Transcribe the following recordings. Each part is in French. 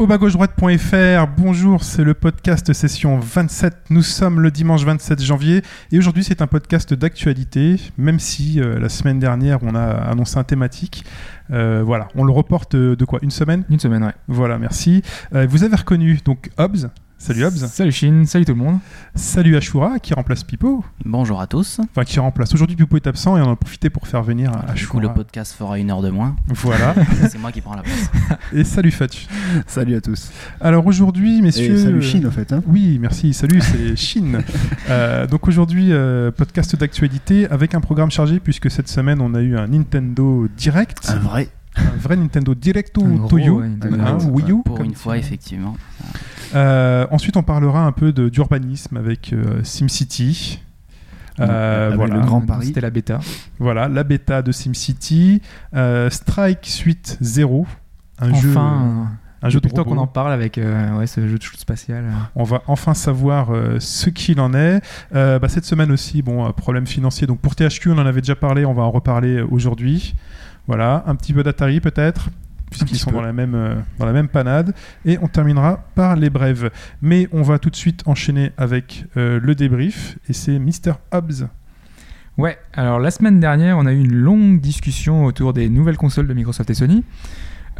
Au bas gauche droite.fr, bonjour, c'est le podcast session 27. Nous sommes le dimanche 27 janvier et aujourd'hui c'est un podcast d'actualité, même si euh, la semaine dernière on a annoncé un thématique. Euh, voilà, on le reporte euh, de quoi? Une semaine? Une semaine, ouais. Voilà, merci. Euh, vous avez reconnu donc Hobbs. Salut Hobbs. Salut Chine, salut tout le monde. Salut Ashura qui remplace Pipo. Bonjour à tous. Enfin qui remplace. Aujourd'hui Pipo est absent et on en a profité pour faire venir Du coup, Ashura. le podcast fera une heure de moins. Voilà. C'est moi qui prends la place. et salut Fatch. Salut à tous. Alors aujourd'hui messieurs... Et salut Chine, en fait. Hein. Oui, merci. Salut, c'est Chine. Euh, donc aujourd'hui, euh, podcast d'actualité avec un programme chargé puisque cette semaine on a eu un Nintendo Direct, Un vrai. un vrai Nintendo Direct Un to, gros, to you, ouais, hein. Wii U. Pour une fois, effectivement. Euh, ensuite, on parlera un peu de- d'urbanisme avec euh, SimCity. Euh, voilà. le grand Donc, pari. C'était la bêta. voilà, la bêta de SimCity, euh, Strike Suite 0, un jeu, Enfin, un jeu de qu'on en parle avec euh, ouais, ce jeu de shoot spatial. On va enfin savoir euh, ce qu'il en est. Euh, bah, cette semaine aussi, bon, problème financier. Donc pour THQ, on en avait déjà parlé, on va en reparler aujourd'hui. Voilà, un petit peu d'Atari peut-être, puisqu'ils sont peu. dans la, même, euh, dans la même panade. Et on terminera par les brèves. Mais on va tout de suite enchaîner avec euh, le débrief. Et c'est Mr. Hobbs. Ouais, alors la semaine dernière, on a eu une longue discussion autour des nouvelles consoles de Microsoft et Sony.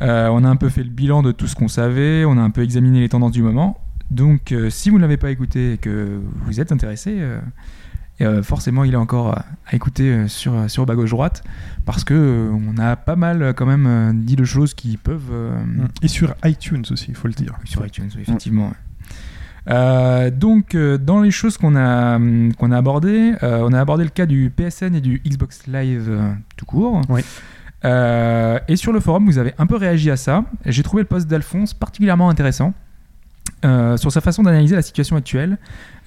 Euh, on a un peu fait le bilan de tout ce qu'on savait, on a un peu examiné les tendances du moment. Donc, euh, si vous ne l'avez pas écouté et que vous êtes intéressé, euh, euh, forcément, il est encore à, à écouter euh, sur, sur bas gauche droite parce que euh, on a pas mal euh, quand même euh, dit de choses qui peuvent euh, Et sur iTunes aussi, il faut le dire. sur iTunes, oui, effectivement. ouais. Euh, donc, euh, dans les choses qu'on a, qu'on a abordées, euh, on a abordé le cas du PSN et du Xbox Live euh, tout court. Oui. Euh, et sur le forum, vous avez un peu réagi à ça. J'ai trouvé le post d'Alphonse particulièrement intéressant. Euh, sur sa façon d'analyser la situation actuelle,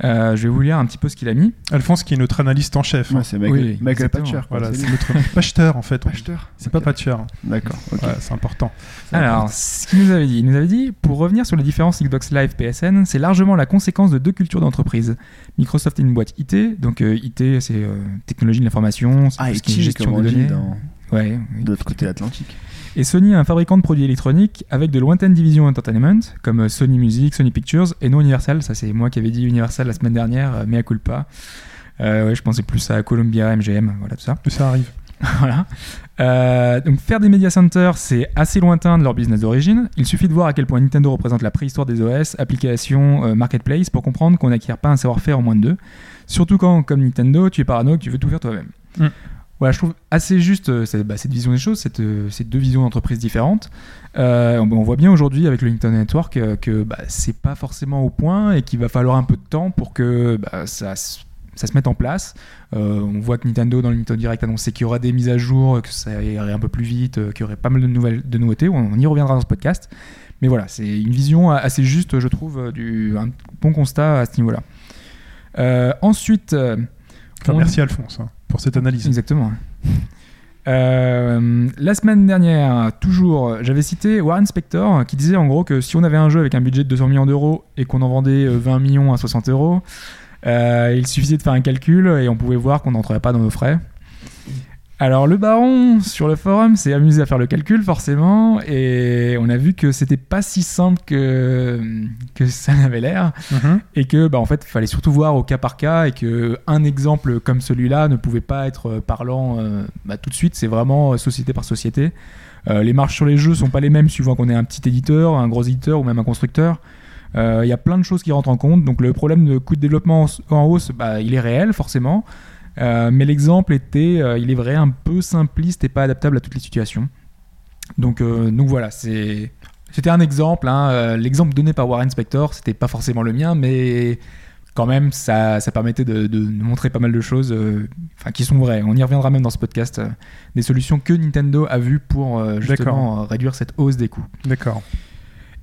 Euh, je vais vous lire un petit peu ce qu'il a mis. Alphonse qui est notre analyste en chef. hein. Ouais, c'est Michael, Oui, Michael. Patcher. Voilà, c'est notre Pacheteur en fait. Pacheteur C'est pas Ok. Patcher. D'accord. ok. Voilà, c'est important. Alors, ce qu'il nous avait dit, il nous avait dit, pour revenir sur les différences Xbox Live PSN, c'est largement la conséquence de deux cultures d'entreprise. Microsoft est une boîte IT, donc euh, IT c'est euh, technologie de l'information, c'est Ah, tout et ce qui est gestion de données. dans- Ouais, de l'autre côté de l'Atlantique. Et Sony est un fabricant de produits électroniques avec de lointaines divisions entertainment, comme Sony Music, Sony Pictures et non Universal. Ça, c'est moi qui avais dit Universal la semaine dernière, euh, mea culpa. Euh, ouais, je pensais plus à Columbia, MGM, voilà tout ça. Mais ça arrive. voilà. Euh, donc faire des media centers, c'est assez lointain de leur business d'origine. Il suffit de voir à quel point Nintendo représente la préhistoire des OS, applications, euh, marketplace pour comprendre qu'on n'acquiert pas un savoir-faire en moins de deux. Surtout quand, comme Nintendo, tu es parano, que tu veux tout faire toi-même. Mm. Voilà, je trouve assez juste euh, cette, bah, cette vision des choses, cette, euh, ces deux visions d'entreprise différentes. Euh, on, voit bien aujourd'hui avec le Nintendo Network que bah, c'est pas forcément au point et qu'il va falloir un peu de temps pour que bah, ça, se- ça se mette en place. Euh, on voit que Nintendo dans le Nintendo Direct annonçait qu'il y aura des mises à jour, que ça irait un peu plus vite, qu'il y aurait pas mal de, nouvelles, de nouveautés. On, y reviendra dans ce podcast. Mais voilà, c'est une vision assez juste, je trouve, du, un bon constat à ce niveau-là. Euh, ensuite, Enfin, on- merci Alphonse hein, pour cette analyse. Exactement. Euh, la semaine dernière, toujours, j'avais cité Warren Spector qui disait en gros que si on avait un jeu avec un budget de 200 millions d'euros et qu'on en vendait euh, 20 millions à 60 euros, euh, il suffisait de faire un calcul et on pouvait voir qu'on n'entrerait pas dans nos frais. Alors le baron sur le forum s'est amusé à faire le calcul forcément et on a vu que c'était pas si simple que, que ça n'avait l'air. Mhm. et que bah, en fait il fallait surtout voir au cas par cas et que un exemple comme celui-là ne pouvait pas être euh, parlant euh, bah, tout de suite. C'est vraiment euh, société par société. Euh, les marges sur les jeux sont pas les mêmes suivant qu'on est un petit éditeur un gros éditeur ou même un constructeur. Euh, il y a plein de choses qui rentrent en compte. Donc le problème de coût de développement en, en hausse bah, il est réel forcément Euh, mais l'exemple était euh, il est vrai un peu simpliste et pas adaptable à toutes les situations donc, euh, donc voilà c'était un exemple. hein. L'exemple donné par Warren Spector, c'était pas forcément le mien, mais quand même, ça, ça permettait de, de montrer pas mal de choses enfin, qui sont vraies. On y reviendra même dans ce podcast. des solutions que Nintendo a vues pour justement réduire cette hausse des coûts. D'accord.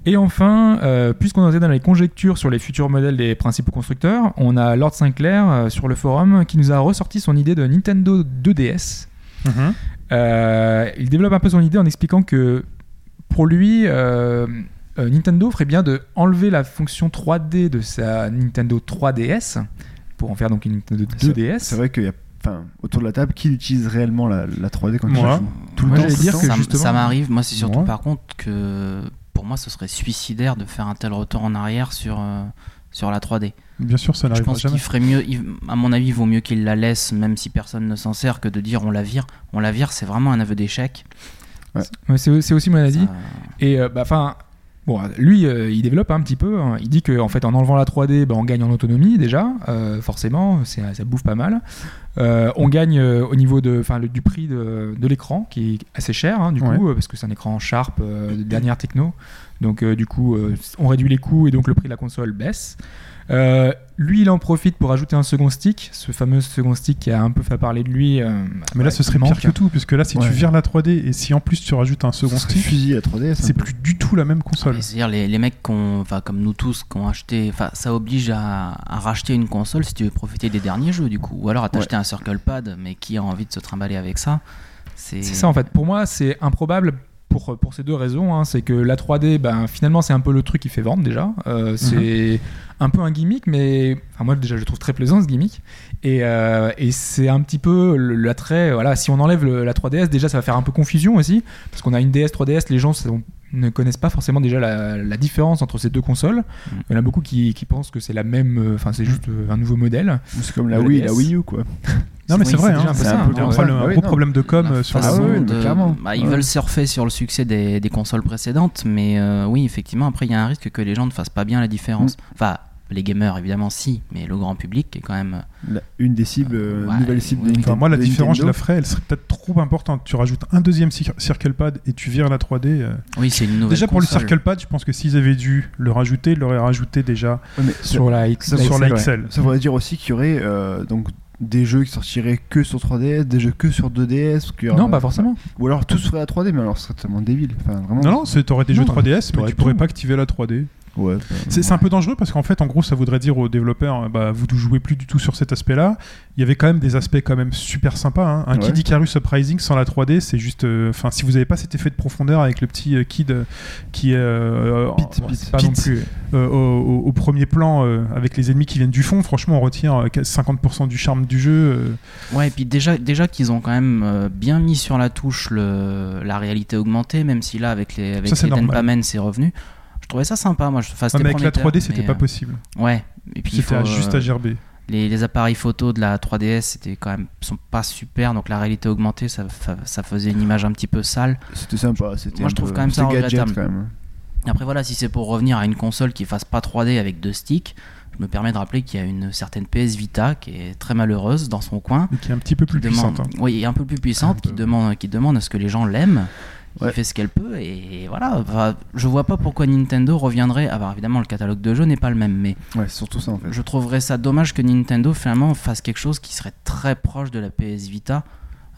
Et enfin, euh, puisqu'on était dans les conjectures sur les futurs modèles des principaux constructeurs, on a Lord Sinclair euh, sur le forum qui nous a ressorti son idée de Nintendo 2DS. Mhm. Euh, il développe un peu son idée en expliquant que pour lui, euh, euh, Nintendo ferait bien de enlever la fonction 3D de sa Nintendo 3DS pour en faire donc une Nintendo C'est- 2DS. C'est vrai qu'il y a. Enfin, autour de la table, qui utilise réellement la, la 3D quand Moi. il joue Tout le Moi, temps, tout dire temps que ça, m'arrive. Moi, c'est surtout Moi. par contre que pour moi, ce serait suicidaire de faire un tel retour en arrière sur, euh, sur la 3D. Bien sûr, ça Je n'arrivera pense jamais. qu'il ferait mieux, il- à mon avis, il vaut mieux qu'il la laisse, même si personne ne s'en sert, que de dire on la vire. On la vire, c'est vraiment un aveu d'échec. Ouais, c'est aussi mon avis. Ça- Et euh, bah, enfin, bon, lui, euh, il développe un petit peu. hein. Il dit que en fait, en enlevant la 3D, bah, on gagne en autonomie déjà, euh, forcément, ça bouffe pas mal. Euh, on gagne euh, au niveau de, le- du prix de, de l'écran, qui est assez cher, hein, du Ouais. coup, euh, parce que c'est un écran Sharp de dernière techno. Donc, du coup, on réduit les coûts et donc le prix de la console baisse. Euh, lui, il en profite pour ajouter un second stick, ce fameux second stick qui a un peu fait parler de lui. euh, Mais là, ouais, ce serait manque. pire que tout, puisque là, si Ouais. tu vires la 3D et si en plus tu rajoutes un second stick, fusil à 3D. c'est plus du tout la même console. C'est-à-dire les, les mecs qu'on, enfin comme nous tous, qui ont acheté, enfin ça oblige à, à racheter une console si tu veux profiter des derniers jeux du coup, ou alors à t'acheter un Circle Pad, mais qui a envie de se trimballer avec ça C'est ça en fait. Pour moi, c'est improbable pour, pour ces deux raisons. hein. C'est que la 3D, ben, finalement, c'est un peu le truc qui fait vendre déjà. Euh, c'est un peu un gimmick, mais enfin, moi déjà, je le trouve très plaisant ce gimmick. Et, euh, et c'est un petit peu le- l'attrait. Voilà, si on enlève le- la 3DS, déjà, ça va faire un peu confusion aussi. Parce qu'on a une DS, 3DS, les gens sont- ne connaissent pas forcément déjà la, la différence entre ces deux consoles. Il y en a beaucoup qui, qui pensent que c'est la même. Enfin, c'est juste un nouveau modèle. C'est comme la La Wii et DS. la Wii U, quoi. Non, mais Oui, c'est vrai, déjà un peu c'est ça, un hein. un Ouais, gros non. problème de com La euh, sur la Ah de- clairement. bah, ils Ouais. veulent surfer sur le succès des, des consoles précédentes, mais euh, oui, effectivement, après, il y a un risque que les gens ne fassent pas bien la différence. Mm. Enfin, les gamers, évidemment, si, mais le grand public est quand même. La- une des cibles, euh, Ouais, nouvelle cible Enfin, moi, la différence, je la ferais, elle serait peut-être trop importante. Tu rajoutes un deuxième cir- Circle Pad et tu vires la 3D. euh. Oui, c'est une nouvelle. Déjà, pour le. Circle Pad, je pense que s'ils avaient dû le rajouter, ils l'auraient rajouté déjà Ouais, mais Sur la, X- ça, la sur la XL. Ça voudrait dire aussi qu'il y aurait euh, donc des jeux qui sortiraient que sur 3DS, des jeux que sur 2DS. qu'il y aura- Non, pas forcément. Ou alors tout serait à 3D, mais alors ce serait tellement débile. Enfin, vraiment. Non, non, c'est- t'aurais des Non, jeux 3DS, mais tu pourrais tout. pas activer la 3D. Ouais. C'est un peu dangereux parce qu'en fait, en gros, ça voudrait dire aux développeurs, euh, bah, vous ne jouez plus du tout sur cet aspect-là. Il y avait quand même des aspects quand même super sympas. hein. Un Ouais. Kid Icarus Uprising sans la 3D, c'est juste. euh, Enfin, si vous n'avez pas cet effet de profondeur avec le petit euh, Kid euh, qui est Pete, en- Pete. Pas Pete, non plus. au, au- au premier plan euh, avec les ennemis qui viennent du fond, franchement, on retient euh, 50% du charme du jeu. euh. Ouais, et puis déjà, déjà qu'ils ont quand même euh, bien mis sur la touche le, la réalité augmentée, même si là, avec les, avec c'est revenu. Je trouvais ça sympa, moi. Je, enfin, Ouais, mais avec la prometteur, 3D, c'était pas euh, possible. Ouais, et puis il C'était faut, à- juste euh, à gerber. les, les appareils photo de la 3DS c'était quand même sont pas super, donc la réalité augmentée, ça, ça faisait une image un petit peu sale. C'était sympa. C'était Moi, je trouve peu- quand même ça regrettable. quand même. Après voilà, si c'est pour revenir à une console qui fasse pas 3D avec deux sticks, je me permets de rappeler qu'il y a une certaine PS Vita qui est très malheureuse dans son coin. Et qui est un petit peu plus qui demande, puissante. hein. oui, un peu plus puissante, qui demande, qui demande à ce que les gens l'aiment. Qui Ouais. fait ce qu'elle peut et voilà. Je vois pas pourquoi Nintendo reviendrait. Alors évidemment, le catalogue de jeux n'est pas le même, mais Ouais, c'est surtout ça en fait. je trouverais ça dommage que Nintendo finalement fasse quelque chose qui serait très proche de la PS Vita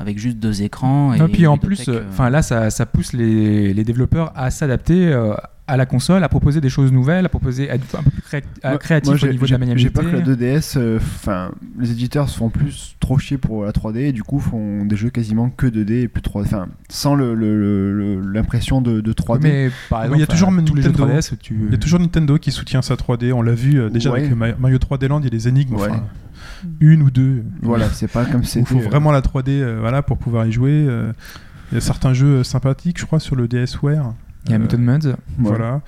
avec juste deux écrans. Et Non, puis en plus, euh, enfin là, ça, ça pousse les, les développeurs à s'adapter euh, à la console, à proposer des choses nouvelles, à proposer à être un peu plus cré- à- Moi- créatif moi, au niveau de la maniabilité. J'ai peur que la 2DS, euh, enfin, les éditeurs se font plus trop chier pour la 3D et du coup font des jeux quasiment que 2D et plus 3D, enfin, sans le- le- le- le- l'impression de, de 3D. Mais par exemple, il y a toujours euh, tous les jeux Nintendo. 3DS, tu... Il y a toujours Nintendo qui soutient sa 3D. On l'a vu euh, déjà Ouais. avec Ma- Mario 3D Land, il y a des énigmes. Ouais. Une ou deux. Voilà, c'est pas comme Il c'était. faut euh, vraiment la 3D euh, voilà, pour pouvoir y jouer. euh. Il y a certains jeux sympathiques, je crois, sur le DSware. il y a Mutant Mudds. ouais. Voilà.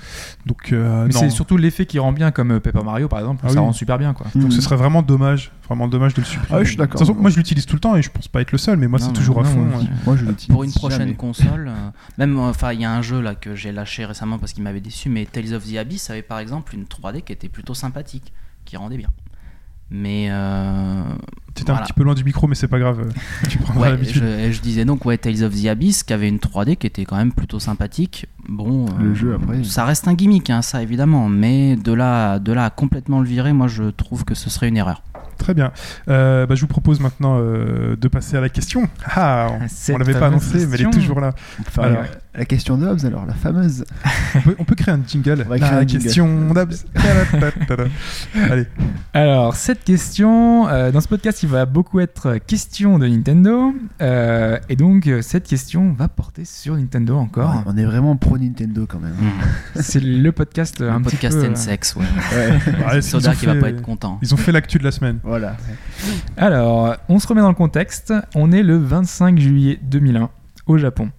Donc, euh, Mais c'est surtout l'effet qui rend bien, comme Paper Mario par exemple, Ah ça oui. rend super bien quoi. Donc ce serait vraiment dommage, vraiment dommage de le supprimer. Ah oui, je suis d'accord. De toute façon, moi je l'utilise tout le temps et je pense pas être le seul, mais moi c'est non, toujours à fond. moi. Moi, je l'utilise pour une prochaine jamais. console, euh, même enfin il y a un jeu là que j'ai lâché récemment parce qu'il m'avait déçu, mais Tales of the Abyss avait par exemple une 3D qui était plutôt sympathique, qui rendait bien. Mais euh, T'étais voilà. un petit peu loin du micro, mais c'est pas grave. tu prendras Ouais, l'habitude. je, je disais donc ouais Tales of the Abyss qui avait une 3D qui était quand même plutôt sympathique. Bon, Le euh, jeu, après. ça reste un gimmick, hein, ça évidemment, mais de là, de là à complètement le virer, moi je trouve que ce serait une erreur. Très bien. Euh, bah, je vous propose maintenant euh, de passer à la question. Ah, on, on l'avait pas annoncé, mais elle est toujours là. Alors. la, la question de Hobbes, alors, la fameuse. On peut, on peut créer un jingle. On va créer la question d'Abs. Ta-da-ta-ta-ta. Allez, Alors, cette question, euh, dans ce podcast, il va beaucoup être question de Nintendo. euh, et donc, cette question va porter sur Nintendo encore. Ouais, on est vraiment pro Nintendo quand même. Hmm. C'est le podcast euh, Un podcast peu. and sex, ouais. Ouais. Ouais, ils Soda qui va fait- pas être content. Ils ont fait l'actu de la semaine. Voilà. Alors, on se remet dans le contexte. On est le 25 juillet 2001 au Japon.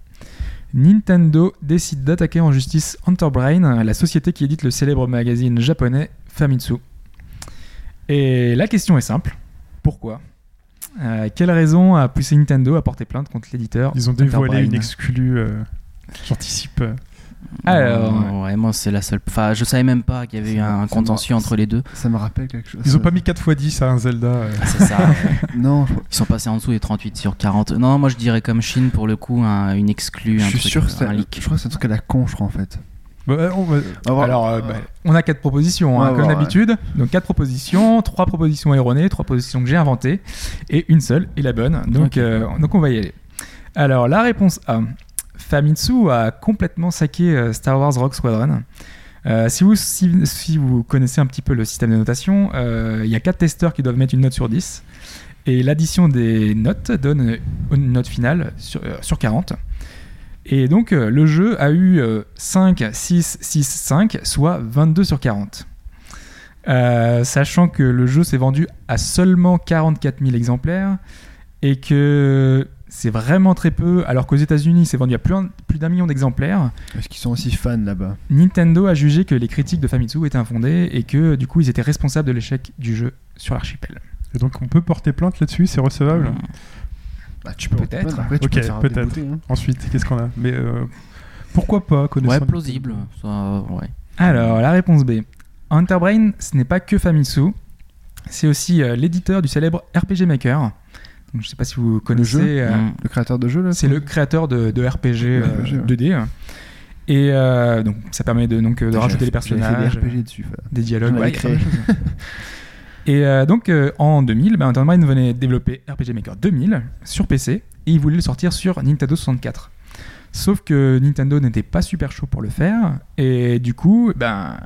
Nintendo décide d'attaquer en justice Enterbrain, la société qui édite le célèbre magazine japonais Famitsu. Et la question est simple. Pourquoi? Euh, Quelle raison a poussé Nintendo à porter plainte contre l'éditeur Ils ont dévoilé une exclue. euh, J'anticipe. Alors, Euh, ouais, moi c'est la seule. Enfin, je savais même pas qu'il y avait eu un contentieux entre les deux. Ça me rappelle quelque chose. Ils ont pas mis 4 x 10 à un Zelda. euh. C'est ça. ouais. Non, je, Ils sont passés en dessous des 38 sur 40. Non, moi je dirais comme Chine pour le coup, un- une exclue, je un suis truc, sûr que c'est un leak. je crois que c'est un truc à la con, je crois en fait. Bah, euh, on va-. Alors, euh, bah, on a quatre propositions, hein, comme ouais. d'habitude. Donc, quatre propositions, trois propositions erronées, trois propositions que j'ai inventées, et une seule est la bonne. Donc, euh, donc on va y aller. Alors, la réponse A. Famitsu a complètement saqué euh, Star Wars Rogue Squadron. Euh, si, vous, connaissez un petit peu le système de notation, euh, il y a quatre testeurs qui doivent mettre une note sur 10. Et l'addition des notes donne une note finale sur, sur 40. Et donc, le jeu a eu euh, 5, 6, 6, 5, soit 22 sur 40. Euh, sachant que le jeu s'est vendu à seulement 44 000 exemplaires et que c'est vraiment très peu, alors qu'aux États-Unis, c'est vendu à plus, un- plus d'un million d'exemplaires. Est-ce qu'ils sont aussi fans là-bas? Nintendo a jugé que les critiques de Famitsu étaient infondées et que du coup, ils étaient responsables de l'échec du jeu sur l'archipel. Et donc on peut porter plainte là-dessus, c'est recevable? bah, Tu peux Peut-être. Après, tu Ok, peux peut-être. hein. Ensuite, qu'est-ce qu'on a? Mais euh, pourquoi pas connaissant Ouais, plausible. Ça, euh, ouais. Alors, la réponse B. Enterbrain, ce n'est pas que Famitsu, c'est aussi euh, l'éditeur du célèbre RPG Maker. Donc, je ne sais pas si vous connaissez. jeu euh, Mm. Le créateur de jeu là C'est le créateur de, de RPG, euh, RPG, ouais. 2D. Et euh, donc, ça permet de, donc, de J'avais- rajouter des personnages, des RPG dessus. des dialogues. Ouais, créé. de. Et euh, donc, euh, en 2000, ben, Enterbrain venait développer RPG Maker 2000 sur PC et il voulait le sortir sur Nintendo 64. Sauf que Nintendo n'était pas super chaud pour le faire. Et du coup, ben,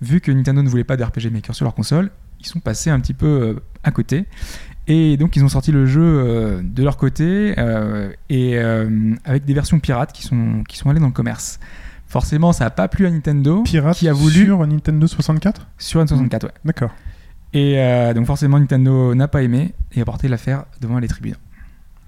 vu que Nintendo ne voulait pas de RPG Maker sur leur console, ils sont passés un petit peu euh, à côté. Et donc, ils ont sorti le jeu euh, de leur côté euh, et euh, avec des versions pirates qui sont, qui sont allées dans le commerce. Forcément, ça n'a pas plu à Nintendo, Pirate qui a voulu sur Nintendo 64 sur N64. Ouais. D'accord. Et donc forcément Nintendo n'a pas aimé et a porté l'affaire devant les tribunaux.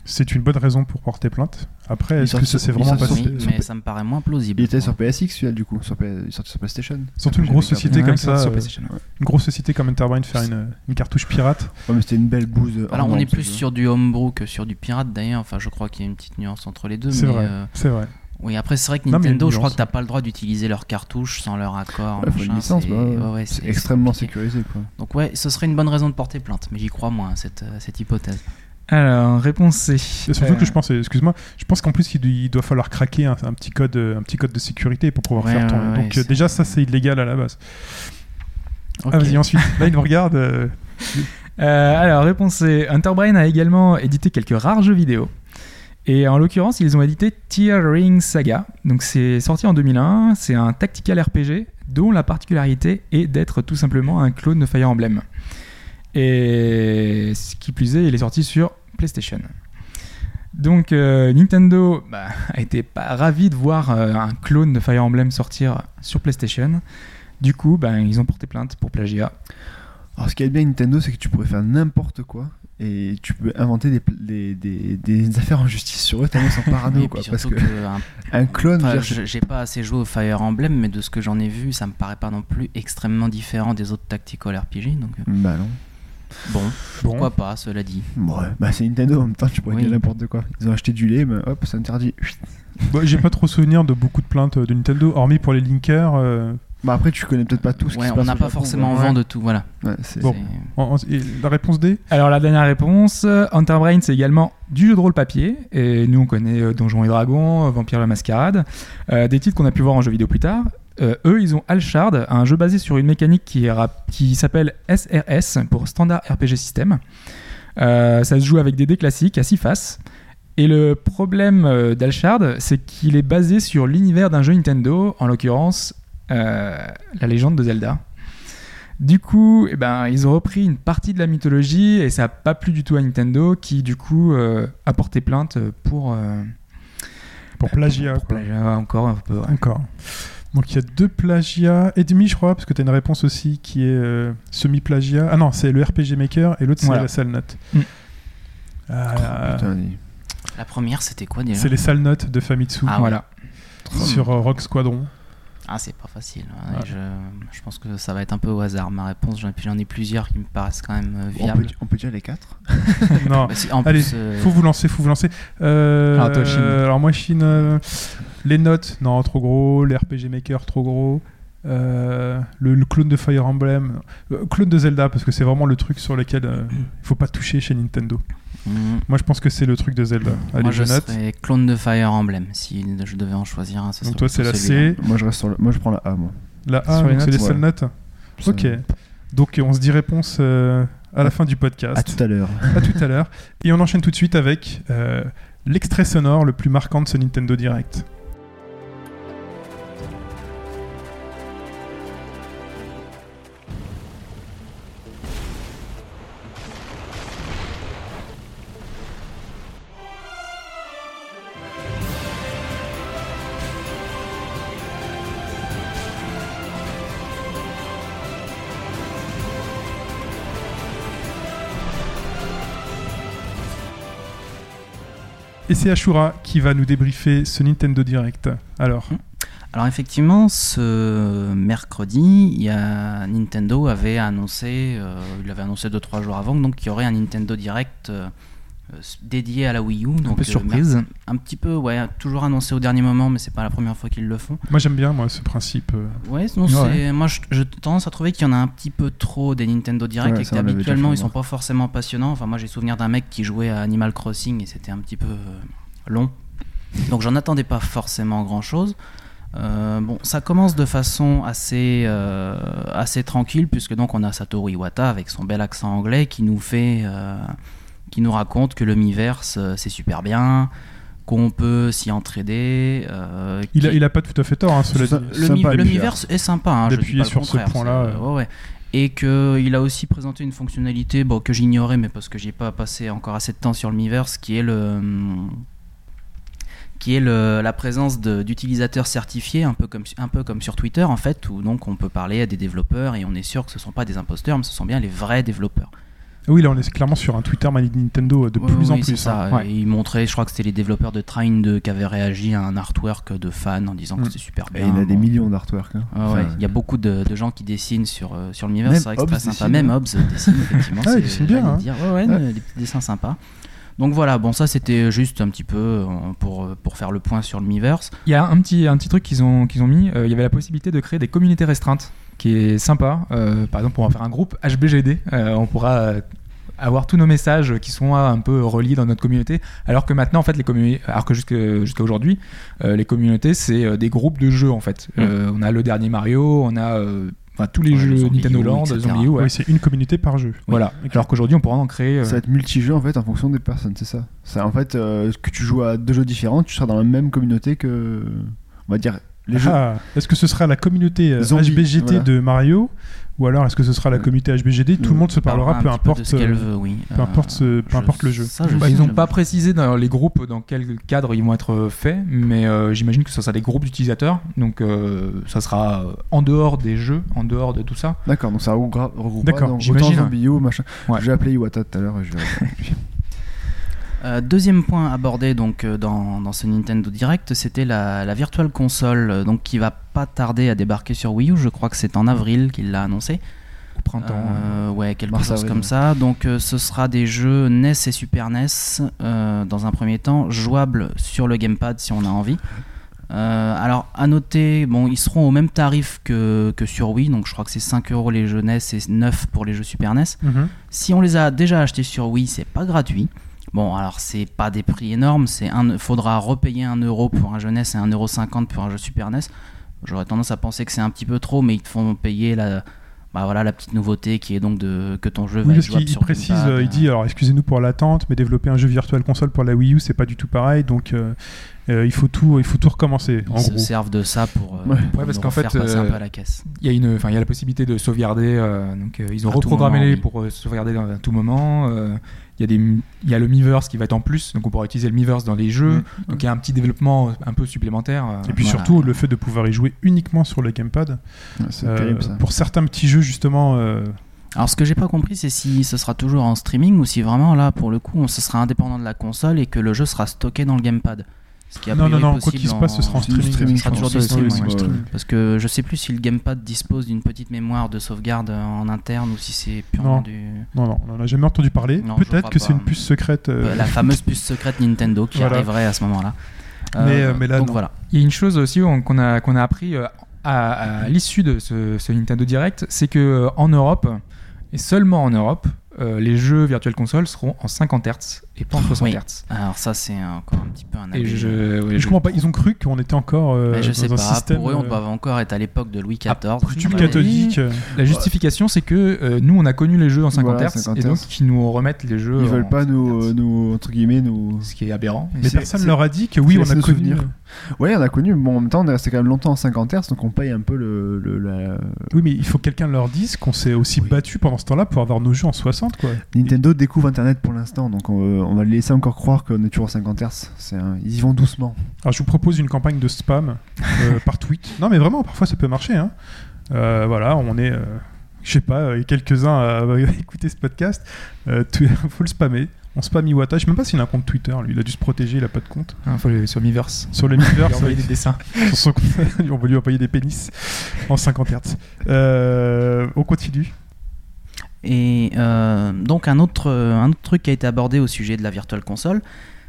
C'est une bonne raison pour porter plainte. Après, est-ce que ça s'est vraiment passé sur- mais ça me paraît moins plausible. Il était sur. PSX celui-là du coup, sur P- il est sorti sur PlayStation. Surtout une grosse société Ouais, comme ça, sur euh. Une grosse société comme Enterbrain faire une, une cartouche pirate. Ouais, mais c'était une belle bouse. Alors on norme, est plus jeu. sur du homebrew que sur du pirate d'ailleurs. Enfin, je crois qu'il y a une petite nuance entre les deux. C'est mais, vrai. euh, C'est vrai. Oui, après c'est vrai que Non, Nintendo, je crois que t'as pas le droit d'utiliser leurs cartouches sans leur accord. Ouais, faut une machin, licence, c'est- bah, ouais. ouais, extrêmement compliqué. sécurisé quoi. Donc ouais, ce serait une bonne raison de porter plainte, mais j'y crois moins cette, euh, cette hypothèse. Alors réponse C. Et surtout Euh, que je pense, excuse-moi, je pense qu'en plus il, doit- il doit falloir craquer un, un petit code, euh, un petit code de sécurité pour pouvoir Ouais, faire tourner. ouais, Donc euh, c'est- déjà ça c'est illégal à la base. Ah vas-y ensuite. Là il nous regarde. euh, euh, alors réponse C. Enterbrain a également édité quelques rares jeux vidéo. Et en l'occurrence, ils ont édité Tear Ring Saga. Donc c'est sorti en 2001. C'est un tactical RPG dont la particularité est d'être tout simplement un clone de Fire Emblem. Et ce qui plus est, il est sorti sur PlayStation. Donc euh, Nintendo bah, a été pas ravi de voir euh, un clone de Fire Emblem sortir sur PlayStation. Du coup, ben, ils ont porté plainte pour plagiat. Alors ce qui est bien Nintendo, c'est que tu pourrais faire n'importe quoi et tu peux inventer des, pl- des, des, des affaires en justice sur eux tellement ils sont parano quoi. Parce que que, un- un clone, enfin, j'ai pas assez joué au Fire Emblem, mais de ce que j'en ai vu, ça me paraît pas non plus extrêmement différent des autres tactical RPG. Donc euh, bah non. Bon, bon. pourquoi pas, cela dit. Ouais, bah c'est Nintendo en même temps, tu pourrais Oui. dire n'importe quoi. Ils ont acheté du lait, mais hop, c'est interdit. Bah, J'ai pas trop souvenir de beaucoup de plaintes de Nintendo, hormis pour les linkers. euh, Bah après, tu connais peut-être pas tout ce qui Ouais, on n'a pas Japon, forcément ouais. vent de tout, voilà. Ouais, c'est- Bon. C'est- en- en- et la réponse D? Alors la dernière réponse, euh, Enterbrain c'est également du jeu de rôle papier, et nous on connaît euh, Donjons et Dragons, euh, Vampire la Mascarade, euh, des titres qu'on a pu voir en jeu vidéo plus tard. Euh, eux, ils ont Alshard, un jeu basé sur une mécanique qui, est rap- qui s'appelle SRS pour Standard RPG System. Euh, ça se joue avec des dés classiques à 6 faces. Et le problème euh, d'Alshard, c'est qu'il est basé sur l'univers d'un jeu Nintendo, en l'occurrence euh, la légende de Zelda. Du coup, eh ben, ils ont repris une partie de la mythologie et ça n'a pas plu du tout à Nintendo qui, du coup, euh, a porté plainte pour, euh, Pour plagiat. pour plagiat encore un peu. ouais. Encore. Donc il y a deux plagiats et demi, je crois, parce que tu as une réponse aussi qui est euh, semi-plagiat. Ah non, c'est le RPG Maker et l'autre c'est Voilà. la sale note. Mm. Ah, il- La première, c'était quoi déjà c'est les sales notes de Famitsu Ah, Voilà. sur euh, Rock Squadron. Ah, c'est pas facile. ouais, Ouais. Je, je pense que ça va être un peu au hasard ma réponse. J'en j'en ai plusieurs qui me paraissent quand même euh, on, viables. peut, on peut dire les quatre non, Bah, si- en Allez, plus, euh, faut vous lancer, faut vous lancer. Euh, Alors, toi, Chine. alors moi, Chine, euh, les notes, non, trop gros. Les RPG Maker, trop gros. Euh, le, le clone de Fire Emblem, euh, clone de Zelda, parce que c'est vraiment le truc sur lequel euh, il faut pas toucher chez Nintendo. hmm, Moi, je pense que c'est le truc de Zelda. Allez, moi, je serais clone de Fire Emblem. Si je devais en choisir un, Donc toi, c'est la. C, Moi je reste sur le... Moi je prends la A moi. la A, les c'est les notes, seules ouais. notes. Ok. Donc on se dit réponse euh, à la fin du podcast. À tout à l'heure. À tout à l'heure. Et on enchaîne tout de suite avec euh, l'extrait sonore le plus marquant de ce Nintendo Direct. Et c'est Ashura qui va nous débriefer ce Nintendo Direct. Alors, Alors effectivement, ce mercredi, Nintendo avait annoncé, euh, il l'avait annoncé 2-3 jours avant, donc il y aurait un Nintendo Direct euh, dédié à la Wii U. Un Donc, peu euh, surprise. un petit peu, ouais, toujours annoncé au dernier moment, mais c'est pas la première fois qu'ils le font. moi j'aime bien moi ce principe. euh. Ouais, non, Ouais. c'est- moi je, je tendance à trouver qu'il y en a un petit peu trop des Nintendo Direct Ouais, et qu'habituellement ils sont pas forcément passionnants. Enfin, moi j'ai souvenir d'un mec qui jouait à Animal Crossing et c'était un petit peu euh, long. Donc j'en attendais pas forcément grand chose. bon, ça commence de façon assez, euh, assez tranquille puisque donc on a Satoru Iwata avec son bel accent anglais qui nous fait, euh, qui nous raconte que le Miiverse euh, c'est super bien, qu'on peut s'y entraider. euh, Il, a, qu'il- il a pas tout à fait tort, hein, cela dit. le, Sympa, Mi- le et puis, Miiverse est sympa, hein, d'appuyer sur ce point-là, euh. ouais, ouais. Et qu'il a aussi présenté une fonctionnalité bon, que j'ignorais, mais parce que j'ai pas passé encore assez de temps sur le Miiverse, qui est le qui est le- la présence d'utilisateurs certifiés, un peu, comme, un peu comme sur Twitter en fait, où donc on peut parler à des développeurs et on est sûr que ce sont pas des imposteurs, mais ce sont bien les vrais développeurs. Oui, là on est clairement sur un Twitter Mani Nintendo euh, de Ouais, plus en oui, c'est plus. ça. hein. Et il montrait, je crois que c'était les développeurs de Trine 2 qui avaient réagi à un artwork de fans en disant que Mm. c'était super Et bien. il a des millions d'artworks. hein. Ah ouais, Enfin, il y a beaucoup de, de gens qui dessinent sur, euh, sur Même c'est vrai que c'est très sympa. dessine, Même hein. Hobbes dessine, effectivement. Ah, il c'est- dessine bien, hein. dire. Ouais, ouais, Ouais. des petits dessins sympas. Donc voilà, bon, ça c'était juste un petit peu euh, pour, pour faire le point sur le Miiverse. Il y a un petit, un petit truc qu'ils ont, qu'ils ont mis. euh, il y avait la possibilité de créer des communautés restreintes, qui est sympa. Euh, par exemple, on va faire un groupe HBGD. euh, on pourra euh, avoir tous nos messages qui sont un peu reliés dans notre communauté. Alors que maintenant, en fait, les communautés, alors que jusqu'à aujourd'hui, euh, les communautés, c'est des groupes de jeux, en fait. Euh, on a le dernier Mario, on a euh, tous les Ouais, jeux Nintendo Land. Zombie ouais. Oui, c'est une communauté par jeu. Voilà. Alors qu'aujourd'hui, on pourra en créer. euh, Ça va être multijeu en fait en fonction des personnes, c'est ça. C'est en fait euh, que tu joues à deux jeux différents, tu seras dans la même communauté que on va dire. Ah, est-ce que ce sera la communauté euh, Zombie, HBGT voilà. de Mario ou alors est-ce que ce sera la Ouais. communauté HBGD Tout le monde se parlera, peu importe. euh, veut, oui. peu importe ce- peu je- importe le jeu. ça, je Bah, ils n'ont pas précisé dans les groupes dans quel cadre ils vont être faits, mais euh, j'imagine que ce sera des groupes d'utilisateurs, donc euh, ça sera euh, en dehors des jeux, en dehors de tout ça. D'accord, donc ça regroupe regroupe D'accord, j'imagine. Zombie machin. Ouais. Je vais appeler Iwata tout à l'heure et je vais Euh, deuxième point abordé donc euh, dans, dans ce Nintendo Direct, c'était la, la Virtual Console, euh, donc qui va pas tarder à débarquer sur Wii U. Je crois que c'est en avril qu'il l'a annoncé. Printemps. Euh, ouais, quelque Mars, chose avril, comme ça. Donc euh, ce sera des jeux NES et Super NES dans un premier temps, jouables sur le gamepad si on a envie. Alors à noter, bon, ils seront au même tarif que, que sur Wii, donc je crois que c'est 5 euros les jeux NES et 9 pour les jeux Super NES. mhm. Si on les a déjà achetés sur Wii, c'est pas gratuit. Bon, alors c'est pas des prix énormes, c'est un, faudra repayer 1 euro pour un jeu NES et 1,50 euro pour un jeu Super NES. j'aurais tendance à penser que c'est un petit peu trop, mais ils te font payer la, bah voilà, la petite nouveauté qui est donc de, que ton jeu va Oui, être jouable qu'il il sur précise, euh, il dit alors excusez-nous pour l'attente, mais développer un jeu virtual console pour la Wii U, c'est pas du tout pareil, donc euh, euh, il faut tout, il faut tout recommencer. Ils En se gros, servent de ça pour, euh, Ouais. pour Ouais, parce qu'en fait, passer un peu à la caisse. Il y a une, enfin, il y a la possibilité de sauvegarder. euh, donc, euh, ils ont À reprogrammé moment, les oui. pour euh, sauvegarder dans- à tout moment. Euh, il y a des, il y a le Miiverse qui va être en plus, donc on pourra utiliser le Miiverse dans les jeux. Ouais. Donc il y a un petit développement un peu supplémentaire. euh, Et puis Voilà. surtout le fait de pouvoir y jouer uniquement sur le gamepad. Ouais, euh, terrible ça. pour certains petits jeux justement, euh, Alors ce que j'ai pas compris, c'est si ce sera toujours en streaming ou si vraiment là, pour le coup, on- ce sera indépendant de la console et que le jeu sera stocké dans le gamepad. Ce qui a non non non, quoi qu'il se passe, ce sera en streaming. streaming, Ce sera toujours ouais. oui, streaming. ouais. Parce que je sais plus si le gamepad dispose d'une petite mémoire de sauvegarde en interne ou si c'est purement Non. du. Non non, on n'en a jamais entendu parler. Peut-être que c'est une puce secrète. euh, Euh, La fameuse puce secrète Nintendo qui Voilà. arriverait à ce moment-là. Mais, euh, mais là, donc non. voilà. Il y a une chose aussi on- qu'on a, qu'on a appris euh, à, à l'issue de ce, ce Nintendo Direct, c'est que euh, en Europe, et seulement en Europe, euh, les jeux Virtual Console seront en 50 Hz et pas en 60 Oui. Hz. Alors ça c'est encore un petit peu un Et abus. je, ouais, je je- comprends pas. Ils ont cru qu'on était encore euh, Mais je dans sais un pas, système pour eux on euh, doit encore être à l'époque de Louis XIV. Ouais. cathodique. euh, La justification, c'est que euh, nous, on a connu les jeux en 50 Voilà, Hz 50 et donc qu'ils nous remettent les jeux. Ils en veulent pas 50 nous, entre guillemets, nous. Ce qui est aberrant. Mais c'est- personne leur a dit que oui, on a connu. souvenir. Ouais, on a connu. Bon, en même temps, on est resté quand même longtemps en 50 Hz, donc on paye un peu le. le- la- Oui, mais il faut que quelqu'un leur dise qu'on s'est aussi battu pendant ce temps-là pour avoir nos jeux en 60, quoi. Nintendo découvre Internet pour l'instant, donc on, on va les laisser encore croire qu'on est toujours en 50 Hz. C'est un- Ils y vont doucement. Alors, je vous propose une campagne de spam euh, par tweet. Non, mais vraiment, parfois ça peut marcher. Hein. Euh, voilà, on est, euh, je sais pas, euh, quelques-uns à, à écouter ce podcast. Euh, tout- faut le spammer. On spam Iwata. Je sais même pas s'il a un compte Twitter. Lui, il a dû se protéger. Il a pas de compte. Hein, faut le- sur Miiverse. Sur le Il Miiverse, a envoyé des dessins. sur son compte, on va lui envoyer des pénis en 50 Hz. Euh, on continue. Et euh, donc un autre, un autre truc qui a été abordé au sujet de la Virtual Console,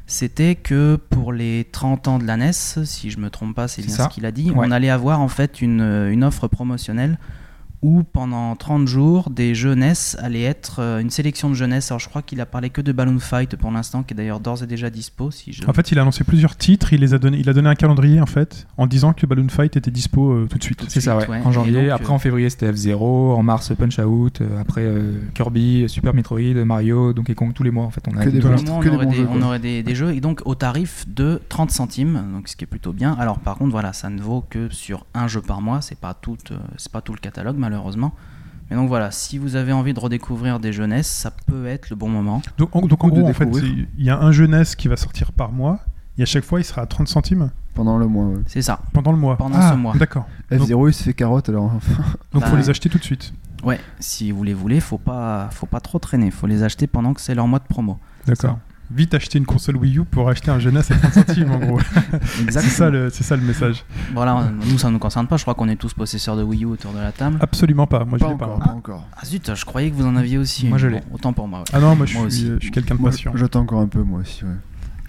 c'était que pour les 30 ans de la NES, si je me trompe pas, c'est bien ça. ce qu'il a dit, Ouais. on allait avoir en fait une, une offre promotionnelle où pendant 30 jours, des jeux NES allaient être euh, une sélection de jeunesse. Alors je crois qu'il a parlé que de Balloon Fight pour l'instant, qui est d'ailleurs d'ores et déjà dispo. Si je... En fait, il a annoncé plusieurs titres. Il les a donné. Il a donné un calendrier en fait, en disant que Balloon Fight était dispo euh, tout de suite. C'est ça, ouais. ouais. En janvier. Et donc, après, euh, en février, c'était F0. En mars, Punch Out. euh, après, euh, Kirby, Super Metroid, Mario, Donkey Kong, tous les mois, en fait. On a Que des que aurait, bons des, jeux, on aurait des, des jeux et donc au tarif de 30 centimes, donc ce qui est plutôt bien. Alors par contre, voilà, ça ne vaut que sur un jeu par mois, c'est pas tout, euh, c'est pas tout le catalogue malheureusement. Mais donc voilà, si vous avez envie de redécouvrir des jeunesses, ça peut être le bon moment. Donc, en, donc, en gros, en fait, il y a un jeunesse qui va sortir par mois. Et à chaque fois, il sera à 30 centimes Pendant le mois. ouais. C'est ça. pendant le mois. Pendant Ah, ce mois. D'accord. Donc- F0, il se fait carotte alors. enfin, Donc, Bah, faut les acheter tout de suite. Ouais, si vous les voulez, faut pas, faut pas trop traîner, faut les acheter pendant que c'est leur mois de promo. D'accord. Vite acheter une console Wii U pour acheter un jeunesse à 30 centimes, en gros. c'est Exactement. ça, le, c'est ça le message. Voilà, nous ça ne nous concerne pas. Je crois qu'on est tous possesseurs de Wii U autour de la table. Absolument pas. Moi, je pas l'ai pas. encore, pas encore. Ah zut, je croyais que vous en aviez aussi. Moi, je Bon, l'ai. autant pour moi. ouais. Ah non, moi, je, Moi suis, je quelqu'un de patient. J'attends encore un peu, moi aussi. ouais.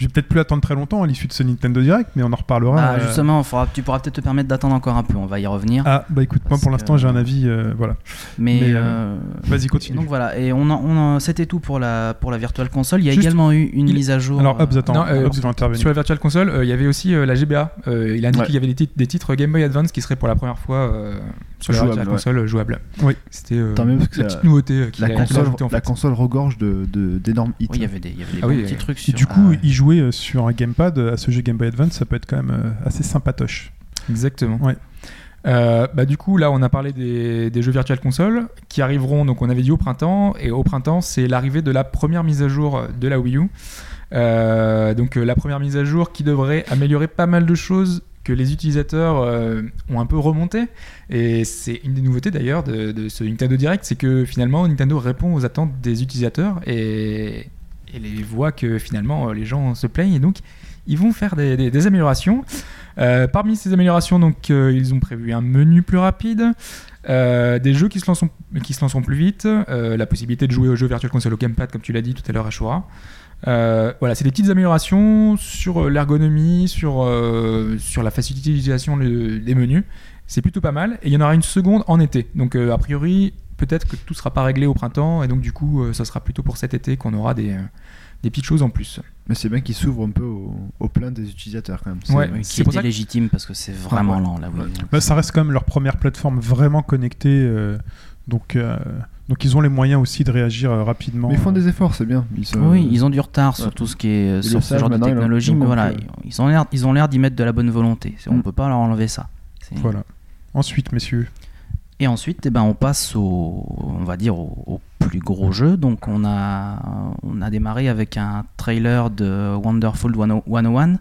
Je vais peut-être plus attendre très longtemps à l'issue de ce Nintendo Direct, mais on en reparlera. Bah, euh, justement, faudra- tu pourras peut-être te permettre d'attendre encore un peu. On va y revenir. Ah, bah écoute, moi pour l'instant, j'ai un avis. euh, voilà. mais mais, euh, Vas-y, continue. donc voilà. Et on, en- on en- c'était tout pour la pour la Virtual Console. Il y a Juste- également eu une il- mise à jour. Alors, Hobbs, attends. Non, euh, Hobbs va intervenir. Sur la Virtual Console, euh, il y avait aussi euh, la GBA. Euh, il a indiqué Ouais. qu'il y avait des titres, des titres Game Boy Advance qui seraient pour la première fois sur la Jouable, ouais. Console euh, jouable. Oui. C'était euh, Tant mieux parce que la petite nouveauté euh, qu'il La console, en la fait. console regorge de- de- d'énormes hits. Oui, il y avait des, il y avait des Ah bons oui, petits euh, trucs. Et sur, du coup, y jouer sur un gamepad à ce jeu Game Boy Advance, ça peut être quand même assez sympatoche. Exactement. Ouais. Euh, bah, du coup, là, on a parlé des, des jeux Virtual Console qui arriveront, donc on avait dit au printemps, et au printemps, c'est l'arrivée de la première mise à jour de la Wii U. Euh, donc, la première mise à jour qui devrait améliorer pas mal de choses que les utilisateurs euh, ont un peu remonté. Et c'est une des nouveautés d'ailleurs de, ce Nintendo Direct, c'est que finalement, Nintendo répond aux attentes des utilisateurs et, les voit que finalement, euh, les gens se plaignent et donc ils vont faire des, améliorations. Euh, parmi ces améliorations, donc, ils ont prévu un menu plus rapide, des jeux qui se lanceront, plus vite, la possibilité de jouer aux jeux Virtual Console au gamepad, comme tu l'as dit tout à l'heure, Ashura. Euh, voilà, c'est des petites améliorations sur euh, l'ergonomie, sur, euh, sur la facilité d'utilisation le- des menus. C'est plutôt pas mal. Et il y en aura une seconde en été. Donc, euh, a priori, peut-être que tout sera pas réglé au printemps. Et donc, du coup, euh, ça sera plutôt pour cet été qu'on aura des, euh, des petites choses en plus. Mais c'est bien qu'il s'ouvre un peu aux, aux plaintes des utilisateurs quand même. C'est- Ouais. Oui, c'est qui pour est ça que- légitime parce que c'est vraiment Ouais. lent là. oui. Bah, ça reste quand même leur première plateforme vraiment connectée. euh, donc, euh, donc ils ont les moyens aussi de réagir euh, rapidement. Mais ils font des efforts, c'est bien. Ils, se- Oui, ils ont du retard sur Ouais. tout ce qui est Ils sur ce genre de technologie, mais voilà, ils ont l'air, ils ont l'air d'y mettre de la bonne volonté. On Mm. peut pas leur enlever ça. Voilà. Ensuite, messieurs. Et ensuite, eh ben, on passe au, on va dire, au, au plus gros jeu. Donc, on a, on a démarré avec un trailer de Wonderful 101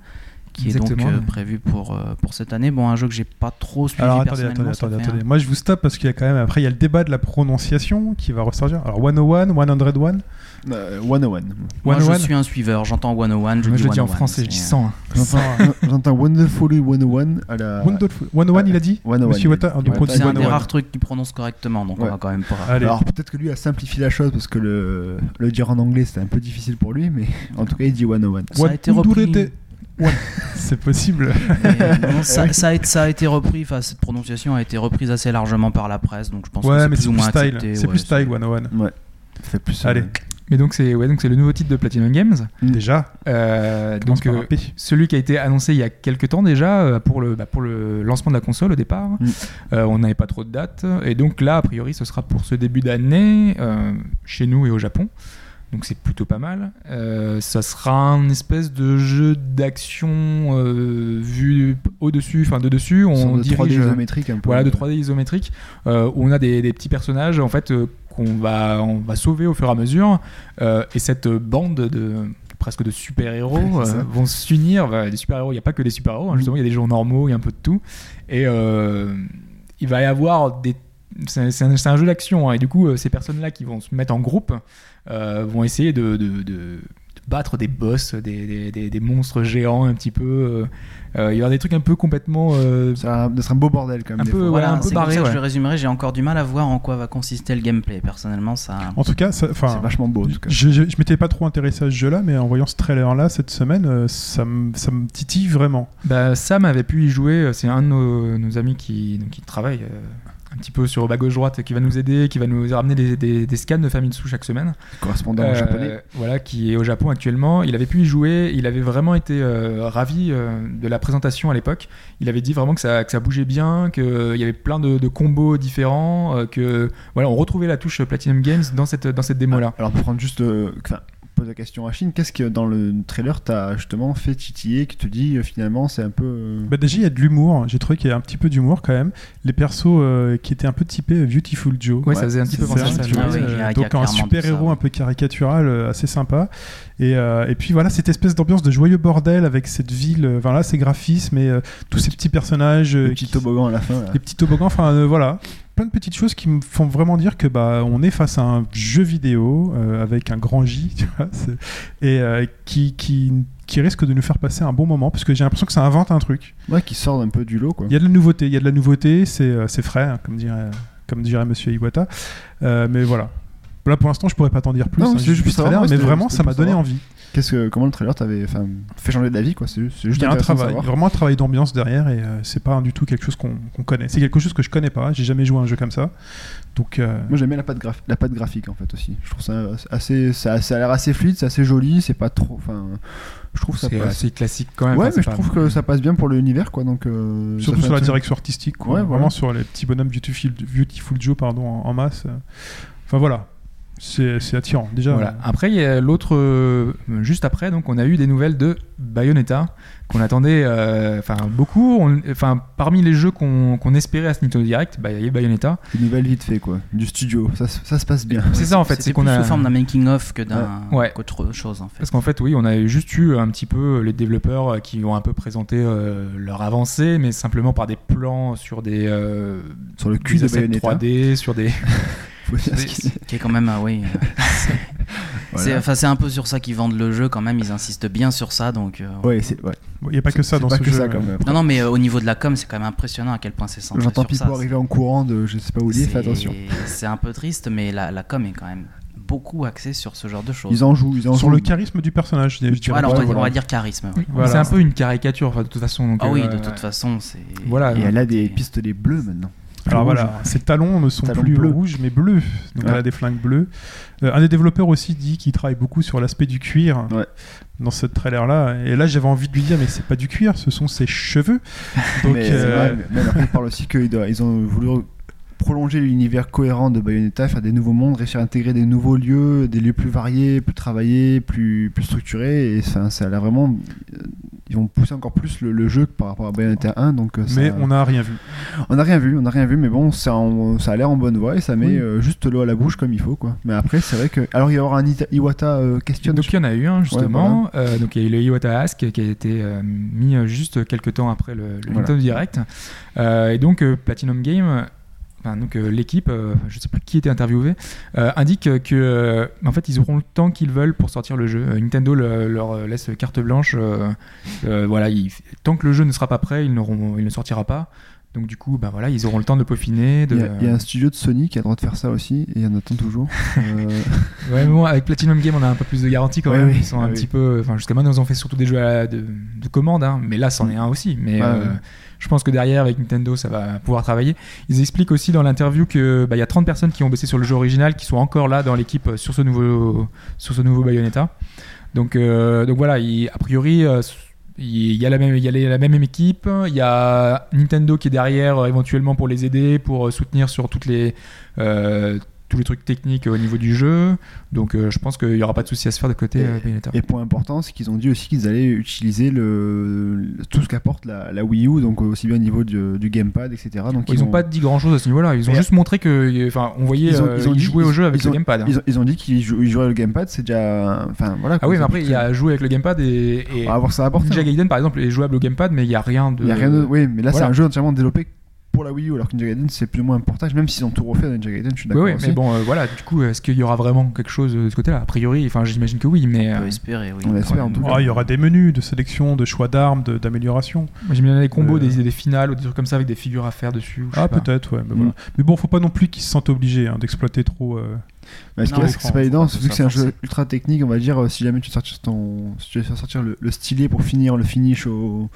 qui est Exactement, donc euh, prévu pour, euh, pour cette année. Bon, un jeu que j'ai pas trop suivi Alors attendez, personnellement. attendez, attendez, fait un- attendez. Moi je vous stoppe parce qu'il y a quand même après il y a le débat de la prononciation qui va ressortir. Alors 101, 101, Euh, 101. Moi, 101. je suis un suiveur. J'entends 101, je Moi, dis je le dis en 101, français, je dis c'est- 100. hein. J'entends Wonderfully 101 à la. Wonderful- 101 il a dit 101, Monsieur il a Wata dit. Ah, donc on dit C'est un des 101. rares trucs qu'il prononce correctement, donc on Ouais. va quand même pas. Allez. Alors peut-être que lui a simplifié la chose parce que le, le dire en anglais c'était un peu difficile pour lui, mais en tout cas il dit 101. Ça a été repris. Ouais, c'est possible. Non, ça, ça a été, ça a été repris, enfin cette prononciation a été reprise assez largement par la presse, donc je pense que c'est plus c'est ou plus moins style. accepté. C'est ouais, plus style 101. Ouais. Fait plus. Allez. euh, Mais donc c'est ouais, donc c'est le nouveau titre de Platinum Games. Déjà, Euh, donc euh, celui qui a été annoncé il y a quelques temps déjà euh, pour le bah, pour le lancement de la console au départ. Mm. Euh, on n'avait pas trop de dates et donc là a priori ce sera pour ce début d'année euh, chez nous et au Japon. Donc c'est plutôt pas mal. Euh, ça sera un espèce de jeu d'action euh, vu au-dessus, enfin de dessus. On de 3D dirige isométrique un peu. voilà, de 3D isométrique, euh, où on a des, des petits personnages en fait euh, qu'on va, on va sauver au fur et à mesure, et cette bande de presque de super-héros euh, vont s'unir. Bah, des super-héros, il n'y a pas que des super-héros, hein, justement, il y a des gens normaux, il y a un peu de tout, et euh, il va y avoir des c'est un, jeu d'action hein, et du coup ces personnes là qui vont se mettre en groupe vont essayer de, battre des boss des, monstres géants un petit peu euh, euh, il y aura des trucs un peu complètement euh, Ça va être un beau bordel quand même. Un des peu, fois. voilà, Voilà, un peu comme barré, ça que ouais. je le résumerai. J'ai encore du mal à voir en quoi va consister le gameplay. Personnellement, ça. En tout cas, C'est vachement beau en tout cas. je, je, je m'étais pas trop intéressé à ce jeu-là, mais en voyant ce trailer-là cette semaine, euh, ça me ça me titille vraiment. Bah, Sam avait pu y jouer, euh, c'est un de nos, nos amis qui, donc, qui travaille euh, un petit peu sur bas gauche droite, qui va nous aider, qui va nous ramener des, des- des scans de Famitsu chaque semaine. Correspondant Euh, japonais. Voilà, qui est au Japon actuellement. Il avait pu y jouer, il avait vraiment été euh, ravi euh, de la présentation à l'époque. Il avait dit vraiment que ça, que ça bougeait bien, qu'il y avait plein de, combos différents, euh, que voilà, on retrouvait la touche Platinum Games dans cette, dans cette démo-là. Alors pour prendre juste, euh, pose la question à Chine, qu'est-ce que dans le trailer t'as justement fait titiller, qui te dit euh, finalement c'est un peu. euh, Bah, déjà, il y a de l'humour. J'ai trouvé qu'il y a un petit peu d'humour quand même. Les persos euh, qui étaient un peu typés Beautiful Joe. Ouais, ça faisait un petit peu penser à ça, ça. tu vois, Ah oui, pense. il y a- il y a donc un clairement de super héros ouais. un peu caricatural, euh, assez sympa. Et, euh, et puis voilà, cette espèce d'ambiance de joyeux bordel avec cette ville, euh, voilà, ces graphismes et euh, tous ces petits personnages, euh, le petit qui- toboggan à la fin. là. les petits toboggans, enfin euh, voilà, plein de petites choses qui me font vraiment dire que bah on est face à un jeu vidéo euh, avec un grand J, tu vois, c'est- et euh, qui, qui qui risque de nous faire passer un bon moment parce que j'ai l'impression que ça invente un truc. Ouais, qui sort un peu du lot quoi. Il y a de la nouveauté, il y a de la nouveauté, c'est euh, c'est frais, hein, comme dirait comme dirait Monsieur Iwata. Mais voilà. Là pour l'instant je pourrais pas t'en dire plus, Non, hein, c'est juste savoir, trailer, mais vraiment ça m'a donné savoir. envie. Qu'est-ce que comment le trailer t'avait fait changer d'avis quoi C'est juste, Il y a un travail, vraiment un travail d'ambiance derrière et euh, c'est pas du tout quelque chose qu'on connaît. C'est quelque chose que je connais pas, j'ai jamais joué à un jeu comme ça. Donc euh, Moi j'aime bien la patte, la patte graphique en fait aussi. Je trouve ça assez, ça, ça a l'air assez fluide, c'est assez joli, c'est pas trop. Enfin, je trouve que ça C'est passe. assez classique quand même. Ouais, mais je trouve que ça passe bien pour l'univers quoi. Donc euh, Surtout sur la direction artistique, quoi. Ouais, vraiment sur les petits bonhommes Beautiful, Beautiful Joe pardon, en, en masse. Enfin voilà, c'est attirant. Déjà, Voilà. Après, il y a l'autre. euh, juste après, donc, on a eu des nouvelles de Bayonetta qu'on attendait, euh, enfin beaucoup. Enfin, parmi les jeux qu'on qu'on espérait à ce Nintendo Direct, bah, il y a Bayonetta. Une nouvelle vite fait quoi, du studio. Ça, se- ça se passe bien. C'est ça en fait, c'est qu'on plus a. sous forme d'un making of que d'un Ouais. qu'autre chose en fait. Parce qu'en fait, oui, on a juste eu un petit peu les développeurs euh, qui ont un peu présenté euh, leur avancée, mais simplement par des plans sur des, euh, Sur le cul des de Bayonetta. 3D, sur des. Faut dire ce qu'il- qui est quand même ah oui. euh, c'est- Voilà. un peu sur ça qu'ils vendent le jeu quand même. Ils insistent bien sur ça donc. euh, Ouais, c'est ouais. il n'y a pas que ça dans pas ce que jeu. ça quand même. Non non mais euh, au niveau de la com c'est quand même impressionnant à quel point c'est centré J'entends sur ça. Pipo arriver en courant de je sais pas où il est, fais attention. C'est un peu triste mais la, la com est quand même beaucoup axée sur ce genre de choses. Ils en jouent, ils en Sur jouent. le charisme du personnage, je dirais. Voilà, on, Ouais, va, voilà. on va dire charisme. oui. Voilà. C'est un peu une caricature, enfin, de toute façon. donc, Ah oui, euh, de toute façon, c'est. Voilà. Et elle a des Et- pistolets bleus maintenant. Alors rouge. voilà, ses talons ne sont Talons plus bleus. rouges mais bleus. Donc Ouais. elle a des flingues bleues. Euh, un des développeurs aussi dit qu'il travaille beaucoup sur l'aspect du cuir Ouais. dans ce trailer là. Et là j'avais envie de lui dire mais c'est pas du cuir, ce sont ses cheveux. Donc mais, euh, vrai, mais- mais après, il parle aussi qu'ils ont voulu prolonger l'univers cohérent de Bayonetta, faire des nouveaux mondes, réussir à intégrer des nouveaux lieux, des lieux plus variés, plus travaillés, plus, plus structurés. Et ça, ça a l'air vraiment. euh, Ils vont pousser encore plus le, le jeu que par rapport à Bayonetta 1. Donc, euh, mais on n'a rien vu. on n'a rien vu, on n'a rien vu, mais bon, ça, ça a l'air en bonne voie et ça met Oui. euh, juste l'eau à la bouche comme il faut, quoi. Mais après, c'est vrai que. Alors, il y aura un Ita- Iwata euh, question. Donc il y en a eu un justement. Euh, donc il y a eu le Iwata Ask qui a été mis juste quelques temps après le, le Voilà. Nintendo Direct. Et donc Platinum Game, enfin, donc euh, l'équipe, euh, je sais plus qui était interviewé, euh, indique que en fait ils auront le temps qu'ils veulent pour sortir le jeu. Nintendo le- leur laisse carte blanche. voilà, il- tant que le jeu ne sera pas prêt, il, n'auront- il ne sortira pas. Donc du coup, bah voilà, ils auront le temps de peaufiner. De... Il y, a, il y a un studio de Sony qui a le droit de faire ça aussi, et il y en attend toujours. Euh, Ouais, mais bon, avec Platinum Game, on a un peu plus de garantie quand Ouais, même. oui. Ils sont un petit peu. Enfin, jusqu'à maintenant, ils ont fait surtout des jeux à- de, de commande, hein, mais là, c'en est un aussi. Mais Ouais, euh. Je pense que derrière, avec Nintendo, ça va pouvoir travailler. Ils expliquent aussi dans l'interview que bah, y a 30 personnes qui ont bossé sur le jeu original, qui sont encore là dans l'équipe euh, sur ce nouveau sur ce nouveau Bayonetta. Donc, euh, donc voilà, il- a priori. euh, il y a la même, il y a la même équipe. Il y a Nintendo qui est derrière éventuellement pour les aider, pour soutenir sur toutes les tous les trucs techniques au niveau du jeu. Donc euh, je pense qu'il n'y aura pas de souci à se faire de côté Et- euh, Bayonetta. Et point important, c'est qu'ils ont dit aussi qu'ils allaient utiliser le, le- tout ce qu'apporte la, la Wii U, donc aussi bien au niveau du, du gamepad, etc. Donc ils n'ont ont- pas dit grand chose à ce niveau-là. Ils ont juste montré que, enfin, on voyait Ils ont- euh, ils ont au jeu avec le gamepad. hein. Ils ont, ils ont dit qu'ils jou- ils joueraient le gamepad, c'est déjà. Enfin voilà. Ah oui, mais après il y a joué avec le gamepad et, et On va voir ça apporte. Ninja Gaiden par exemple est jouable au gamepad, mais il y a rien de. Il y a rien de. Oui, mais là Voilà. c'est un jeu entièrement développé pour la Wii U, alors que Ninja Gaiden c'est plus ou moins un portage, même s'ils ont tout refait dans Ninja Gaiden, je suis Oui, d'accord. oui, aussi. mais bon, euh, voilà. Du coup, est-ce qu'il y aura vraiment quelque chose de ce côté-là? A priori, enfin, j'imagine que oui, mais On euh, peut espérer, oui. On l'espère en tout cas. Ah, il y aura des menus de sélection, de choix d'armes, de- d'amélioration. moi, j'aime bien les combos, Euh. des, des finales ou des trucs comme ça avec des figures à faire dessus. ou je Ah peut-être, ouais. Mais, Mm. voilà. mais bon, faut pas non plus qu'ils se sentent obligés hein, d'exploiter trop. euh, Mais ce Non, qu'il y a, faut c'est que c'est pas pas évident, vu que c'est un jeu ultra technique, on va dire, euh, si jamais tu sortir ton, si tu veux faire sortir le, le stylet pour finir le finish au,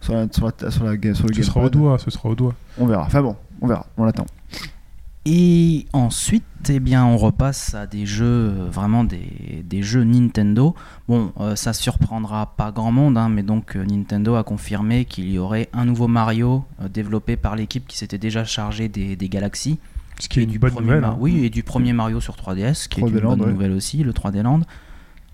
sur, la, sur, la, sur, la, ga- sur le ce sera au doigt, ce sera au doigt. on verra. Enfin bon, on verra, on l'attend. Et ensuite, eh bien, on repasse à des jeux, euh, vraiment des, des jeux Nintendo. Bon, euh, ça surprendra pas grand monde, hein, mais donc euh, Nintendo a confirmé qu'il y aurait un nouveau Mario euh, développé par l'équipe qui s'était déjà chargée des, des Galaxies. Ce qui est une du bonne premier nouvelle. Mar- hein. Oui, et du premier Mario sur 3DS, qui est 3D une Land, bonne ouais. nouvelle aussi, le 3D Land.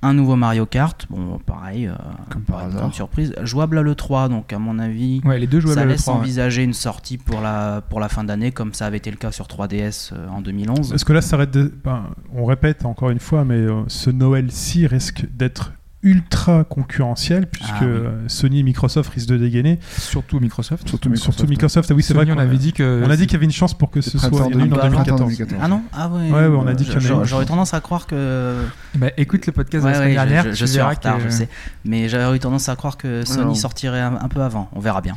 Un nouveau Mario Kart, bon, pareil, euh, Comme pas par hasard. grande surprise. Jouable à l'E3, donc à mon avis, Ouais, les deux jouables ça à laisse l'E3, ouais. envisager une sortie pour la, pour la fin d'année, comme ça avait été le cas sur 3DS euh, en 2011. Est-ce que là, ça arrête de- ben, on répète encore une fois, mais euh, ce Noël-ci risque d'être ultra concurrentiel puisque Ah oui. Sony et Microsoft risquent de dégainer. Surtout Microsoft. Surtout Microsoft. Surtout Microsoft. Ah oui, c'est vrai on qu'on avait dit que. on a dit qu'il y avait une chance pour que ce soit en a une en 2014. 2014. 2014. Ah non Ah ouais, Ouais, ouais, on a dit qu'il J'aurais- tendance à croire que. Bah, écoute le podcast Ouais, de la semaine ouais, je- dernière. je, tu je suis en retard, que- je sais. Mais j'aurais eu tendance à croire que Sony non. sortirait un, un peu avant. On verra bien.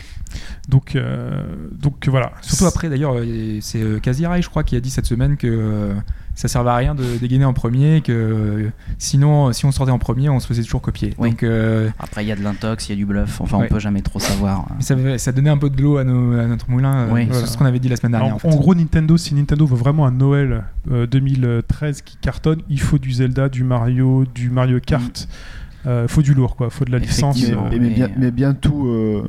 Donc, euh, donc voilà. Surtout après, d'ailleurs, euh, c'est euh, Kazirai, je crois, qui a dit cette semaine que euh, ça servait à rien de dégainer en premier, que euh, sinon, si on sortait en premier, on se faisait toujours copier. Oui. Donc, euh, Après, il y a de l'intox, il y a du bluff. Enfin, Ouais. on peut jamais trop savoir. ça, ça donnait un peu de l'eau à, notre moulin. euh, Oui. c'est Voilà. ce qu'on avait dit la semaine dernière. En, en fait. en gros, Nintendo, si Nintendo veut vraiment un Noël euh, 2013 qui cartonne, il faut du Zelda, du Mario, du Mario Kart. Euh, faut du lourd, quoi. Faut de la licence. Mais, euh, bien, mais bien tout, euh,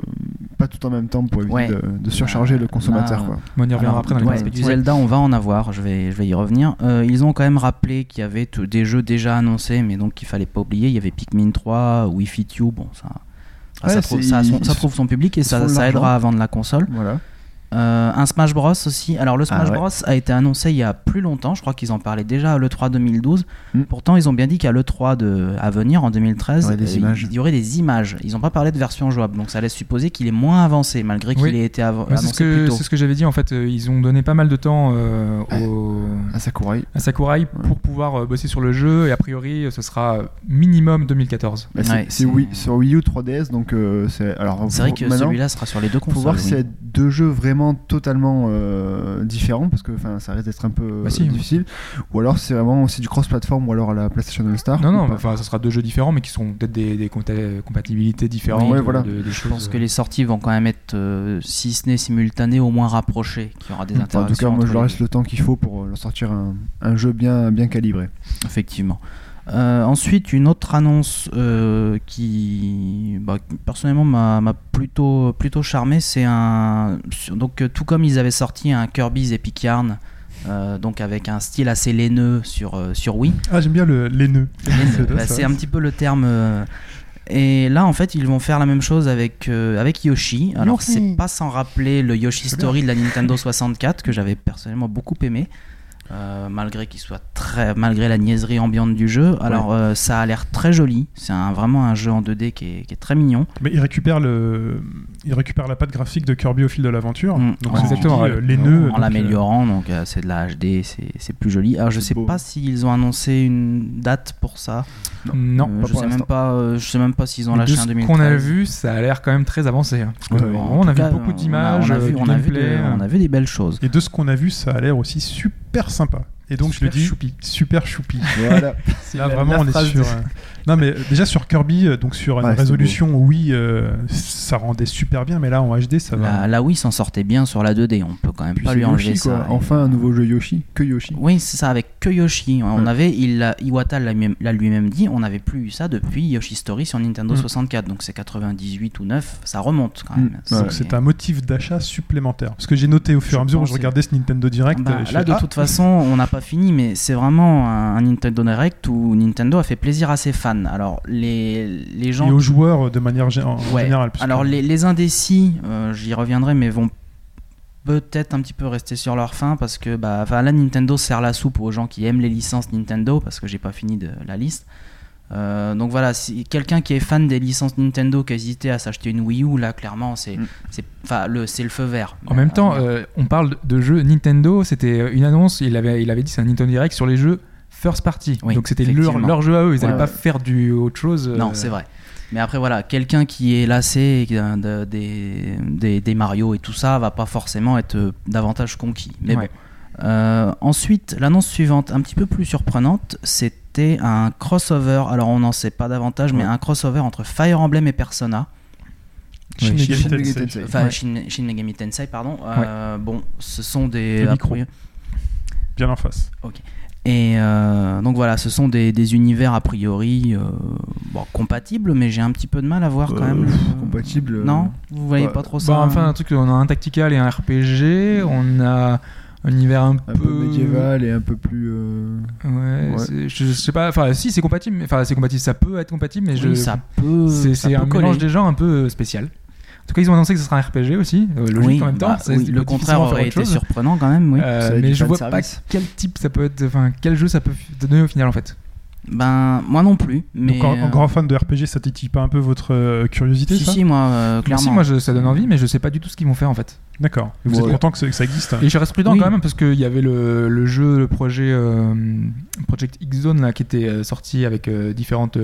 pas tout en même temps pour éviter Ouais. de, de surcharger Bah, le consommateur. là, quoi. Mais on y reviendra après dans les ouais, du Zelda, on va en avoir, je vais, je vais y revenir. Euh, ils ont quand même rappelé qu'il y avait des jeux déjà annoncés, mais donc qu'il fallait pas oublier. Il y avait Pikmin 3, Wii Fit You, bon, ça, ça, Ouais, ça trouve, ça son- ça trouve son public et ça, de ça aidera à vendre la console. Voilà. Euh, un Smash Bros aussi. Alors le Smash Ah ouais. Bros a été annoncé il y a plus longtemps. Je crois qu'ils en parlaient déjà à l'E3 2012. Mm. Pourtant, ils ont bien dit qu'à l'E3 de... à venir en 2013, Ouais, des euh, il y aurait des images. Ils n'ont pas parlé de version jouable, donc ça laisse supposer qu'il est moins avancé malgré qu'il Oui. ait été av- Ouais, c'est annoncé ce que, plus tôt. c'est ce que j'avais dit en fait. euh, Ils ont donné pas mal de temps euh, au- À Sakurai. à Sakurai pour pouvoir euh, bosser sur le jeu et a priori ce sera minimum 2014. Bah, c'est Ouais, c'est c'est- Wii, sur Wii U 3DS, donc euh, c'est. Alors, C'est vrai faut- que maintenant, celui-là sera sur les deux Faut consoles. voir oui. y a deux jeux vraiment vraiment totalement euh, différent parce que enfin ça risque d'être un peu Bah si, oui. difficile ou alors c'est vraiment c'est du cross platform ou alors à la PlayStation All Star Non, non, enfin, ça sera deux jeux différents, mais qui sont peut-être des, compatibilités différentes. Ouais, euh, voilà. de- des Je pense que les sorties vont quand même être, euh, si ce n'est simultanées, au moins rapprochées, qu'il y aura des Enfin, en tout interactions. cas moi je leur laisse le temps qu'il faut pour euh, leur sortir un, un jeu bien bien calibré Effectivement. Euh, ensuite, une autre annonce euh, qui, bah, personnellement m'a plutôt, plutôt charmé, c'est un. Donc, euh, tout comme ils avaient sorti un Kirby's Epic Yarn, euh, donc avec un style assez laineux sur, euh, sur Wii. Ah, j'aime bien le. Laineux, bah, c'est un petit peu le terme. euh, Et là, en fait, ils vont faire la même chose avec, euh, avec Yoshi. Alors, c'est pas sans rappeler le Yoshi Story de la Nintendo 64 que j'avais personnellement beaucoup aimé. Euh, malgré qu'il soit très malgré la niaiserie ambiante du jeu alors euh, ça a l'air très joli c'est un, vraiment un jeu en 2D qui est, qui est très mignon Mais il récupère, le... il récupère la patte graphique de Kirby au fil de l'aventure. Mm. Donc, Ouais, c'est exactement, dit, ouais. euh, les nœuds. en l'améliorant donc euh, c'est de la HD c'est c'est plus joli alors je sais beau. pas s'ils ont annoncé une date pour ça Non. Euh, pas je pour sais même pas euh, je sais même pas s'ils ont Mais lâché de un ce 2013 qu'on a vu, ça a l'air quand même très avancé. hein. Parce que, on a vu cas, beaucoup on a- d'images, on a, vu, du on, a vu gameplay, des, on a vu des belles choses Et de ce qu'on a vu, ça a l'air aussi super sympa. Et donc, je le dis, choupi. super choupi. voilà Là, vraiment, on est sur. euh, Non, mais déjà sur Kirby, euh, donc sur une Ouais, résolution, oui, euh, ça rendait super bien, mais là en HD, ça va. La, la Wii s'en sortait bien sur la 2D, on peut quand même Puis pas c'est lui enlever Yoshi, ça. quoi. Enfin un nouveau jeu Yoshi que Yoshi Oui, c'est ça, avec que Yoshi. On Ouais. avait, il, l'a- Iwata l'a lui- l'a lui-même dit, on n'avait plus eu ça depuis Yoshi Story sur Nintendo Mm. 64. Donc c'est 98 ou 9, ça remonte quand Mm. même. Ouais. Donc c'est un motif d'achat supplémentaire. Parce que j'ai noté au fur et à Je mesure où je regardais ce Nintendo Direct. Bah, euh, je là, fais, de ah, toute façon, on n'a pas fini, mais c'est vraiment un, un Nintendo Direct où Nintendo a fait plaisir à ses fans. Alors, les, les gens. et aux joueurs euh, de manière gé- en Ouais. générale. Alors les, les indécis, euh, j'y reviendrai, mais vont peut-être un petit peu rester sur leur fin parce que bah, là Nintendo sert la soupe aux gens qui aiment les licences Nintendo parce que j'ai pas fini de la liste. Euh, donc voilà, si quelqu'un qui est fan des licences Nintendo qui a hésité à s'acheter une Wii U, là clairement c'est Mm. c'est enfin le c'est le feu vert. En même temps, euh, on parle de jeux Nintendo. C'était une annonce. Il avait, il avait dit c'est un Nintendo Direct sur les jeux first party. Oui, Donc c'était leur, jeu à eux. Ils n'allaient Ouais, pas faire du autre chose. euh, Non, c'est vrai. Mais après, voilà, quelqu'un qui est lassé des, des, des Mario et tout ça va pas forcément être euh, davantage conquis. Mais Ouais. bon. Euh, ensuite, l'annonce suivante, un petit peu plus surprenante, c'était un crossover. Alors, on n'en sait pas davantage, mais un crossover entre Fire Emblem et Persona. Shin Megami Shin Megami Tensei. Enfin, Ouais. Shin, Shin Megami Tensei, pardon. Euh, Bon, ce sont des. Bien en face. Et euh, donc voilà, ce sont des, des univers a priori euh, bon, compatibles, mais j'ai un petit peu de mal à voir quand Euh, même. le- compatible, euh, Non Vous voyez bah, pas trop ça Bah, enfin, un truc, on a un tactical et un RPG. On a un univers un, un peu médiéval et un peu plus euh, Ouais, je, je sais pas. Enfin, si c'est compatible, enfin c'est compatible, ça peut être compatible, mais je. Ça peut. c'est ça un mélange des genres un peu spécial. En tout cas, ils ont annoncé que ce sera un RPG aussi, euh, logique Oui, en même temps. bah, oui, le contraire aurait été chose. surprenant quand même, oui. Euh, mais je vois pas fanservice. quel type ça peut être, enfin quel jeu ça peut donner au final en fait. Ben, moi non plus. Mais Donc, en, en euh, grand fan de RPG, ça titille pas un peu votre euh, curiosité, si, ça si, moi, euh, clairement. si, moi je- ça donne envie, mais je sais pas du tout ce qu'ils vont faire en fait. D'accord. Et Vous êtes content que, ça- que ça existe Et je reste prudent Oui. quand même parce qu'il y avait le, le jeu, le projet euh, Project X Zone là qui était sorti avec euh, différentes.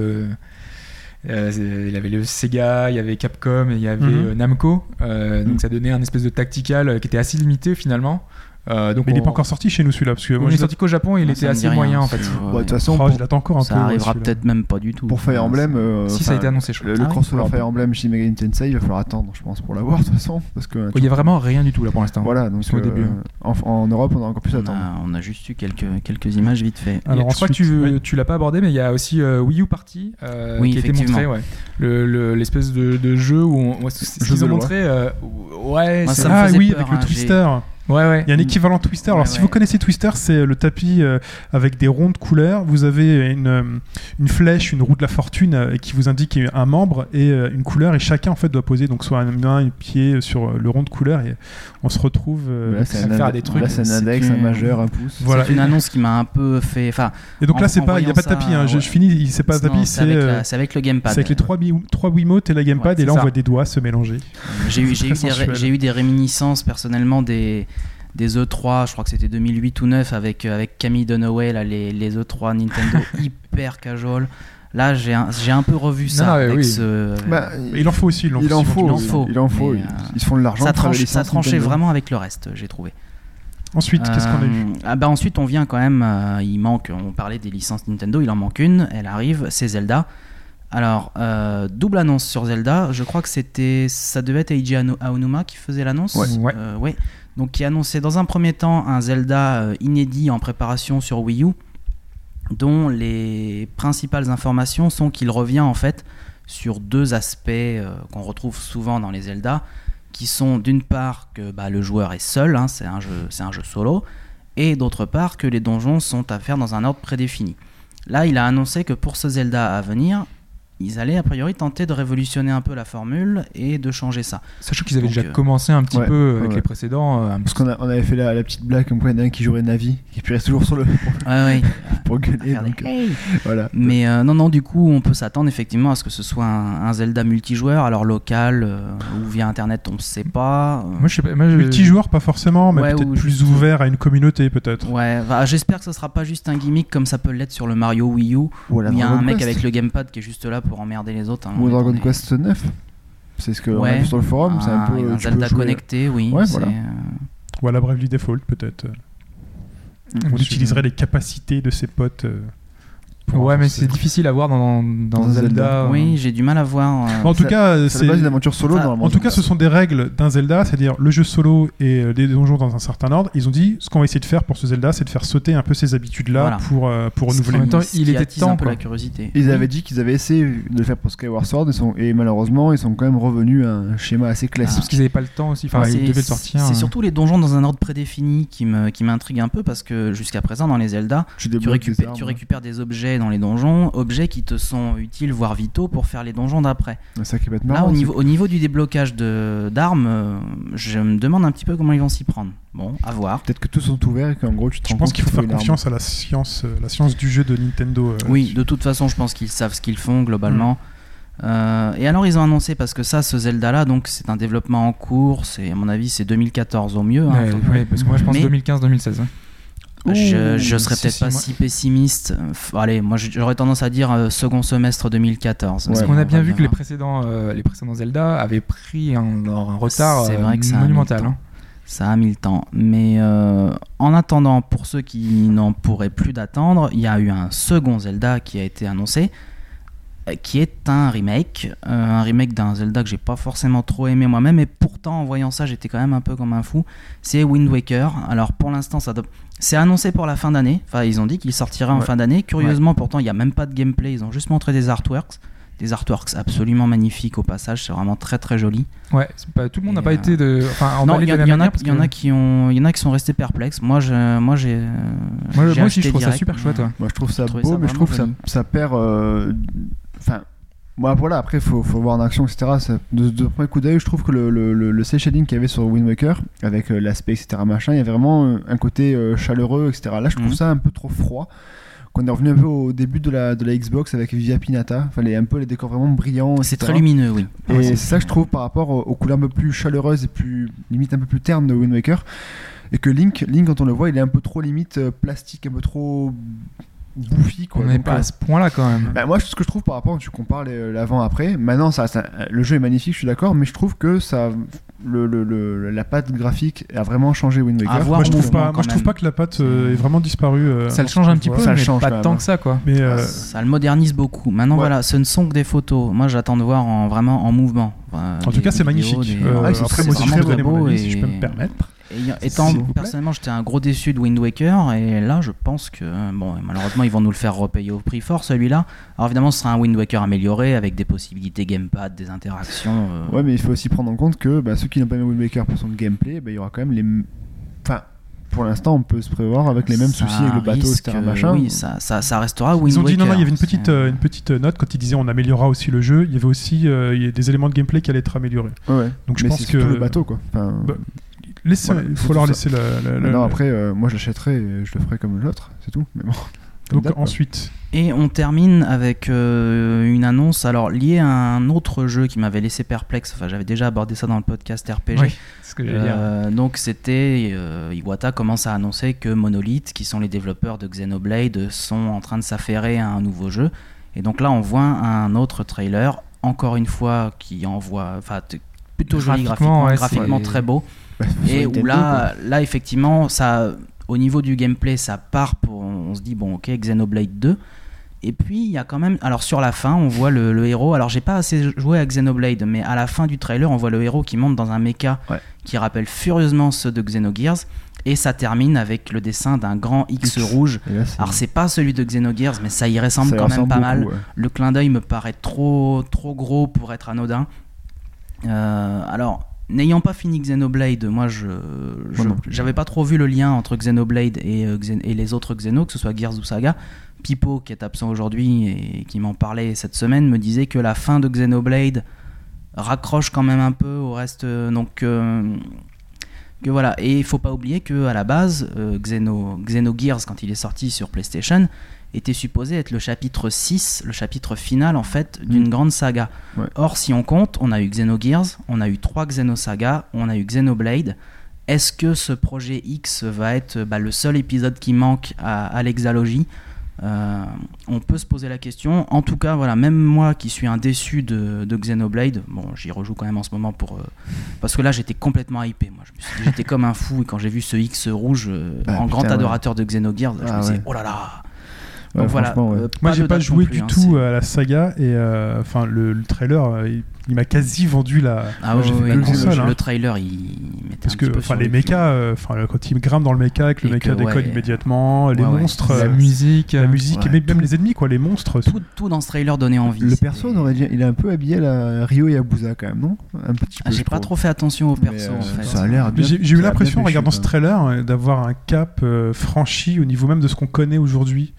Euh, il y avait le Sega, il y avait Capcom et il y avait Mhm. euh, Namco. Euh, Donc Mhm. ça donnait un espèce de tactical euh, qui était assez limité finalement. Euh, donc Mais il n'est pas encore sorti chez nous celui-là. Parce que Oui, moi, il est sorti qu'au Japon et il Moi, était ça assez rien, moyen en fait. ouais. Bon, de toute façon, Oh, pour, je l'attends encore un ça peu. ouais, arrivera peut-être même pas du tout. pour Fire Emblem, euh, Si ça a été annoncé, je crois. le, le Ah crossover Fire Emblem chez Megami Tensei, il va falloir attendre, je pense, pour l'avoir de toute façon, parce que Il y a vraiment rien du tout là pour l'instant. voilà, donc au euh, début. en, en Europe, on a encore plus à On attendre. a, on a juste eu quelques, quelques images vite fait. Alors je crois que tu, tu l'as pas abordé, mais il y a aussi euh, Wii U Party euh, qui a été montré. L'espèce de, jeu où on, ce qu'ils ont montré. euh, ouais, ça Ah oui, avec le hein, Twister. Ouais, ouais. Il y a un équivalent Twister. Alors, Ouais, si ouais. vous connaissez Twister, c'est le tapis euh, avec des ronds de couleurs. Vous avez une, euh, une flèche, une roue de la fortune euh, qui vous indique un membre et euh, une couleur. Et chacun, en fait, doit poser donc soit une main, un pied sur le rond de couleur. Et on se retrouve. euh, Là, c'est ça un, faire des trucs, là, c'est un index, une- un majeur, un pouce. Voilà. C'est une annonce qui m'a un peu fait. Enfin, Et donc en- là, c'est en pas, il n'y a pas de tapis. hein. Je, ouais. je finis, c'est pas de tapis, c'est c'est avec, euh, la- c'est avec le gamepad. c'est avec les trois, Wii- trois Wiimotes et la gamepad. Ouais, et là, on voit des doigts se mélanger. J'ai eu, des, j'ai eu des réminiscences personnellement des, des E3, je crois que c'était 2008 ou 9 avec, euh, avec Camille Dunaway, là, les, les E3 Nintendo hyper casual. Là, j'ai un, j'ai un peu revu ça Non, ouais, avec oui. ce. Bah, Mais il en faut aussi. Il en il en faut. il en faut. il en faut. Mais, Ils- euh, Ils se font de l'argent. ça, tranche, ça tranchait Nintendo. vraiment avec le reste, j'ai trouvé. Ensuite, qu'est-ce qu'on a eu Euh, ah bah Ensuite, on vient quand même. euh, il manque. On parlait des licences Nintendo. Il en manque une. Elle arrive. C'est Zelda. Alors, euh, double annonce sur Zelda. Je crois que c'était. Ça devait être Eiji Aonuma qui faisait l'annonce. Ouais. Ouais. Euh, ouais. Donc, qui annonçait dans un premier temps un Zelda euh, inédit en préparation sur Wii U, dont les principales informations sont qu'il revient en fait sur deux aspects euh, qu'on retrouve souvent dans les Zelda, qui sont d'une part que bah, le joueur est seul, hein, c'est un jeu, c'est un jeu solo, et d'autre part que les donjons sont à faire dans un ordre prédéfini. Là, il a annoncé que pour ce Zelda à venir, ils allaient a priori tenter de révolutionner un peu la formule et de changer ça. Sachant qu'ils avaient Donc, déjà euh, commencé un petit ouais, peu avec ouais. les précédents. euh, Parce qu'on on avait fait la, la petite blague comme quoi il y en a un qui jouerait Navi, et puis il reste toujours sur le Ouais, ouais. pour gueuler. Donc, euh, hey. voilà. Mais euh, non, non, du coup, on peut s'attendre effectivement à ce que ce soit un, un Zelda multijoueur, alors local euh, ou via internet, on ne sait pas. euh, Moi, je sais pas. Moi, Multijoueur, pas forcément, mais Ouais, peut-être ou plus ouvert à une communauté, peut-être. Ouais, bah, j'espère que ce sera pas juste un gimmick comme ça peut l'être sur le Mario Wii U, où il y a un mec avec le gamepad qui est juste là pour emmerder les autres. hein. Ou On Dragon des- Quest 9. C'est ce qu'on a Ouais. vu sur le forum. c'est un Ah, peu. un tu Zelda peux jouer- connecté, oui. Ouais, c'est, voilà. euh, Ou à la Bravely Default, peut-être. On Moi, je- utiliserait les capacités de ses potes. Pour Ouais, mais c'est difficile à voir dans, dans, Dans Zelda. Zelda. Oui, j'ai du mal à voir. euh, en tout cas, C'est d'une aventure solo Enfin. En tout cas, ce sont des règles d'un Zelda, c'est-à-dire le jeu solo et euh, des donjons dans un certain ordre. Ils ont dit ce qu'on va essayer de faire pour ce Zelda, c'est de faire sauter un peu ces habitudes-là Voilà. pour, euh, pour renouveler. En même temps, ce il était temps, un peu la curiosité. Ils Oui. avaient dit qu'ils avaient essayé de le faire pour Skyward Sword et, sont- et malheureusement ils sont quand même revenus à un schéma assez classique. Parce qu'ils avaient pas le temps aussi. Enfin, Enfin, ils c'est- devaient le sortir. C'est euh. surtout les donjons dans un ordre prédéfini qui me qui m'intrigue un peu parce que jusqu'à présent dans les Zelda, tu récupères des objets dans les donjons, objets qui te sont utiles voire vitaux pour faire les donjons d'après. C'est ça qui va être Là, au niveau, au niveau du déblocage de- d'armes, euh, je me demande un petit peu comment ils vont s'y prendre. Bon, à voir. Peut-être que tous sont ouverts et qu'en gros tu te Je rends pense compte qu'il faut faire confiance à la science, euh, la science du jeu de Nintendo. euh, Oui, de toute façon, je pense qu'ils savent ce qu'ils font globalement. Euh, et alors, ils ont annoncé parce que ça, ce Zelda-là, donc c'est un développement en cours. C'est à mon avis, c'est 2014 au mieux. hein. Ouais, parce que moi, je pense Mais- 2015-2016. hein. Je, je serais peut-être pas si pessimiste. Allez, moi j'aurais tendance à dire euh, second semestre 2014. Ouais. Mais On a bien vu que les précédents, euh, les précédents Zelda avaient pris un, un retard euh, vrai que ça a mis monumental. hein. Ça a mis le temps. Mais euh, en attendant, pour ceux qui n'en pourraient plus d'attendre, il y a eu un second Zelda qui a été annoncé, qui est un remake. euh, un remake d'un Zelda que j'ai pas forcément trop aimé moi-même, et pourtant en voyant ça, j'étais quand même un peu comme un fou. C'est Wind Waker. Alors pour l'instant, ça doit- c'est annoncé pour la fin d'année. Enfin, ils ont dit qu'il sortirait en Ouais. fin d'année. Curieusement, pourtant, il n'y a même pas de gameplay. Ils ont juste montré des artworks. Des artworks absolument magnifiques au passage, c'est vraiment très très joli. Ouais, pas- tout le monde n'a pas euh, été de. Enfin, Non, il y, en a, il y en que- a qui ont, il y en a qui sont restés perplexes. Moi, je, moi, j'ai. Moi, aussi, je trouve ça super chouette. ouais. Moi je trouve ça beau, ça mais je trouve que ça, ça perd. euh, Enfin. Voilà, après faut, faut voir en action, etc. De, de premier coup d'œil, je trouve que le, le, le, le shading qu'il y avait sur Wind Waker, avec euh, l'aspect, etc. machin, il y a vraiment euh, un côté euh, chaleureux, etc. Là je trouve Mhm. ça un peu trop froid. Qu'on est revenu un peu au début de la, de la Xbox avec Via Pinata, enfin les, un peu les décors vraiment brillants. C'est très lumineux, oui. Et Ouais, c'est ça que je trouve par rapport aux, aux couleurs un peu plus chaleureuses et plus limite un peu plus ternes de Wind Waker. Et que Link, Link quand on le voit, il est un peu trop limite plastique, un peu trop bouffi. Quoi. On n'est pas euh, à ce point-là quand même. bah, moi, ce que je trouve par rapport, tu compares les- l'avant-après, maintenant, ça, le jeu est magnifique, je suis d'accord, mais je trouve que ça, le, le- le- la patte graphique a vraiment changé Wind Waker. Voir Moi, je trouve pas, moi, je trouve pas que la patte euh, est vraiment disparue. euh, ça le change qu'on un petit peu, Ça le mais change pas tant même. que ça quoi. Mais euh, Ça le modernise beaucoup. Maintenant, Ouais. voilà, ce ne sont que des photos. Moi, j'attends de voir en, vraiment en mouvement. Enfin, en tout cas, c'est magnifique. des- Euh, Ouais, c'est très beau, je c'est très beau et- si je peux me permettre. Et étant, personnellement, j'étais un gros déçu de Wind Waker, et là, je pense que, bon, malheureusement, ils vont nous le faire repayer au prix fort, celui-là. Alors, évidemment, ce sera un Wind Waker amélioré, avec des possibilités gamepad, des interactions. euh, Ouais, mais il faut aussi prendre en compte que bah, ceux qui n'ont pas aimé Wind Waker pour son gameplay, bah, il y aura quand même les. Enfin, pour l'instant, on peut se prévoir avec les mêmes ça soucis avec le bateau, risque, etc. euh, Machin. Oui, ça, ça, ça restera Wind Ils ont dit non, non, il y avait une petite, C'est- euh, une petite note quand ils disaient on améliorera aussi le jeu. Il y avait aussi euh, il y a des éléments de gameplay qui allaient être améliorés. Ouais, ouais. Donc je mais pense c'est que surtout le bateau, quoi. Enfin, Bah, laissez, Voilà, il faut leur laisser la. la- la- non, la- après, euh, moi je l'achèterai et je le ferai comme l'autre, c'est tout. Mais bon. Donc ensuite, Et on termine avec euh, une annonce alors liée à un autre jeu qui m'avait laissé perplexe. Enfin, j'avais déjà abordé ça dans le podcast RPG. Oui, c'est ce que j'allais dire. Euh, donc c'était euh, Iwata commence à annoncer que Monolith, qui sont les développeurs de Xenoblade, sont en train de s'affairer à un nouveau jeu. Et donc là, on voit un autre trailer, encore une fois, qui envoie, enfin, plutôt joli Graphiquement, graphiquement, ouais, graphiquement c'est- très beau. Bah, Et où là, là effectivement, ça, au niveau du gameplay, ça part pour, on se dit bon, ok, Xenoblade 2. Et puis il y a quand même, alors sur la fin, on voit le, le héros. Alors j'ai pas assez joué à Xenoblade, mais à la fin du trailer, on voit le héros qui monte dans un mecha Ouais. qui rappelle furieusement ceux de Xenogears. Et ça termine avec le dessin d'un grand X, X. rouge. là, Alors c'est pas celui de Xenogears, mais ça y ressemble ça quand même pas mal. ouais. Le clin d'œil me paraît trop, trop gros pour être anodin. Euh, alors, n'ayant pas fini Xenoblade, moi, je, j'avais pas trop vu le lien entre Xenoblade et, euh, Xen- et les autres Xeno, que ce soit Gears ou Saga. Pipo, qui est absent aujourd'hui et qui m'en parlait cette semaine, me disait que la fin de Xenoblade raccroche quand même un peu au reste. euh, Donc, euh, que voilà. Et il faut pas oublier que à la base, euh, Xeno, Xenogears, quand il est sorti sur PlayStation, était supposé être le chapitre 6, le chapitre final en fait d'une Mm. grande saga. Ouais. Or, si on compte, on a eu Xenogears, on a eu trois Xenosagas, on a eu Xenoblade. Est-ce que ce projet X va être bah, le seul épisode qui manque à, à l'exalogie Euh, On peut se poser la question. En tout cas, voilà, même moi qui suis un déçu de, de Xenoblade, bon, j'y rejoue quand même en ce moment pour euh, parce que là j'étais complètement hypé. Moi, j'étais comme un fou et quand j'ai vu ce X rouge euh, Bah, en putain, grand ouais. adorateur de Xenogears, je Ah, me disais ouais. oh là là. Ouais, Donc voilà. ouais. euh, Moi, j'ai pas joué plus, du hein, tout à la saga et euh, enfin le, le trailer, euh, il, il m'a quasi vendu la. Ah ouais, le console, le, hein. le trailer, il mettait Parce un que enfin les le mechas, euh, enfin quand ils grimpent dans le mecha, que le mecha décolle ouais. immédiatement, les monstres, la musique. la musique et même, même les ennemis quoi, les monstres. tout, tout dans ce trailer donnait envie. Le perso, on aurait dit, il est un peu habillé à la Ryo Yabusa quand même, non? Un petit peu. Ah, J'ai pas trop fait attention au perso en fait. Ça a l'air. J'ai eu l'impression en regardant ce quoi. trailer d'avoir un cap franchi au niveau même de ce qu'on connaît aujourd'hui.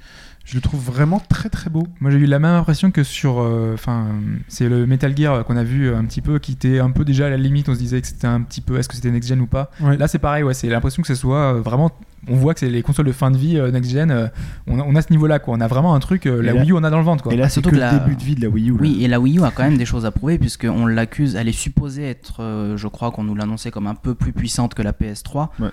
Je le trouve vraiment très très beau. Moi j'ai eu la même impression que sur. euh, Enfin, c'est le Metal Gear qu'on a vu un petit peu, qui était un peu déjà à la limite. On se disait que c'était un petit peu. Est-ce que c'était next gen ou pas? Ouais. Là c'est pareil, ouais, c'est l'impression que ce soit euh, vraiment. On voit que c'est les consoles de fin de vie euh, next gen. euh, on, a, on a ce niveau-là, quoi. On a vraiment un truc. euh, la là- Wii U, on a dans le ventre, quoi. Et là, c'est Surtout que que le la- début de vie de la Wii U. là. Oui, et la Wii U a quand même des choses à prouver puisqu'on l'accuse, elle est supposée être, euh, je crois qu'on nous l'annonçait comme un peu plus puissante que la PS3. Ouais.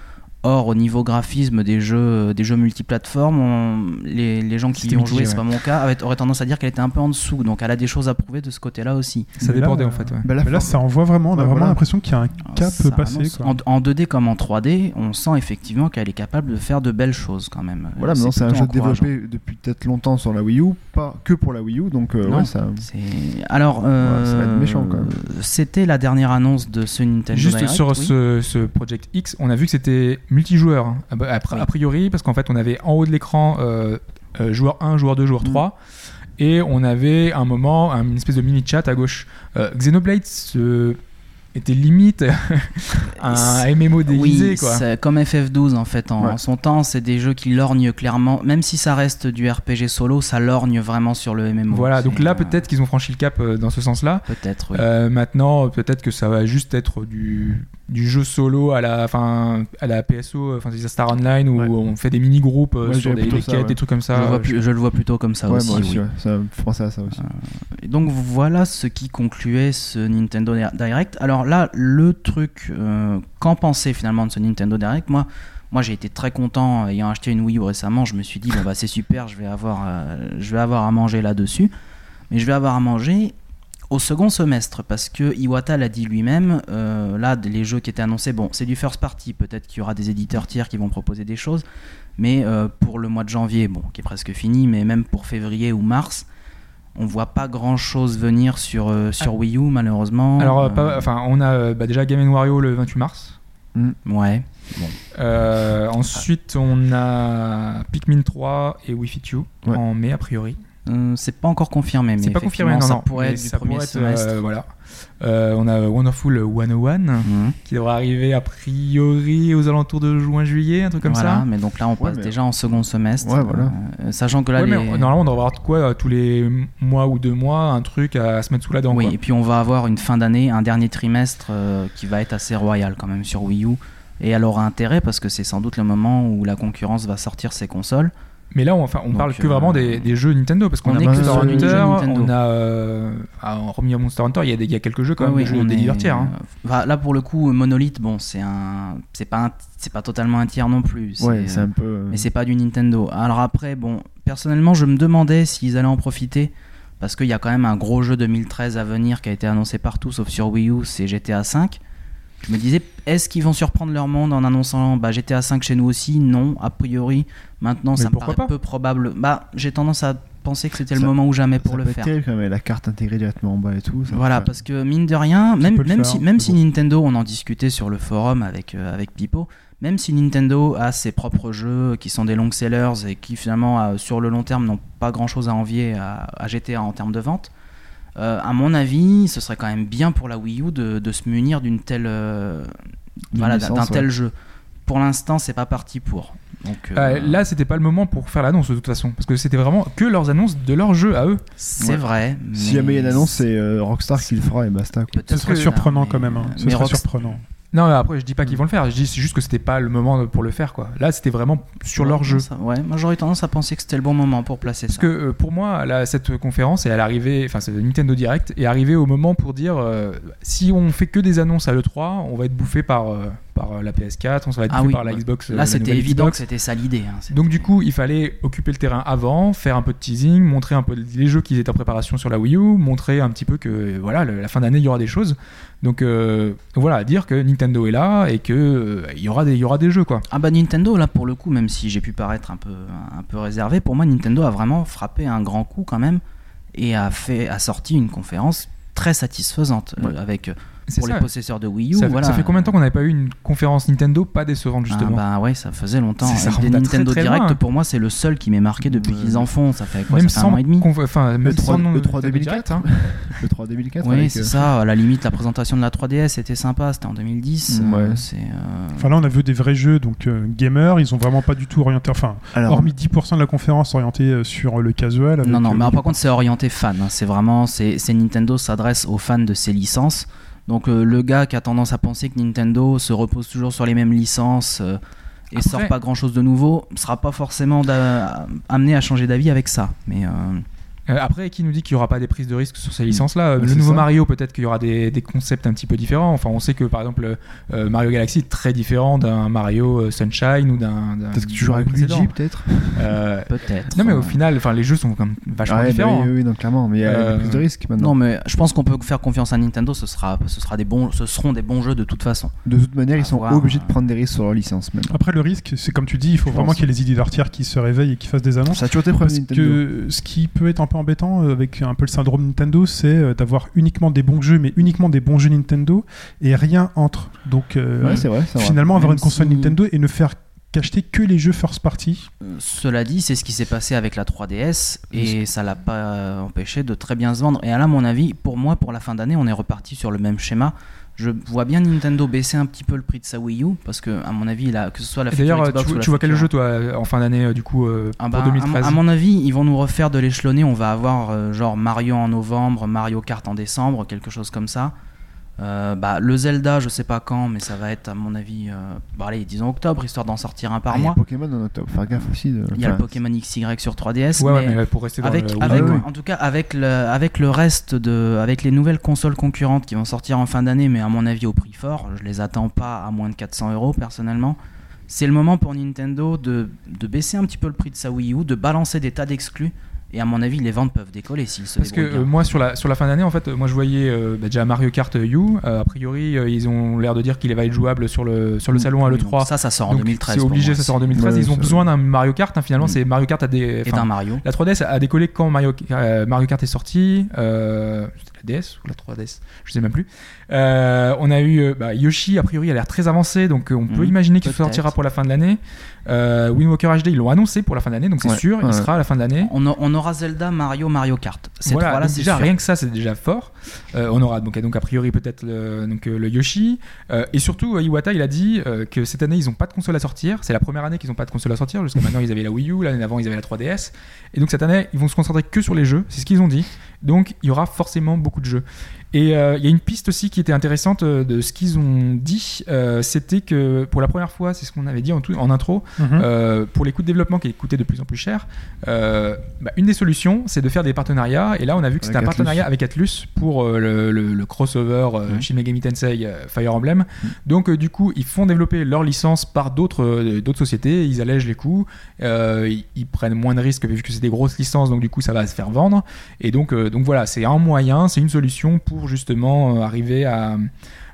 Or, au niveau graphisme des jeux, des jeux multiplateformes, on- les, les gens qui y ont mitigé, joué, c'est ouais. pas mon cas, avaient- auraient tendance à dire qu'elle était un peu en dessous. Donc, elle a des choses à prouver de ce côté-là aussi. Ça Mais là, débordait euh, en fait, ouais. Bah, la Mais là, ça envoie vraiment. On a Ouais, vraiment voilà. l'impression qu'il y a un cap Ça passé. quoi. En, en 2D comme en 3D, on sent effectivement qu'elle est capable de faire de belles choses quand même. Voilà, Euh, maintenant c'est un jeu développé depuis peut-être longtemps sur la Wii U, pas que pour la Wii U, donc euh, Non. ouais, ça. Alors, euh, ça va être méchant, quand même. c'était la dernière annonce de ce Nintendo Juste Direct, sur oui. ce, ce Project X, on a vu que c'était multijoueur. hein. Ah bah, A, priori, parce qu'en fait, on avait en haut de l'écran euh, euh, joueur 1, joueur 2, joueur Mm. 3. Et on avait un moment, un- une espèce de mini chat à gauche. Euh, Xenoblade se- était limite un MMO déguisé, oui, quoi. comme FF12 en fait. En, Ouais. son temps, c'est des jeux qui lorgnent clairement. Même si ça reste du RPG solo, ça lorgne vraiment sur le MMO. Voilà, donc là, euh, peut-être qu'ils ont franchi le cap dans ce sens-là. Peut-être, oui. Euh, maintenant, peut-être que ça va juste être du, du jeu solo à la, enfin, à la PSO, enfin, c'est Star Online, où Ouais. on fait des mini-groupes euh, Ouais, sur des, des ça, quêtes, ouais. des trucs comme je, ça. le vois Euh, plus- je le vois plutôt comme ça ouais, aussi. moi aussi, oui. ouais, ça me fait penser à ça aussi. Et donc voilà ce qui concluait ce Nintendo Direct. Alors là, le truc, euh, qu'en penser finalement de ce Nintendo Direct? Moi, moi j'ai été très content ayant acheté une Wii U récemment. Je me suis dit bon bah c'est super, je vais avoir, euh, je vais avoir à manger là-dessus. Mais je vais avoir à manger au second semestre parce que Iwata l'a dit lui-même. euh, là, les jeux qui étaient annoncés, bon, c'est du first party. Peut-être qu'il y aura des éditeurs tiers qui vont proposer des choses. Mais euh, pour le mois de janvier, bon, qui est presque fini, mais même pour février ou mars, on voit pas grand chose venir sur, euh, sur Wii U malheureusement. Alors, pas- enfin, on a euh, bah, déjà Game Wario le 28 mars. ouais. Euh, ensuite, on a Pikmin 3 et Wii Fit Ouais. en mai, a priori. Euh, c'est pas encore confirmé, mais C'est pas confirmé, non, effectivement, non. ça pourrait mais être du ça premier être, semestre. euh, voilà. Euh, on a Wonderful 101 Mhm. qui devrait arriver a priori aux alentours de juin-juillet, un truc comme voilà, ça. mais donc là on passe mais- déjà en second semestre. Ouais, voilà. Euh, sachant que là, Ouais, les... mais normalement, on devrait avoir quoi tous les mois ou deux mois, un truc à se mettre sous la dent. Oui, quoi. et puis on va avoir une fin d'année, un dernier trimestre euh, qui va être assez royal quand même sur Wii U. Et elle aura intérêt parce que c'est sans doute le moment où la concurrence va sortir ses consoles. Mais là, on, enfin, on Donc, parle que euh, vraiment des, des jeux Nintendo parce qu'on on a Monster Hunter, on a euh, ah, hormis Monster Hunter, il y, a des- il y a quelques jeux quand même, Ouais, des oui, jeux on des est- tiers. hein. Enfin, là pour le coup, Monolith, bon, c'est un, c'est pas, un- c'est pas totalement un tiers non plus. C'est- Ouais, c'est un peu. euh, Mais c'est pas du Nintendo. Alors après, bon, personnellement, je me demandais s'ils allaient en profiter parce qu'il y a quand même un gros jeu 2013 à venir qui a été annoncé partout sauf sur Wii U, c'est GTA V. Je me disais, est-ce qu'ils vont surprendre leur monde en annonçant bah, GTA V chez nous aussi? Non, a priori. Maintenant, Mais ça me paraît pas? peu probable. Bah, j'ai tendance à penser que c'était le moment ou jamais pour Ça le peut être faire. terrible quand même, la carte intégrée directement en bas et tout. ça Voilà, parce que mine de rien, même, faire, si, mais même si bon. Nintendo, on en discutait sur le forum avec, euh, avec Pipo, même si Nintendo a ses propres jeux qui sont des long sellers et qui finalement, euh, sur le long terme, n'ont pas grand chose à envier à, à GTA en termes de vente, à mon avis, ce serait quand même bien pour la Wii U de, de se munir d'une telle, euh, voilà, d'un tel ouais. jeu. Pour l'instant, c'est pas parti pour. Donc, euh, Euh, là, c'était pas le moment pour faire l'annonce de toute façon, parce que c'était vraiment que leurs annonces de leur jeu à eux. c'est Ouais. vrai. Si mais jamais il y a une annonce, c'est euh, Rockstar qui le fera et basta. quoi. Ce serait que- surprenant mais- quand même. hein. Ce mais serait surprenant. Non, mais après, je dis pas qu'ils vont le faire. Je dis c'est juste que c'était pas le moment pour le faire, quoi. Là, c'était vraiment sur Ouais, leur jeu. ça- ouais, moi j'aurais tendance à penser que c'était le bon moment pour placer Parce ça. que euh, pour moi, là, cette conférence, elle est arrivée, enfin, c'est Nintendo Direct, est arrivée au moment pour dire euh, si on fait que des annonces à l'E3, on va être bouffé par, euh, par euh, la PS4, on va être Ah oui, par la. Xbox. euh, Là, c'était évident que c'était ça l'idée. hein. Donc du coup, il fallait occuper le terrain avant, faire un peu de teasing, montrer un peu les jeux qui étaient en préparation sur la Wii U, montrer un petit peu que euh, voilà, la fin d'année il y aura des choses. Donc euh, voilà, dire que Nintendo est là et que euh, il y aura des il y aura des jeux quoi. Ah bah Nintendo, là pour le coup, même si j'ai pu paraître un peu, un peu réservé, pour moi Nintendo a vraiment frappé un grand coup quand même et a, fait, a sorti une conférence très satisfaisante Ouais. avec euh, pour ça. les possesseurs de Wii U. Ça, fait- voilà. ça fait combien de temps qu'on n'avait pas eu une conférence Nintendo pas décevante justement Ah bah ouais, ça faisait longtemps. Ça- des très, Nintendo très Direct, loin. pour moi, c'est le seul qui m'est marqué depuis Ouais. qu'ils en font. Ça fait quoi Même Ça fait un an et demi enfin même 3 sans nom le de 3 Nintendo 2004, Direct, hein. Le 3 2004 Oui, c'est euh, ça. À la limite, la présentation de la 3DS c'était sympa. C'était en 2010. Ouais. euh, c'est, euh, Enfin là, on a vu des vrais jeux, donc euh, gamers, ils ont vraiment pas du tout orienté. Enfin, Alors, hormis 10% de la conférence orientée euh, sur le casual. avec, Non, non, euh, mais par contre, c'est orienté fan. hein. C'est vraiment, c'est Nintendo s'adresse aux fans de ses licences. Donc, euh, le gars qui a tendance à penser que Nintendo se repose toujours sur les mêmes licences euh, et Après- sort pas grand chose de nouveau, sera pas forcément amené à changer d'avis avec ça. Mais euh, Euh, après, qui nous dit qu'il n'y aura pas des prises de risque sur ces licences-là Ouais, Le c'est nouveau ça. Mario, peut-être qu'il y aura des, des concepts un petit peu différents. Enfin, on sait que par exemple, euh, Mario Galaxy est très différent d'un Mario euh, Sunshine ou d'un. Peut-être que tu joues avec. Luigi, peut-être Euh, peut-être. Non, mais euh, au final, enfin, les jeux sont quand même vachement Ouais, bah différents. oui, oui, oui, non, clairement. Mais il y a Euh, des prises de risque maintenant. Non, mais je pense qu'on peut faire confiance à Nintendo. Ce sera, ce sera des bons, ce seront des bons jeux de toute façon. De toute manière, à ils sont voir, obligés de euh. prendre des risques sur leur licence maintenant. Après, le risque, c'est comme tu dis, il faut Je vraiment qu'il y ait les éditeurs tiers qui se réveillent et qui fassent des annonces. Ça a toujours été le problème Parce de Nintendo. que ce qui peut être un peu embêtant euh, avec un peu le syndrome Nintendo, c'est euh, d'avoir uniquement des bons jeux, mais uniquement des bons jeux Nintendo et rien entre. Donc euh, Ouais, c'est vrai. c'est vrai. finalement, avoir Même une console si- Nintendo et ne faire qu'acheter que les jeux first party. Cela dit, c'est ce qui s'est passé avec la 3DS et ça l'a pas empêché de très bien se vendre. Et là, à mon avis, pour moi, pour la fin d'année, on est reparti sur le même schéma. Je vois bien Nintendo baisser un petit peu le prix de sa Wii U parce que, à mon avis, là, que ce soit la D'ailleurs, tu, ou la tu vois quel jeu, toi, en fin d'année, du coup, euh, Ah pour bah, à mon- 2013 à, mon avis, ils vont nous refaire de l'échelonner. On va avoir euh, genre Mario en novembre, Mario Kart en décembre, quelque chose comme ça. Euh, bah, le Zelda, je sais pas quand, mais ça va être, à mon avis, euh, bah, allez, disons octobre, histoire d'en sortir un par Ah, il y a mois. Pokémon en octobre. Faire gaffe aussi. de- Il y a le Pokémon XY sur 3DS. Ouais, ouais, mais- mais pour rester dans avec, le avec- en tout cas avec le, avec le reste de avec les nouvelles consoles concurrentes qui vont sortir en fin d'année mais à mon avis au prix fort je les attends pas à moins de 400 euros personnellement c'est le moment pour Nintendo de, de baisser un petit peu le prix de sa Wii U de balancer des tas d'exclus et à mon avis les ventes peuvent décoller s'ils se Parce que euh, bien. moi sur la sur la fin d'année en fait euh, moi je voyais euh, bah, déjà Mario Kart U euh, a priori euh, ils ont l'air de dire qu'il va être jouable sur le sur le salon à Oui, l'E3 donc ça ça sort en Donc, 2013 c'est obligé moi. ça sort en 2013 Ouais, ils ont besoin d'un Mario Kart hein, finalement Mm. c'est Mario Kart a des et d'un Mario la 3DS a décollé quand Mario, euh, Mario Kart est sorti euh, DS ou la 3DS je sais même plus Euh, on a eu euh, bah, Yoshi a priori a l'air très avancé donc euh, on peut Mhm, imaginer qu'il sortira pour la fin de l'année euh, Wind Walker HD ils l'ont annoncé pour la fin de l'année donc c'est Ouais, sûr il sera à la fin de l'année on, a- on aura Zelda Mario Mario Kart ces voilà, là c'est déjà sûr. rien que ça c'est déjà fort. Euh, on aura donc, donc a priori peut-être le, donc, le Yoshi et surtout Iwata il a dit que cette année ils n'ont pas de console à sortir. C'est la première année qu'ils n'ont pas de console à sortir. Jusqu'à maintenant ils avaient la Wii U, l'année d'avant ils avaient la 3DS et donc cette année ils vont se concentrer que sur les jeux. C'est ce qu'ils ont dit. Donc il y aura forcément beaucoup de jeux. Et euh, il y a une piste aussi qui était intéressante euh, de ce qu'ils ont dit, euh, c'était que pour la première fois, c'est ce qu'on avait dit en, tout- en intro, Mhm. euh, pour les coûts de développement qui coûtaient de plus en plus cher, bah, une des solutions, c'est de faire des partenariats. Et là, on a vu que c'était un partenariat avec Atlus pour le, le- le crossover euh, Mhm. Shin Megami Tensei Fire Emblem. Donc, euh, du coup, ils font développer leur licence par d'autres d'autres sociétés. Ils allègent les coûts, ils, ils prennent moins de risques vu que c'est des grosses licences. Donc, du coup, ça va se faire vendre. Et donc, donc voilà, c'est un moyen, c'est une solution pour justement euh, arriver à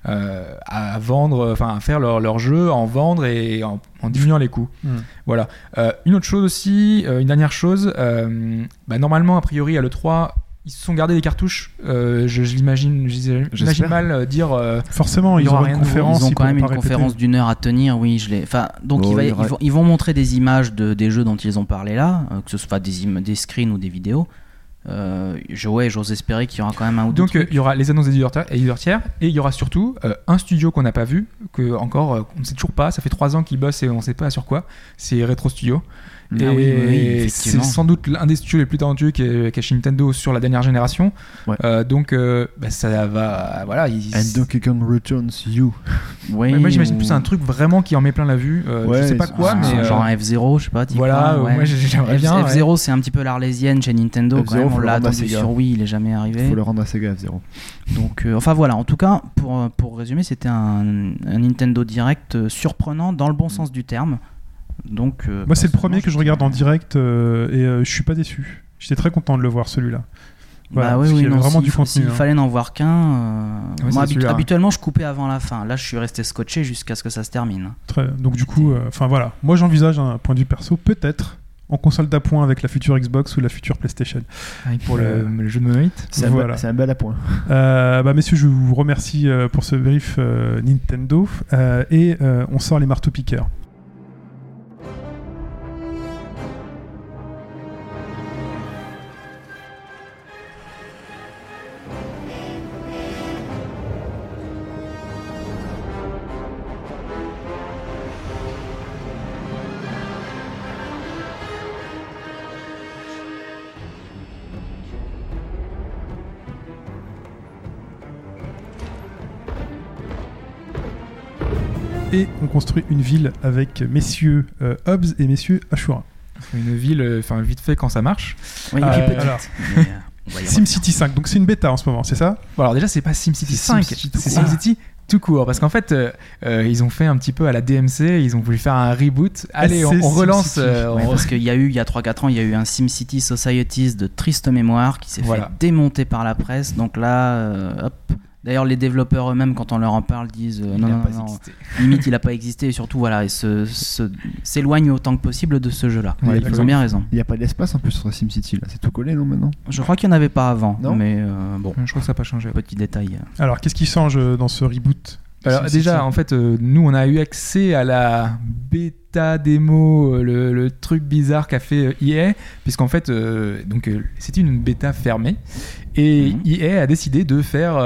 euh, à vendre, enfin à faire leur, leur jeu, en vendre et en, en diminuant les coûts. Mm. Voilà. Euh, une autre chose aussi, euh, une dernière chose, euh, bah, normalement a priori à l'E3, ils se sont gardés des cartouches. Euh, je je l'imagine, je- j'imagine mal dire. euh, Forcément, Il y ils aura rien une conférence. Ils ont ils quand même une conférence d'une heure à tenir, oui, je l'ai. Enfin, donc Bon, il va- il y ils, vont, ils vont montrer des images de, des jeux dont ils ont parlé là, euh, que ce soit des, im- des screens ou des vidéos. Euh, ouais, j'ose espérer qu'il y aura quand même un ou deux Donc euh, il y aura les annonces des éditeurs et il y aura surtout euh, un studio qu'on n'a pas vu, que encore euh, on ne sait toujours pas. Ça fait trois ans qu'ils bossent et on ne sait pas sur quoi. C'est Retro Studio. Ah et oui, oui, oui, c'est sans doute l'un des studios les plus talentueux qu'est chez Nintendo sur la dernière génération. Ouais. Euh, donc euh, bah, ça va, voilà. ils- And Donkey Kong Returns You. Ouais, moi j'imagine ou- plus un truc vraiment qui en met plein la vue. Euh, Ouais, je sais pas quoi, mais euh, genre un F0, je sais pas. voilà. euh, ouais. moi j'aimerais F- bien. ouais. F0, c'est un petit peu l'arlésienne chez Nintendo. Quand F0, même. On faut le l'a rendre à attendu sur Wii, il est jamais arrivé. Faut le rendre à Sega F0. Donc, euh, enfin voilà, en tout cas, pour, pour résumer, c'était un, un Nintendo Direct euh, surprenant dans le bon sens du terme. Donc, euh, Moi, c'est le premier que je regarde en direct euh, et euh, je suis pas déçu. J'étais très content de le voir celui-là. Voilà, bah oui, oui, avait non, vraiment s'il du contenu, S'il hein. fallait n'en voir qu'un, euh, moi habituellement je coupais avant la fin. Là, je suis resté scotché jusqu'à ce que ça se termine. Très- Donc du coup, euh, enfin voilà, moi j'envisage un point de vue perso, peut-être en console d'appoint avec la future Xbox ou la future PlayStation. Que pour Euh, le, le jeu de Monolith. C'est un, Voilà. bel- c'est un bel appoint. Euh, bah, messieurs, je vous remercie pour ce brief euh, Nintendo euh, et euh, on sort les marteaux piqueurs. Et on construit une ville avec messieurs euh, Hobbs et messieurs Ashura. Une ville, euh, enfin vite fait quand ça marche. Oui, Euh, euh. SimCity 5, donc c'est une bêta en ce moment, c'est ça? Bon, alors déjà, c'est pas SimCity C'est 5, SimCity tout c'est. SimCity tout court. Parce qu'en fait, euh, ils ont fait un petit peu à la DMC, ils ont voulu faire un reboot. Allez, on, c'est on relance. Euh, Ouais, on- parce qu'il y a eu, il y a 3-4 ans, il y a eu un SimCity Societies de triste mémoire qui s'est Voilà. fait démonter par la presse. Donc là, euh, hop. D'ailleurs, les développeurs eux-mêmes, quand on leur en parle, disent euh, non, non, pas non, existé. limite, il n'a pas existé. Et surtout, voilà, ils se- se- s'éloignent autant que possible de ce jeu-là. Ouais, ils ont bien raison. Il n'y a pas d'espace en plus sur SimCity là. C'est tout collé non maintenant? Je crois qu'il n'y en avait pas avant. Non? mais euh, bon, Je crois que ça n'a pas changé. petit détail. Alors, qu'est-ce qui change euh, dans ce reboot? Alors déjà, en fait, euh, nous, on a eu accès à la bêta démo, euh, le, le truc bizarre qu'a fait euh, EA, puisqu'en fait, donc c'était une bêta fermée, et. EA a décidé de faire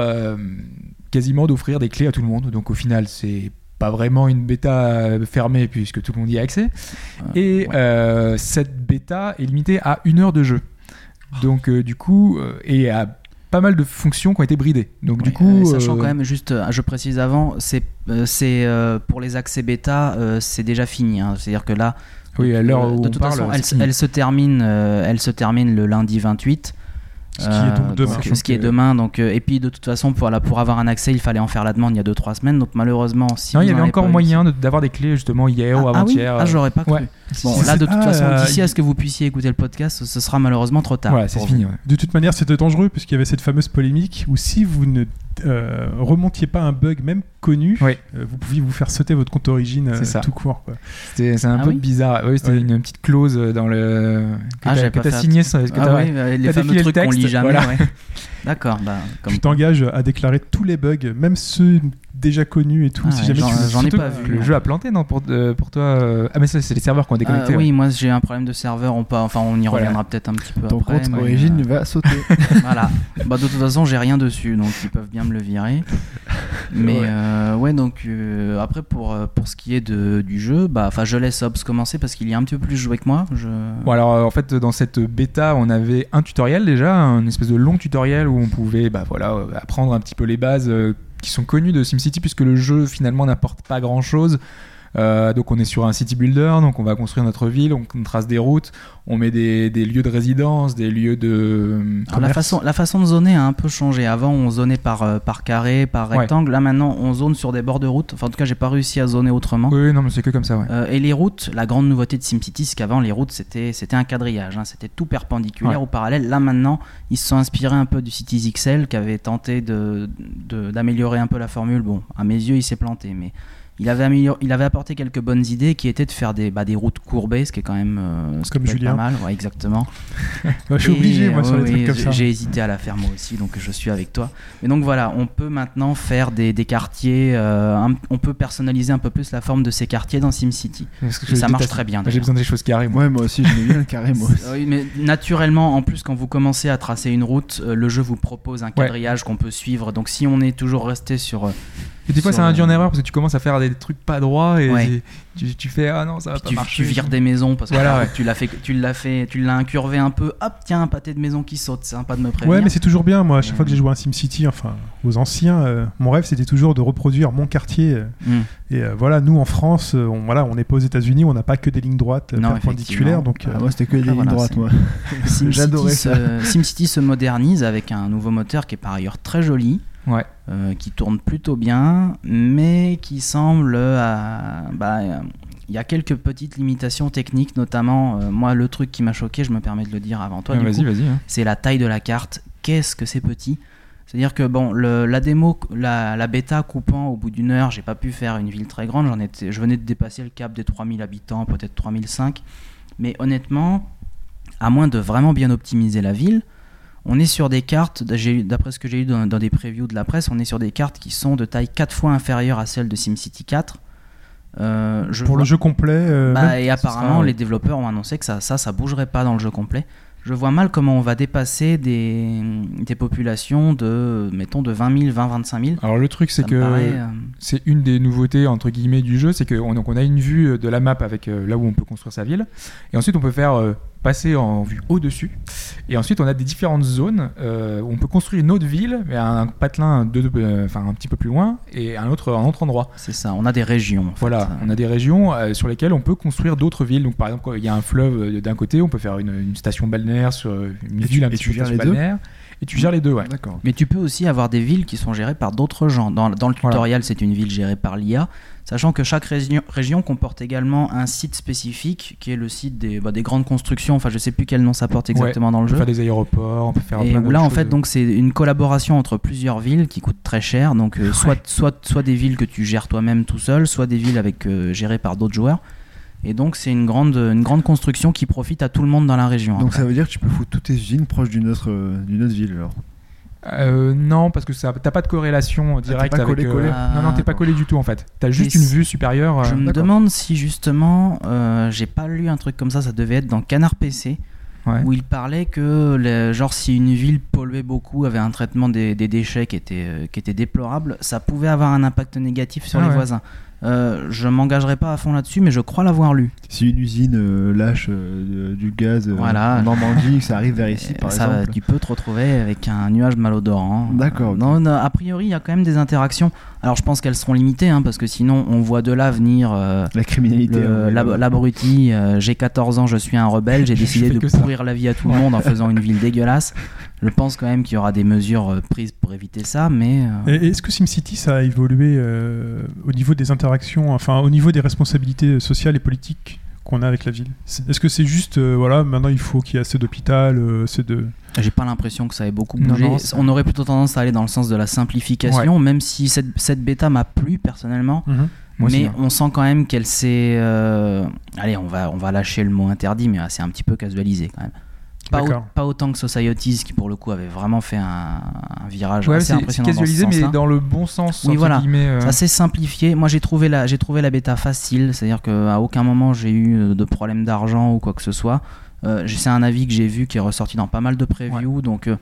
quasiment d'offrir des clés à tout le monde. Donc au final, c'est pas vraiment une bêta fermée puisque tout le monde y a accès. Et ouais. euh, cette bêta est limitée à une heure de jeu. Donc euh, du coup, euh, et à pas mal de fonctions qui ont été bridées. Donc du coup, euh, sachant euh, quand même, juste, euh, je précise avant, c'est c'est, pour les accès bêta, c'est déjà fini. hein. C'est-à-dire que là, oui, à l'heure où de on toute parle, façon, elle, se termine, elle se termine le lundi 28. Ce qui est donc demain. ce qui est demain. Donc, euh, et puis de toute façon, pour, pour avoir un accès, il fallait en faire la demande il y a 2-3 semaines. Donc malheureusement, si non, il y avait encore moyen d'avoir des clés justement hier Ah, ou ah oui avant-hier. Ah, j'aurais pas cru. Ouais. Bon, là, de toute ah, façon, euh, d'ici à ce que vous puissiez écouter le podcast, ce sera malheureusement trop tard. Voilà, c'est fini. De toute manière, c'était dangereux puisqu'il y avait cette fameuse polémique où si vous ne euh, remontiez pas un bug même connu, Oui. euh, vous pouviez vous faire sauter votre compte origine euh, ça. tout court. C'est un Ah peu oui bizarre. Oui, c'était Ouais. une petite clause dans le que Ah, t'as fait signé, ça- que Ah euh, les fameux trucs qu'on lit jamais. voilà. ouais. D'accord, bah, comme Tu t'engages à déclarer tous les bugs, même ceux déjà connus et tout. Ah si ouais, jamais j'en- ai pas vu. Le jeu a planté, non pour, euh, pour toi euh, Ah, mais ça, c'est les serveurs qui ont déconnecté. Ah, ouais. oui, moi j'ai un problème de serveur. On peut, enfin, on y Voilà. reviendra peut-être un petit peu Ton après. compte mais, origine euh, va sauter. voilà. Bah, de toute façon, j'ai rien dessus, donc ils peuvent bien me le virer. Mais Ouais. euh, ouais, donc euh, après pour, euh, pour ce qui est de, du jeu, bah, enfin je laisse Hobbs commencer parce qu'il y a un petit peu plus joué que moi. Je... Bon alors euh, en fait dans cette bêta on avait un tutoriel déjà, un espèce de long tutoriel où on pouvait bah, euh, apprendre un petit peu les bases euh, qui sont connues de SimCity puisque le jeu finalement n'apporte pas grand chose. donc on est sur un city builder, donc on va construire notre ville, on, on trace des routes, on met des, des lieux de résidence, des lieux de... euh, Alors, la, façon, la façon de zoner a un peu changé. Avant, on zonait par, euh, par carré, par Ouais. rectangle. Là, maintenant, on zone sur des bords de route. Enfin, en tout cas, j'ai pas réussi à zoner autrement. Oui, non mais c'est que comme ça ouais. Euh, et les routes, la grande nouveauté de SimCity, c'est qu'avant, les routes, c'était un quadrillage. hein. C'était tout perpendiculaire Ouais. ou parallèle. Là, maintenant, ils se sont inspirés un peu du Cities XL qui avait tenté de- de- d'améliorer un peu la formule. Bon, à mes yeux, il s'est planté. Mais il avait, amélioré- il avait apporté quelques bonnes idées qui étaient de faire des, bah, des routes courbées, ce qui est quand même euh, ce qui Comme peut être Julien. pas mal. Ouais, exactement. Bah, je suis obligé, moi, euh, sur les trucs comme j'ai- ça. J'ai hésité à la faire moi aussi, donc je suis avec toi. Mais donc voilà, on peut maintenant faire des, des quartiers, euh, un- on peut personnaliser un peu plus la forme de ces quartiers dans SimCity. Ça marche très bien. J'ai besoin des choses carrées moi. Ouais, moi aussi, j'aimais bien le carré, moi aussi. Oui, mais naturellement, en plus, quand vous commencez à tracer une route, euh, le jeu vous propose un quadrillage qu'on peut suivre. Donc si on est toujours resté sur euh, Et des fois ça induit en le- erreur parce que tu commences à faire des trucs pas droits et Ouais. Tu, tu fais ah non ça va Puis pas tu, marcher. tu vires des maisons parce que Voilà, ouais. tu l'as fait, tu l'as fait, tu l'as incurvé un peu. Hop, tiens, un pâté de maison qui saute. C'est sympa de me prévenir. Ouais, mais c'est toujours bien. Moi, à chaque fois que j'ai joué à un SimCity, enfin aux anciens, euh, mon rêve c'était toujours de reproduire mon quartier. euh, Hmm. Et euh, voilà, nous en France, on voilà, on n'est pas aux États-Unis, on n'a pas que des lignes droites Non, perpendiculaires. Donc, euh, Ah, moi, c'était que des Ah, lignes voilà, droites, moi. SimCity J'adorais se, SimCity se modernise avec un nouveau moteur qui est par ailleurs très joli, Ouais. euh, qui tourne plutôt bien, mais qui semble. euh, bah, euh, il y a quelques petites limitations techniques, notamment, euh, moi, le truc qui m'a choqué, je me permets de le dire avant toi, Ouais, hein. c'est la taille de la carte. Qu'est-ce que c'est petit? C'est-à-dire que bon, le- la démo, la, la bêta coupant au bout d'une heure, j'ai pas pu faire une ville très grande. J'en étais, je venais de dépasser le cap des 3000 habitants, peut-être 3005. Mais honnêtement, à moins de vraiment bien optimiser la ville, on est sur des cartes, d'après ce que j'ai eu dans, dans des previews de la presse, on est sur des cartes qui sont de taille 4 fois inférieure à celle de SimCity 4. Euh, je pour vois- le jeu complet, euh, bah, même- et apparemment, sera, les développeurs ont annoncé que ça, ça, ça bougerait pas dans le jeu complet. Je vois mal comment on va dépasser des, des populations de, mettons, de 20 000, 20 25 000. Alors le truc c'est que paraît, euh, c'est une des nouveautés entre guillemets du jeu, c'est qu'on on a une vue de la map avec là où on peut construire sa ville, et ensuite on peut faire passer en vue au-dessus, et ensuite on a des différentes zones euh, où on peut construire une autre ville, mais un, patelin de, euh, enfin un petit peu plus loin, et un autre un autre endroit. c'est ça, on a des régions. fait. Voilà, on a des régions euh, sur lesquelles on peut construire d'autres villes. Donc par exemple, il y a un fleuve d'un côté, on peut faire une, une station balnéaire sur une Et ville tu- un et petit peu les deux balnéaire, et tu gères les deux, ouais. D'accord. Mais tu peux aussi avoir des villes qui sont gérées par d'autres gens. Dans, dans le Voilà. tutoriel, c'est une ville gérée par l'IA, sachant que chaque région, région comporte également un site spécifique qui est le site des, bah, des grandes constructions. Enfin, je sais plus quel nom ça porte exactement dans On le peut jeu. faire des aéroports, on peut faire Et plein où là, en choses. fait, donc c'est une collaboration entre plusieurs villes qui coûtent très cher. Donc, euh, soit, soit, soit des villes que tu gères toi-même tout seul, soit des villes avec, euh, gérées par d'autres joueurs. Et donc, c'est une grande, une grande construction qui profite à tout le monde dans la région. Donc après. ça veut dire que tu peux foutre toutes tes usines proches d'une autre, euh, d'une autre ville alors. Euh, non, parce que ça, t'as pas de corrélation directe pas avec. collé, euh, collé non, non, t'es pas Ah, collé du tout en fait. T'as juste Et une si- vue supérieure. euh, Je me demande si justement, euh, j'ai pas lu un truc comme ça, ça devait être dans Canard PC, Ouais. où il parlait que, genre, si une ville polluait beaucoup, avait un traitement des, des déchets qui était, euh, qui était déplorable, ça pouvait avoir un impact négatif sur Ah les ouais. voisins. Euh, je m'engagerai pas à fond là-dessus, mais je crois l'avoir lu. Si une usine euh, lâche euh, du gaz euh, Voilà. en Normandie, ça arrive vers ici par ça, exemple. tu peux te retrouver avec un nuage malodorant. D'accord, ok. Non, a priori, il y a quand même des interactions. Alors, je pense qu'elles seront limitées, hein, parce que sinon, on voit de là venir La criminalité. hein, l'abruti. j'ai 14 ans, je suis un rebelle. J'ai décidé de ça. pourrir la vie à tout le monde en faisant une ville dégueulasse. Je pense quand même qu'il y aura des mesures euh, prises pour éviter ça, mais. euh, Est-ce que SimCity ça a évolué euh, au niveau des interactions, enfin au niveau des responsabilités sociales et politiques qu'on a avec la ville? C'est- Est-ce que c'est juste, euh, voilà, maintenant il faut qu'il y ait assez d'hôpital, euh, assez de. J'ai pas l'impression que ça ait beaucoup Non, bougé. non, c'est- on aurait plutôt tendance à aller dans le sens de la simplification, même si cette, cette bêta m'a plu personnellement. Moi aussi, mais hein. on sent quand même qu'elle s'est. euh, Allez, on va, on va lâcher le mot interdit, mais c'est un petit peu casualisé quand même. Pas, au- D'accord. pas autant que Societies qui pour le coup avait vraiment fait un, un virage Ouais, assez c'est c'est impressionnant. dans ce casualisé, mais dans le bon sens. Oui, voilà. euh. S'est simplifié. Moi, j'ai trouvé la, j'ai trouvé la bêta facile, c'est-à-dire qu'à aucun moment j'ai eu euh, de problème d'argent ou quoi que ce soit. Euh, c'est un avis que j'ai vu qui est ressorti dans pas mal de previews, donc euh,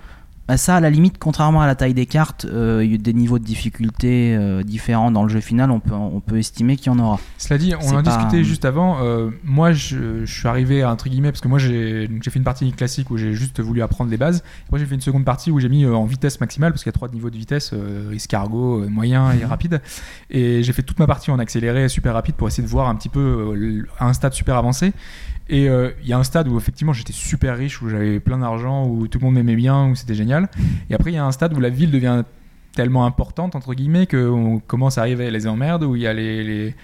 ça, à la limite, contrairement à la taille des cartes, euh, il y a des niveaux de difficulté euh, différents dans le jeu final. On peut, on peut estimer qu'il y en aura. Cela dit, on en a pas- discuté juste avant. euh, moi, je, je suis arrivé à entre guillemets parce que moi j'ai fait une partie classique où j'ai juste voulu apprendre les bases. Après, j'ai fait une seconde partie où j'ai mis euh, en vitesse maximale parce qu'il y a trois niveaux de vitesse euh, escargot, moyen et rapide. Et j'ai fait toute ma partie en accéléré super rapide pour essayer de voir un petit peu un stade super avancé. Et euh, il y a un stade où effectivement j'étais super riche, où j'avais plein d'argent, où tout le monde m'aimait bien, où c'était génial. Et après il y a un stade où la ville devient tellement importante entre guillemets qu'on commence à arriver à les emmerdes où il y a les,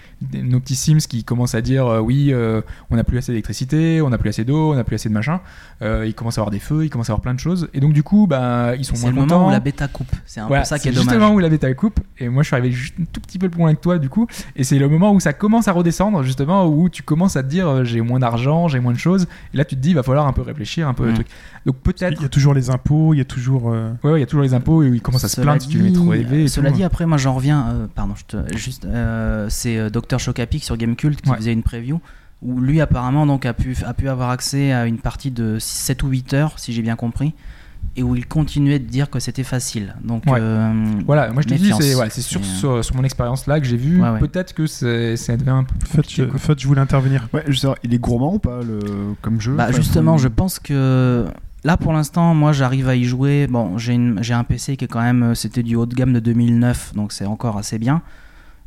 nos petits Sims qui commencent à dire euh, oui euh, on n'a plus assez d'électricité on n'a plus assez d'eau on n'a plus assez de machin euh, ils commencent à avoir des feux ils commencent à avoir plein de choses et donc du coup bah ils sont C'est moins le moment contents où la bêta coupe. C'est un voilà, peu ça qui c'est est juste dommage. le moment où la bêta coupe et moi je suis arrivé juste un tout petit peu plus loin que toi du coup et c'est le moment où ça commence à redescendre justement où tu commences à te dire j'ai moins d'argent j'ai moins de choses et là tu te dis il va falloir un peu réfléchir un peu le Mm. truc donc peut-être Il y a toujours les impôts, il y a toujours. euh, ouais ouais, il y a toujours les impôts et où ils commencent à se plaindre trop et Cela tout. dit, après, moi j'en reviens. euh, pardon, je te, juste, euh, c'est euh, Dr Chocapic sur Gamecult qui Ouais. faisait une preview où lui apparemment donc a pu a pu avoir accès à une partie de 7 ou 8 heures, si j'ai bien compris, et où il continuait de dire que c'était facile. Donc Ouais. euh, Voilà, moi je te dis, c'est ouais, sur, C'est, euh, sur, sur mon expérience là que j'ai vu. Ouais, ouais. Peut-être que c'est- ça devient un peu plus quoi. Fudge, je voulais intervenir. Ouais, je sais pas, il est gourmand ou pas le... comme jeu Bah Enfin, justement, je pense que là pour l'instant, moi j'arrive à y jouer. Bon, j'ai un PC qui est quand même, euh, c'était du haut de gamme de 2009, donc c'est encore assez bien,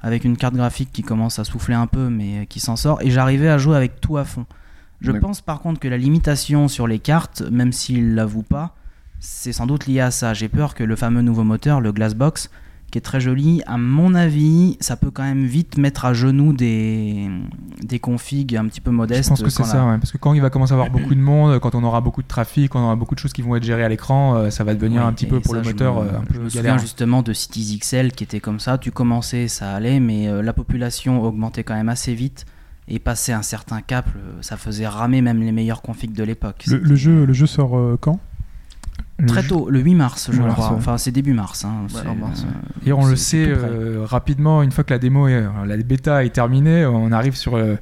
avec une carte graphique qui commence à souffler un peu, mais euh, qui s'en sort. Et j'arrivais à jouer avec tout à fond. Je pense par contre que la limitation sur les cartes, même s'il l'avoue pas, c'est sans doute lié à ça. J'ai peur que le fameux nouveau moteur, le Glassbox, qui est très joli, à mon avis, ça peut quand même vite mettre à genoux des, des configs un petit peu modestes. Je pense que c'est ça, la- ouais, parce que quand il va commencer à avoir beaucoup de monde, quand on aura beaucoup de trafic, quand on aura beaucoup de choses qui vont être gérées à l'écran, euh, ça va devenir Oui, un petit et peu pour ça, le je moteur me- euh, un Je peu me souviens galère. justement de Cities XL qui était comme ça. Tu commençais, ça allait, mais euh, la population augmentait quand même assez vite. Et passé un certain cap, ça faisait ramer même les meilleurs configs de l'époque. Le, jeu, le jeu sort euh, quand? Très tôt, le 8 mars, je Mars, crois. ouais. Enfin, c'est début mars. hein. Ouais, mars, euh, ouais. Et on le sait euh, rapidement, une fois que la démo, est, euh, la bêta est terminée, on arrive sur euh,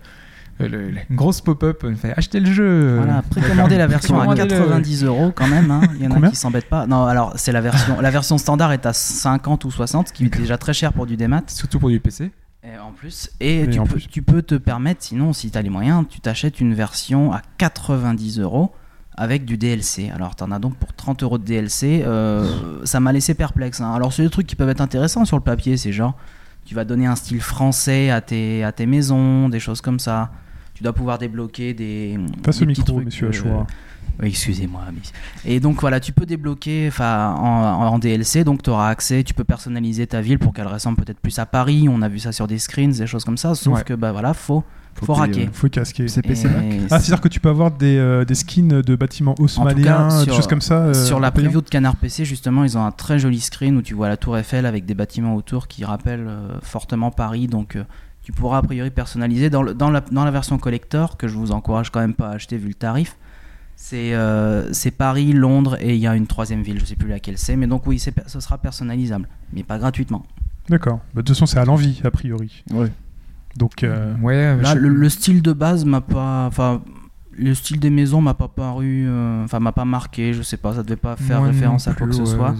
le- le- une grosse pop-up, on fait acheter le jeu. Voilà, précommandez la version à Précommandez-le. 90 euros quand même. hein. Il y en a Combien qui s'embêtent pas. Non, alors c'est la version. La version standard est à 50 ou 60, ce qui est déjà très cher pour du démat. Surtout pour du PC. Et en plus, et, Et tu, en peux, plus. tu peux te permettre, sinon, si tu as les moyens, tu t'achètes une version à 90 euros avec du DLC. Alors, tu en as donc pour 30 euros de DLC. euh, ça m'a laissé perplexe. hein. Alors, c'est des trucs qui peuvent être intéressants sur le papier. C'est genre, tu vas donner un style français à tes, à tes maisons, des choses comme ça. Tu dois pouvoir débloquer des. Au petits micro, trucs, monsieur euh, oui, excusez-moi. mais- Et donc voilà, tu peux débloquer en, en DLC, donc tu auras accès, tu peux personnaliser ta ville pour qu'elle ressemble peut-être plus à Paris. On a vu ça sur des screens, des choses comme ça. Sauf Ouais. que bah voilà, faut, faut, payer, raquer. ouais. Faut casquer. C'est PC Et Mac Ah, c'est-à-dire que tu peux avoir des, euh, des skins de bâtiments haussmanniens, sur- des choses comme ça. euh, Sur la preview de Canard PC, justement, ils ont un très joli screen où tu vois la Tour Eiffel avec des bâtiments autour qui rappellent euh, fortement Paris. Donc, euh, tu pourras a priori personnaliser. Dans, le- dans, la, dans la version collector, que je vous encourage quand même pas à acheter vu le tarif, c'est euh, c'est Paris, Londres et il y a une troisième ville, je sais plus laquelle c'est. Mais donc, oui, ce sera personnalisable, mais pas gratuitement. D'accord. Bah, de toute façon, c'est à l'envie, a priori. Ouais. Donc, euh, Ouais, Là, je- le, le style de base m'a pas. Enfin, le style des maisons m'a pas paru. euh, Enfin, m'a pas marqué. Je sais pas, ça devait pas faire moi référence à quoi que ce ouais, soit.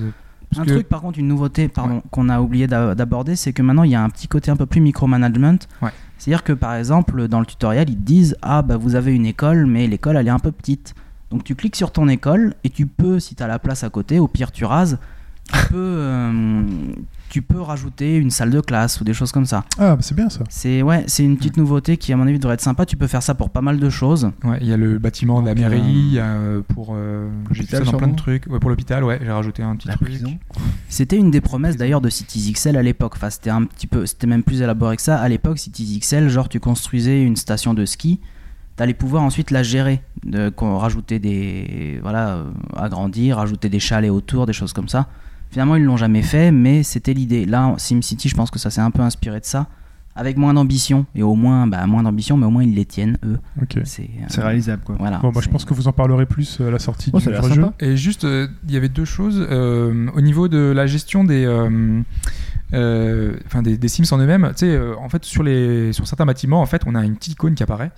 Un que- truc, par contre, une nouveauté pardon, qu'on a oublié d'a- d'aborder, c'est que maintenant il y a un petit côté un peu plus micromanagement. Ouais. C'est-à-dire que par exemple, dans le tutoriel, ils te disent Ah, bah vous avez une école, mais l'école elle est un peu petite. Donc tu cliques sur ton école et tu peux, si tu as la place à côté, au pire tu rases, tu peux, euh, tu peux rajouter une salle de classe ou des choses comme ça. ah, bah, c'est bien ça. C'est ouais, c'est une petite nouveauté qui, à mon avis, devrait être sympa. Tu peux faire ça pour pas mal de choses. Ouais, il y a le bâtiment de la mairie, euh, il y a euh, pour. euh, j'ai fait ça l'hôpital, dans plein de trucs. Ouais, pour l'hôpital, ouais, j'ai rajouté un petit La truc. prison. C'était une des promesses d'ailleurs de Cities XL à l'époque. Enfin, c'était un petit peu, c'était même plus élaboré que ça. À l'époque, Cities XL, genre tu construisais une station de ski, t'allais pouvoir ensuite la gérer, de, rajouter des, voilà, euh, agrandir, rajouter des chalets autour, des choses comme ça. Finalement, ils l'ont jamais fait, mais c'était l'idée. Là, SimCity, je pense que ça s'est un peu inspiré de ça, avec moins d'ambition et au moins, bah, moins d'ambition, mais au moins ils les tiennent eux. Ok. C'est, euh, C'est réalisable quoi. Voilà. Bon, bah, je pense que vous en parlerez plus euh, à la sortie Oh, du jeu. Et juste, euh, il y avait deux choses. euh, au niveau de la gestion des, enfin des, des Sims en eux-mêmes. Tu sais, euh, en fait, sur les, sur certains bâtiments, en fait, on a une petite icône qui apparaît,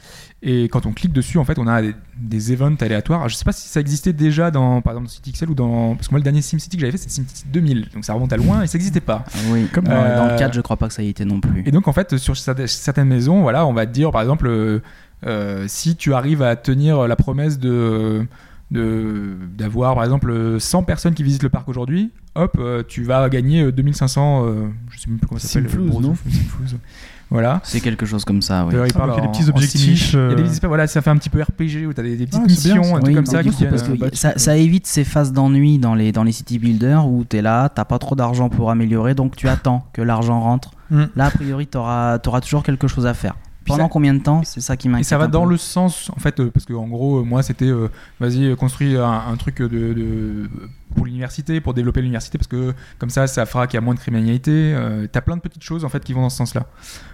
et quand on clique dessus, en fait, on a des, des events aléatoires. Je sais pas si ça existait déjà dans, par exemple, dans CityXL ou dans, parce que moi, le dernier SimCity que j'avais fait, c'est SimCity 2000, donc ça remonte à loin et ça n'existait pas. Ah Oui, Comme dans, euh, dans le 4, je crois pas que ça y était non plus. Et donc, en fait, sur certaines maisons, voilà, on va te dire, par exemple, euh, euh, si tu arrives à tenir la promesse de- d'avoir par exemple 100 personnes qui visitent le parc aujourd'hui, hop, euh, tu vas gagner euh, 2500, euh, je sais même plus comment ça s'appelle. Voilà. C'est quelque chose comme ça, oui. Il Ah, parle a des petits objectifs. Il y a des euh, voilà, ça fait un petit peu RPG où tu as des, des petites Ah, bien, missions, ça. un truc Oui, comme ça qui coup, parce viennent, que euh, ça, ça évite ces phases d'ennui dans les, dans les city builders où tu es là, t'as pas trop d'argent pour améliorer, donc tu attends que l'argent rentre. Mm. Là, a priori, tu auras, toujours quelque chose à faire. Pendant ça- combien de temps C'est ça qui Et m'inquiète. ça va dans le sens, en fait, euh, parce que en gros, euh, moi, c'était, euh, vas-y, construis un, un truc de, de- pour l'université, pour développer l'université, parce que comme ça, ça fera qu'il y a moins de criminalité. Euh, T'as plein de petites choses en fait qui vont dans ce sens-là.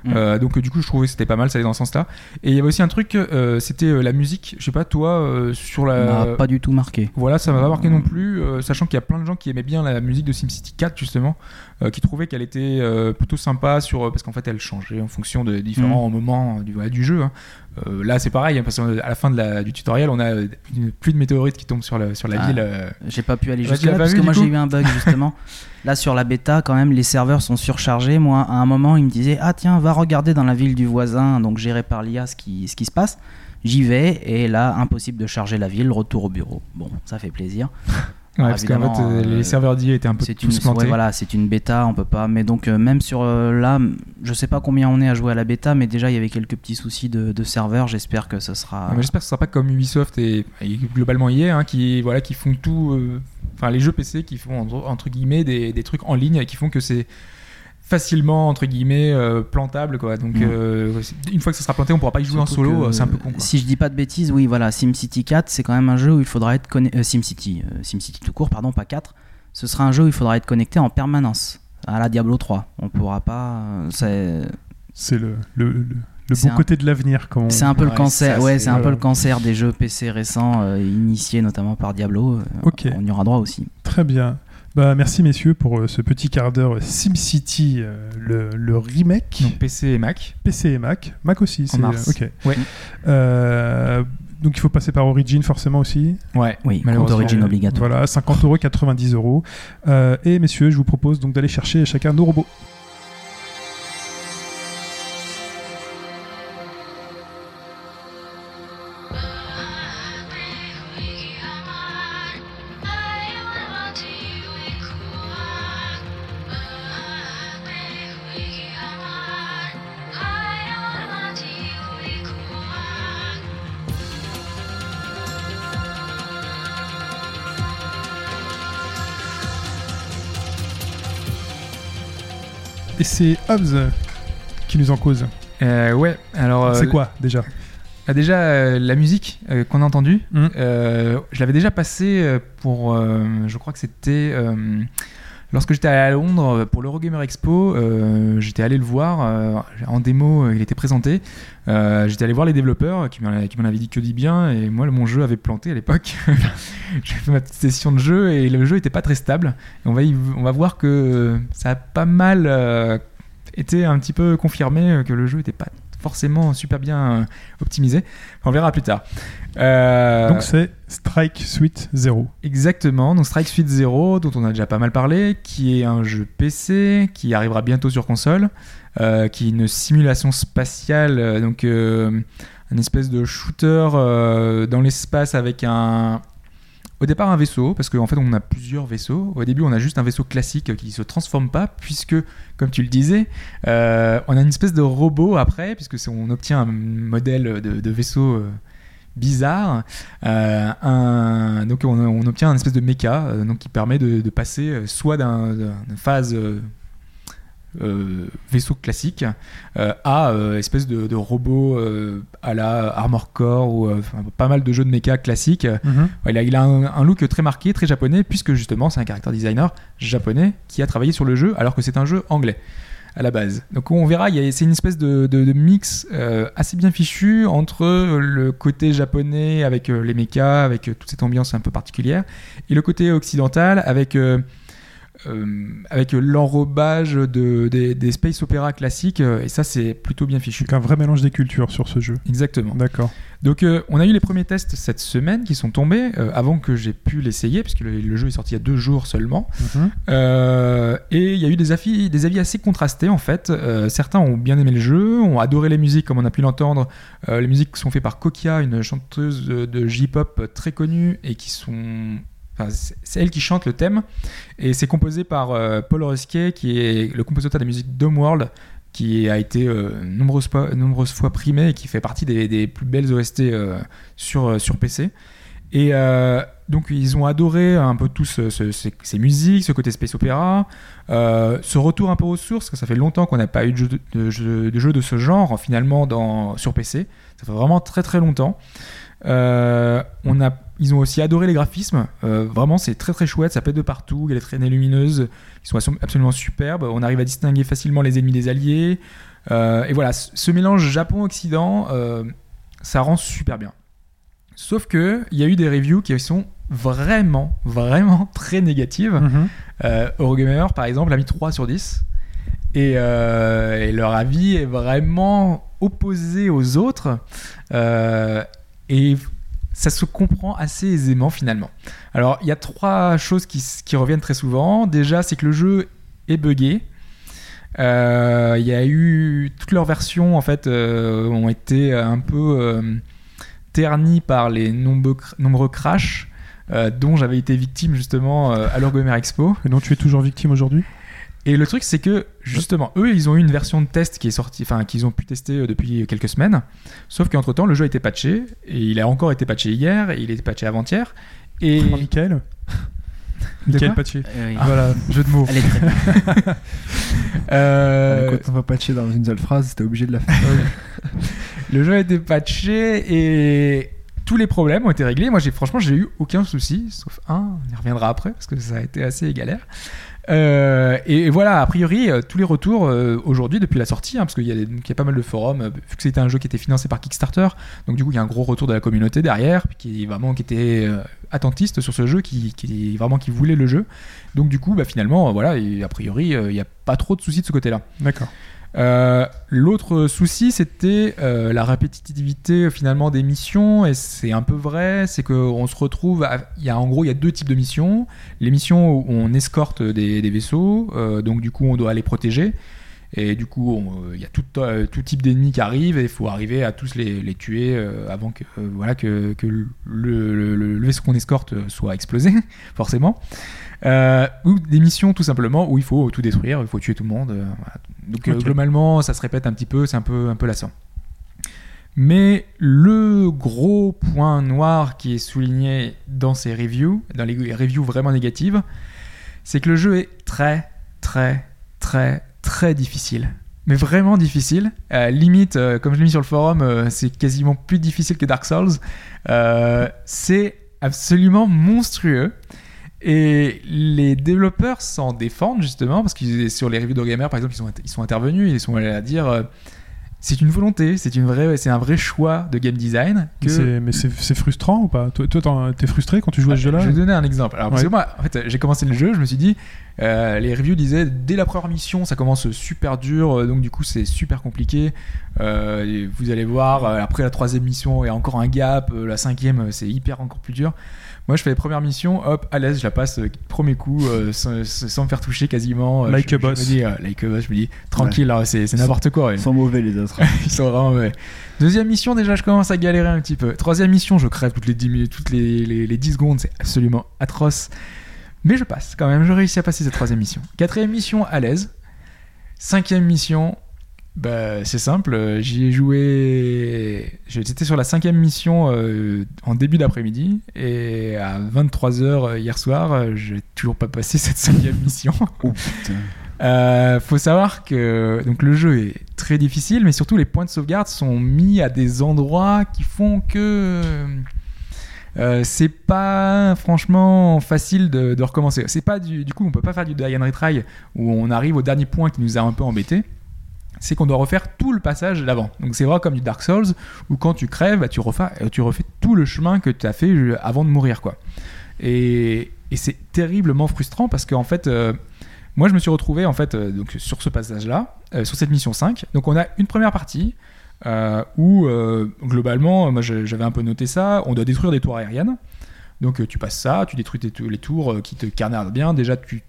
Mm. Euh, donc du coup, je trouvais que c'était pas mal, ça allait dans ce sens-là. Et il y avait aussi un truc, euh, c'était euh, la musique. Je sais pas, toi, sur la. m'a pas du tout marqué. Voilà, ça m'a pas marqué non plus, sachant qu'il y a plein de gens qui aimaient bien la musique de SimCity 4 justement, qui trouvaient qu'elle était plutôt sympa sur parce qu'en fait elle changeait en fonction de différents moments du, voilà, du jeu. hein. Euh, là c'est pareil, hein, parce qu'à la fin de la- du tutoriel, on a euh, une pluie de météorites qui tombent sur la, sur la Ah. ville. euh, J'ai pas pu aller jusque là parce vu, que moi j'ai eu un bug justement. là sur la bêta, quand même, les serveurs sont surchargés. Moi, à un moment, ils me disaient Ah, tiens, va regarder dans la ville du voisin, donc géré par l'IA, ce qui, ce qui se passe. J'y vais et là, impossible de charger la ville, retour au bureau. Bon, ça fait plaisir. Ouais, parce qu'en fait euh, euh, les serveurs d'IA étaient un peu C'est une, tous plantés. ouais, voilà, c'est une bêta, on peut pas. Mais donc, euh, même sur euh, là, je sais pas combien on est à jouer à la bêta, mais déjà, il y avait quelques petits soucis de, de serveurs. J'espère que ce sera. Ouais, J'espère que ce sera pas comme Ubisoft et, et globalement EA hein, qui voilà qui font tout, euh, enfin les jeux PC qui font entre, entre guillemets des, des trucs en ligne et qui font que c'est facilement entre guillemets euh, plantable quoi. Donc Mm. euh, une fois que ça sera planté, on pourra pas y jouer en Surtout solo, que, euh, c'est un peu con. Quoi. Si je dis pas de bêtises, oui, voilà, SimCity 4, c'est quand même un jeu où il faudra être connecté. SimCity, euh, SimCity tout court, pardon, pas 4. Ce sera un jeu où il faudra être connecté en permanence à la Diablo 3. On pourra pas. euh, C'est C'est le, le, le, le bon un- côté de l'avenir. Quand on- c'est un peu le Ouais, cancer. ça, ouais, c'est- un peu le cancer des jeux PC récents euh, initiés notamment par Diablo. Euh, Ok. On y aura droit aussi. Très bien. Bah, merci messieurs pour euh, ce petit quart d'heure SimCity, euh, le, le remake. Donc PC et Mac. PC et Mac. Mac aussi, c'est mars. ok. Ouais. Euh, donc il faut passer par Origin forcément aussi. Ouais. Oui, Malheureusement. Origin obligatoire. Voilà, 50 euros, 90 euros. Et messieurs, je vous propose donc d'aller chercher chacun nos robots. C'est Hobbs qui nous en cause. Euh, ouais. Alors euh, c'est quoi déjà ah, déjà euh, la musique euh, qu'on a entendue, Mm. euh, je l'avais déjà passée pour, je crois que c'était lorsque j'étais à Londres euh, pour l'Eurogamer Expo. euh, j'étais allé le voir euh, en démo, il était présenté. J'étais allé voir les développeurs qui m'en avaient dit que dit bien et moi mon jeu avait planté à l'époque. J'ai fait ma petite session de jeu et le jeu était pas très stable. On va on va voir que ça a pas mal été un petit peu confirmé que le jeu était pas forcément super bien optimisé. On verra plus tard. Euh, Donc c'est Strike Suite 0. Exactement, donc Strike Suite Zero, dont on a déjà pas mal parlé, qui est un jeu PC, qui arrivera bientôt sur console, euh, qui est une simulation spatiale, euh, donc euh, un espèce de shooter dans l'espace avec un... Au départ un vaisseau, parce qu'en fait on a plusieurs vaisseaux. Au début on a juste un vaisseau classique qui se transforme pas, puisque, comme tu le disais, on a une espèce de robot après, puisque on obtient un modèle de, de vaisseau bizarre. Euh, un- donc on, on obtient un espèce de méca euh, donc qui permet de, de passer euh, soit d'un- d'une phase euh, vaisseau classique à espèce de, de robot à la Armor Core ou pas mal de jeux de méca classiques. Il a, il a un, un look très marqué, très japonais, puisque justement c'est un character designer japonais qui a travaillé sur le jeu alors que c'est un jeu anglais la base. Donc on verra, c'est une espèce de mix euh, assez bien fichu entre le côté japonais avec euh, les mechas, avec euh, toute cette ambiance un peu particulière, et le côté occidental avec euh, avec l'enrobage de, des, des space opéra classiques, euh, et ça c'est plutôt bien fichu. Donc un vrai mélange des cultures sur ce jeu. Exactement. D'accord. Donc euh, on a eu les premiers tests cette semaine qui sont tombés euh, avant que j'ai pu l'essayer, puisque le, le jeu est sorti il y a deux jours seulement. Mhm. Et il y a eu des avis, des avis assez contrastés en fait. Certains ont bien aimé le jeu, ont adoré les musiques comme on a pu l'entendre. Les musiques sont faites par Kokia, une chanteuse de, de J-pop très connue et qui sont... c'est elle qui chante le thème et c'est composé par euh, Paul Rusquet qui est le compositeur des musiques World qui a été euh, nombreuses, fois, nombreuses primé et qui fait partie des, plus belles OST euh, sur, sur PC. Et donc ils ont adoré un peu tous ce- ce- ces, musiques, ce côté space opéra, ce retour un peu aux sources, parce que ça fait longtemps qu'on n'a pas eu de jeu de, de jeu- de de ce genre finalement dans, sur PC. Ça fait vraiment très très longtemps. On a, ils ont aussi adoré les graphismes. Euh, vraiment, c'est très très chouette. Ça pète de partout. Il y a des traînées lumineuses qui sont absolu- absolument superbes. On arrive à distinguer facilement les ennemis des alliés. Euh, et voilà, ce mélange Japon-Occident, euh, ça rend super bien. Sauf que il y a eu des reviews qui sont vraiment, vraiment très négatives. Mhm. Eurogamer, par exemple, a mis 3 sur 10. Et, et leur avis est vraiment opposé aux autres. Et ça se comprend assez aisément finalement. Alors, il y a trois choses qui, reviennent très souvent. Déjà, c'est que le jeu est buggé. Euh, Il y a eu toutes leurs versions en fait euh, ont été un peu euh, ternies par les nombreux, nombreux crashs dont j'avais été victime justement à l'Eurogamer Expo. Et donc tu es toujours victime aujourd'hui? Et le truc, c'est que justement, eux, ils ont eu une version de test qui est sortie, enfin, qu'ils ont pu tester euh, depuis quelques semaines. Sauf qu'entre temps, le jeu a été patché et il a encore été patché hier et il a été patché avant-hier. Et Oh, Michael Michael. Euh, oui. voilà, jeu de mots. Elle est très bien. Euh, Quand on va patcher dans une seule phrase, t'es obligé de la faire. le jeu a été patché et tous les problèmes ont été réglés. Moi, j'ai franchement, j'ai eu aucun souci, sauf un. On y reviendra après parce que ça a été assez galère. Euh, et, voilà, a priori, euh, tous les retours euh, aujourd'hui depuis la sortie, hein, parce qu'il y, a pas mal de forums, vu que c'était un jeu qui était financé par Kickstarter, donc du coup il y a un gros retour de la communauté derrière, qui vraiment qui était attentiste sur ce jeu, qui, vraiment qui voulait le jeu. Donc du coup, bah, finalement, voilà, a priori, il n'y a pas trop de soucis de ce côté-là. D'accord. Euh, L'autre souci, c'était euh, la répétitivité euh, finalement des missions, et c'est un peu vrai. C'est qu'on se retrouve, à- y a en gros il y a deux types de missions. Les missions où on escorte des, vaisseaux, donc du coup on doit les protéger. Et du coup, il y a tout, type d'ennemis qui arrivent et il faut arriver à tous les, tuer avant que, voilà, que, le, vaisseau qu'on escorte soit explosé, forcément. Euh, ou des missions tout simplement où il faut tout détruire, il faut tuer tout le monde. euh, voilà. Donc euh, globalement, ça se répète un petit peu, c'est un peu, un peu lassant. Mais le gros point noir qui est souligné dans ces reviews, dans les reviews vraiment négatives, c'est que le jeu est très, très, très, très difficile. Mais vraiment difficile. Euh, limite, euh, comme je l'ai mis sur le forum, euh, c'est quasiment plus difficile que Dark Souls. C'est absolument monstrueux. Et les développeurs s'en défendent justement parce que sur les reviews de Gamer, par exemple, ils sont, ils sont intervenus, ils sont allés à dire euh, c'est une volonté, c'est une vraie, c'est un vrai choix de game design. Que... Mais c'est frustrant ou pas? Toi, t'es frustré quand tu joues à ce jeu-là? Je vais donner un exemple. Alors, parce que moi, en fait, j'ai commencé le jeu, je me suis dit, euh, les reviews disaient dès la première mission, ça commence super dur, euh, donc du coup, c'est super compliqué. Euh, et vous allez voir, après la troisième mission, il y a encore un gap, la cinquième, c'est hyper encore plus dur. Moi, je fais les premières missions, hop, à l'aise, je la passe euh, premier coup, euh, sans, sans me faire toucher quasiment. Euh, Like je, a boss. Je me dis, euh, like a boss, je me dis, tranquille, c'est c'est n'importe quoi. ouais. Ils sont mauvais les autres. Ils sont vraiment mauvais. Deuxième mission, déjà, je commence à galérer un petit peu. Troisième mission, je crève toutes les 10 minutes, toutes les, les, les 10 secondes, c'est absolument atroce. Mais je passe quand même, je réussis à passer cette troisième mission. Quatrième mission, à l'aise. Cinquième mission, bah, c'est simple, euh, j'y ai joué. J'étais sur la cinquième mission euh, en début d'après-midi, et à 23h hier soir, euh, j'ai toujours pas passé cette cinquième mission. Oh putain. Euh, faut savoir que donc le jeu est très difficile, mais surtout les points de sauvegarde sont mis à des endroits qui font que euh, c'est pas franchement facile de, de recommencer. C'est pas du, du coup on peut pas faire du die and retry où on arrive au dernier point qui nous a un peu embêté. C'est qu'on doit refaire tout le passage d'avant. Donc c'est vrai comme du Dark Souls où quand tu crèves, bah, tu refais, tu refais tout le chemin que tu as fait euh, avant de mourir quoi. Et c'est terriblement frustrant parce qu'en fait, euh, moi je me suis retrouvé en fait euh, donc, sur ce passage-là, euh, sur cette mission 5. Donc on a une première partie euh, où euh, globalement, moi j'avais un peu noté ça, on doit détruire des tours aériennes. Donc euh, tu passes ça, tu détruis tes- les tours euh, qui te carnardent bien, déjà tu,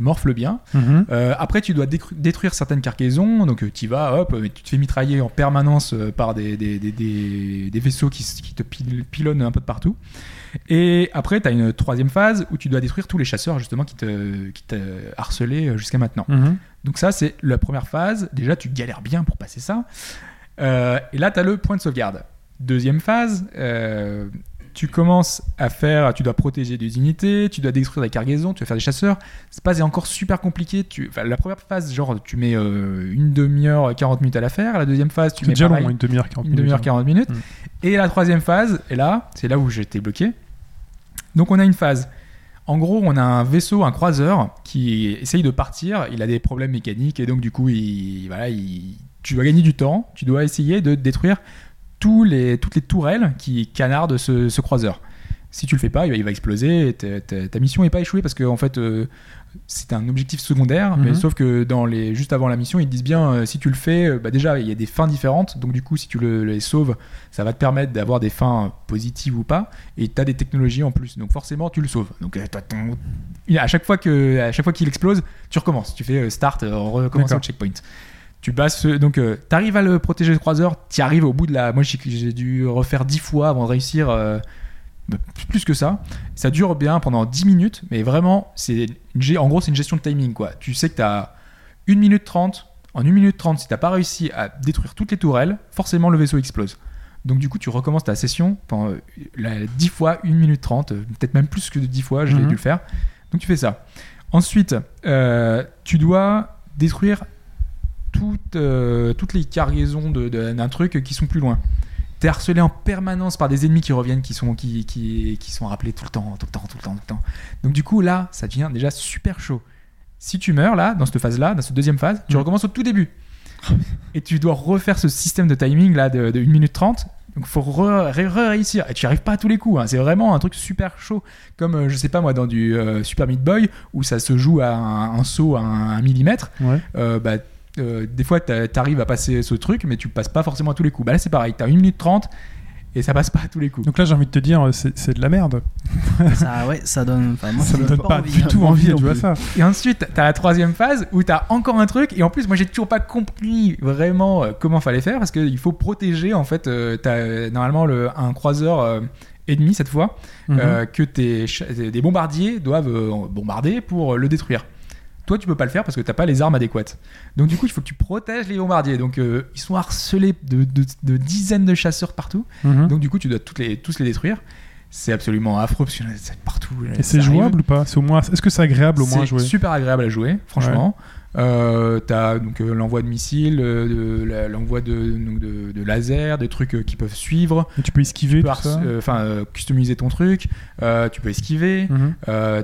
morfles bien. Mhm. Euh, après, tu dois détruire certaines cargaisons, donc tu vas, hop, tu te fais mitrailler en permanence par des, des, des- des- des vaisseaux qui, te pil- pilonnent un peu de partout. Et après, tu as une troisième phase où tu dois détruire tous les chasseurs justement qui te, qui te harcelaient jusqu'à maintenant. Mhm. Donc ça, c'est la première phase. Déjà, tu galères bien pour passer ça. Euh, et là, tu as le point de sauvegarde. Deuxième phase, euh, tu commences à faire, tu dois protéger des unités, tu dois détruire des cargaisons, tu vas faire des chasseurs. C'est pas c'est encore super compliqué. Tu, enfin, la première phase, genre, tu mets euh, une demi-heure, 40 minutes à la faire. La deuxième phase, tu mets déjà pareil, long, une demi-heure, 40 une minutes. demi-heure, 40 minutes. Mm. Et la troisième phase, et là, c'est là où j'étais bloqué. Donc on a une phase. En gros, on a un vaisseau, un croiseur, qui essaye de partir. Il a des problèmes mécaniques et donc du coup, il, voilà, il- tu dois gagner du temps. Tu dois essayer de détruire tous les, toutes les tourelles qui canardent ce, ce croiseur. Si tu le fais pas, il va, exploser. et ta, ta- ta mission n'est pas échouée parce que en fait, euh, c'est un objectif secondaire. Mais Mhm. sauf que dans les, juste avant la mission, ils te disent bien euh, si tu le fais, euh, bah déjà il y a des fins différentes. Donc du coup, si tu le, les sauves, ça va te permettre d'avoir des fins positives ou pas. Et tu as des technologies en plus. Donc forcément, tu le sauves. Donc à chaque fois que à chaque fois qu'il explose, tu recommences. Tu fais start, recommencer au checkpoint. Tu euh, donc tu arrives à le protéger le croiseur, tu arrives au bout de la. Moi j'ai dû refaire 10 fois avant de réussir. euh, plus que ça. Ça dure bien pendant 10 minutes, mais vraiment, c'est une en gros, c'est une gestion de timing. Quoi. Tu sais que tu as 1 minute 30. En 1 minute 30, si tu pas réussi à détruire toutes les tourelles, forcément le vaisseau explose. Donc du coup, tu recommences ta session pendant euh, la 10 fois 1 minute 30, euh, peut-être même plus que 10 fois, je l'ai Mhm. dû le faire. Donc tu fais ça. Ensuite, euh, tu dois détruire toutes, euh, toutes les cargaisons de- de- d'un truc qui sont plus loin. T'es harcelé en permanence par des ennemis qui reviennent, qui sont, qui, qui, qui sont rappelés tout le temps, tout le temps, tout le temps, tout le temps. Donc du coup, là, ça devient déjà super chaud. Si tu meurs, là, dans cette phase-là, dans cette deuxième phase, tu recommences au tout début. Et tu dois refaire ce système de timing, là, de, de 1 minute 30. Donc faut re- re- re- réussir. Et tu n'y arrives pas à tous les coups. hein. C'est vraiment un truc super chaud. Comme, euh, je sais pas moi, dans du euh, Super Meat Boy, où ça se joue à un, un saut à un, un millimètre. Ouais. Euh, bah, euh, des fois, t'a- t'arrives à passer ce truc, mais tu passes pas forcément à tous les coups. Bah là, c'est pareil. T'as 1 minute 30 et ça passe pas à tous les coups. Donc là, j'ai envie de te dire, euh, c'est de la merde. Ça, ouais, ça donne. enfin, moi, Ça me donne pas envie. du tout envie, non tu vois ça. Et ensuite, t'as la troisième phase où t'as encore un truc. Et en plus, moi, j'ai toujours pas compris vraiment euh, comment fallait faire parce qu'il faut protéger en fait. t'as normalement le, un croiseur euh, ennemi cette fois Mhm. euh, que tes, des bombardiers doivent bombarder pour le détruire. Toi, tu peux pas le faire parce que t'as pas les armes adéquates. Donc, du coup, il faut que tu protèges les bombardiers. Donc, euh, ils sont harcelés de, de- de dizaines de chasseurs partout. Mhm. Donc, du coup, tu dois toutes les, tous les détruire. C'est absolument affreux parce qu'il y en a partout. Et c'est jouable ou pas? C'est au moins. Est-ce que c'est agréable au moins à C'est jouer? super agréable à jouer, franchement. Euh, t'as donc euh, l'envoi de missiles, euh, l'envoi de, de, de lasers, des trucs qui peuvent suivre. Tu peux esquiver enfin customiser ton truc. Tu peux esquiver. Mhm.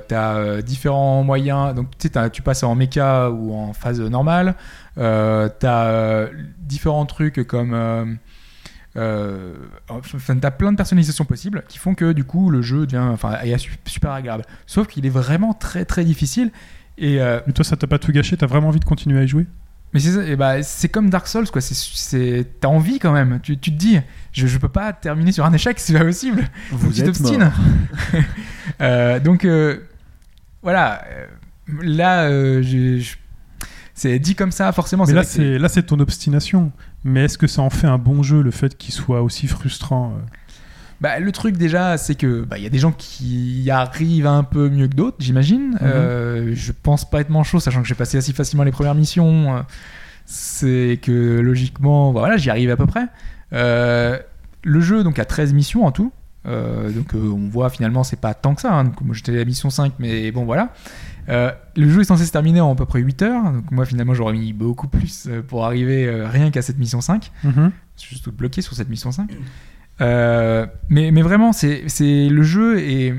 T'as différents moyens. Donc tu sais, tu passes en mecha ou en phase normale. T'as différents trucs comme. Euh, enfin, t'as plein de personnalisations possibles qui font que du coup le jeu devient enfin est su- super agréable. Sauf qu'il est vraiment très très difficile. Et euh, Mais toi, ça t'a pas tout gâché? T'as vraiment envie de continuer à y jouer? Mais c'est bah, c'est comme Dark Souls quoi. T'as envie quand même. Tu, tu te dis, je, je peux pas terminer sur un échec, c'est pas possible. Vous tu êtes t'obstines. Euh, donc euh, voilà. Là, euh, c'est dit comme ça, forcément. Mais c'est là, c'est là, c'est ton obstination. Mais est-ce que ça en fait un bon jeu le fait qu'il soit aussi frustrant euh? Bah, le truc déjà, c'est que bah, il y a des gens qui y arrivent un peu mieux que d'autres, j'imagine. Mhm. Euh, je pense pas être manchot, sachant que j'ai passé assez facilement les premières missions. C'est que logiquement, bah, voilà, j'y arrive à peu près. Euh, le jeu donc a 13 missions en tout. Euh, donc euh, on voit finalement c'est pas tant que ça. hein. Donc, moi j'étais à la mission 5, mais bon voilà. Euh, le jeu est censé se terminer en à peu près 8 heures. Donc moi finalement j'aurais mis beaucoup plus pour arriver rien qu'à cette mission 5. Mhm. Je suis juste bloqué sur cette mission 5. Euh, mais, vraiment, c'est le jeu et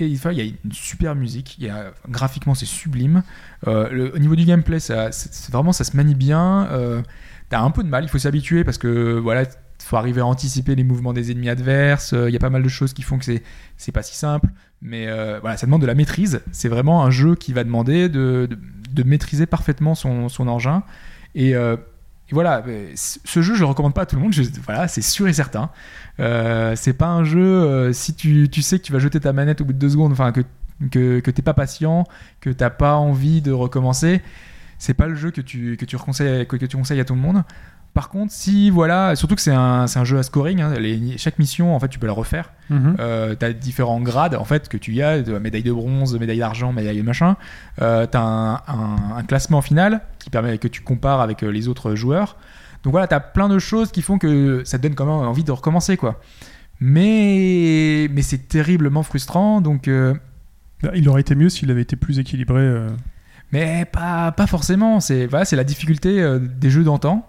il y a une super musique. Graphiquement, c'est sublime. Euh, au niveau du gameplay, ça, vraiment ça se manie bien. Euh, T'as un peu de mal, il faut s'habituer parce que voilà, faut arriver à anticiper les mouvements des ennemis adverses. Il y a pas mal de choses qui font que c'est pas si simple. Mais voilà, ça demande de la maîtrise. C'est vraiment un jeu qui va demander de, maîtriser parfaitement son, engin. Et voilà, euh, ce jeu, je le recommande pas à tout le monde. Je- voilà, c'est sûr et certain. Euh, c'est pas un jeu. euh, si tu, tu sais que tu vas jeter ta manette au bout de deux secondes, enfin que que, que t'es pas patient, que t'as pas envie de recommencer, c'est pas le jeu que tu que tu que tu conseilles à tout le monde. Par contre, si voilà, surtout que c'est un, un jeu à scoring, hein, les- chaque mission en fait tu peux la refaire. Euh, t'as différents grades en fait que tu y as, de médaille de bronze, médaille d'argent, médaille de machin. Euh, t'as un, un- un classement final qui permet que tu compares avec euh, les autres joueurs. Donc voilà, t'as plein de choses qui font que ça te donne quand même envie de recommencer quoi. Mais mais c'est terriblement frustrant donc. euh, Bah, Il aurait été mieux s'il avait été plus équilibré. mais pas, pas forcément, c'est voilà, c'est la difficulté des jeux d'antan.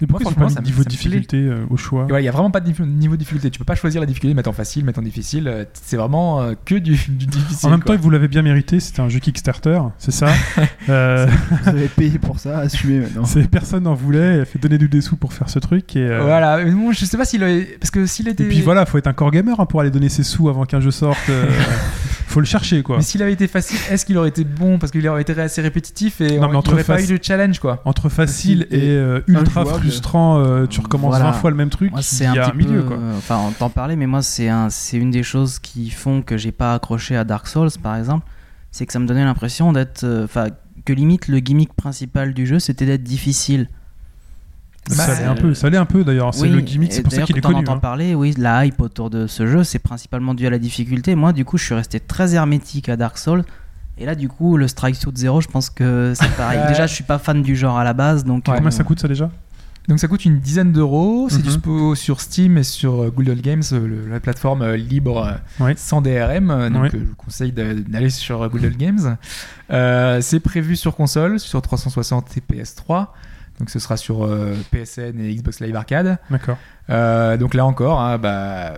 Mais pourquoi Moi, pas mis niveau difficulté euh, au choix Et voilà, Il y a vraiment pas de niveau de difficulté. Tu peux pas choisir la difficulté, mettre en facile, mettre en difficile. euh, C'est vraiment euh, que du, du difficile. En même quoi. temps, vous l'avez bien mérité, c'était un jeu Kickstarter, c'est ça Euh, Vous avez payé pour ça, assumez maintenant. Personne n'en voulait, il a fait donner du dessous pour faire ce truc. Et, Voilà, bon, je sais pas s'il a... parce que s'il était et puis voilà, faut être un core gamer hein, pour aller donner ses sous avant qu'un jeu sorte. Faut le chercher quoi. Mais s'il avait été facile, est-ce qu'il aurait été bon? Parce qu'il aurait été assez répétitif et Non, on- mais entre il aurait pas eu de challenge quoi. Entre facile et euh, ultra frustrant, euh, tu recommences Voilà. 20 fois le même truc, c'est un petit milieu peu, quoi. euh, Enfin, on t'en parlait, mais moi, c'est un, c'est une des choses qui font que j'ai pas accroché à Dark Souls, par exemple. C'est que ça me donnait l'impression d'être, euh, enfin, que limite le gimmick principal du jeu, c'était d'être difficile. Ça Bah, l'est un peu, ça l'est un peu d'ailleurs. C'est Oui, le gimmick, c'est pour ça qu'il est quand on connu. entend hein. parler, oui, la hype autour de ce jeu, c'est principalement dû à la difficulté. Moi, du coup, je suis resté très hermétique à Dark Souls. Et là, du coup, le Strike Suit 0, je pense que c'est pareil. Déjà, je suis pas fan du genre à la base, donc. Ouais. Combien euh, ça coûte ça déjà? Donc ça coûte une dizaine d'euros. C'est Mhm. dispo sur Steam et sur euh, Google Games, euh, le- la plateforme libre Ouais. sans DRM. Donc Ouais. euh, je vous conseille d'aller sur Google Games. Euh, c'est prévu sur console, sur 360 et PS3. Donc ce sera sur euh, PSN et Xbox Live Arcade. D'accord. Euh, donc là encore, hein, bah,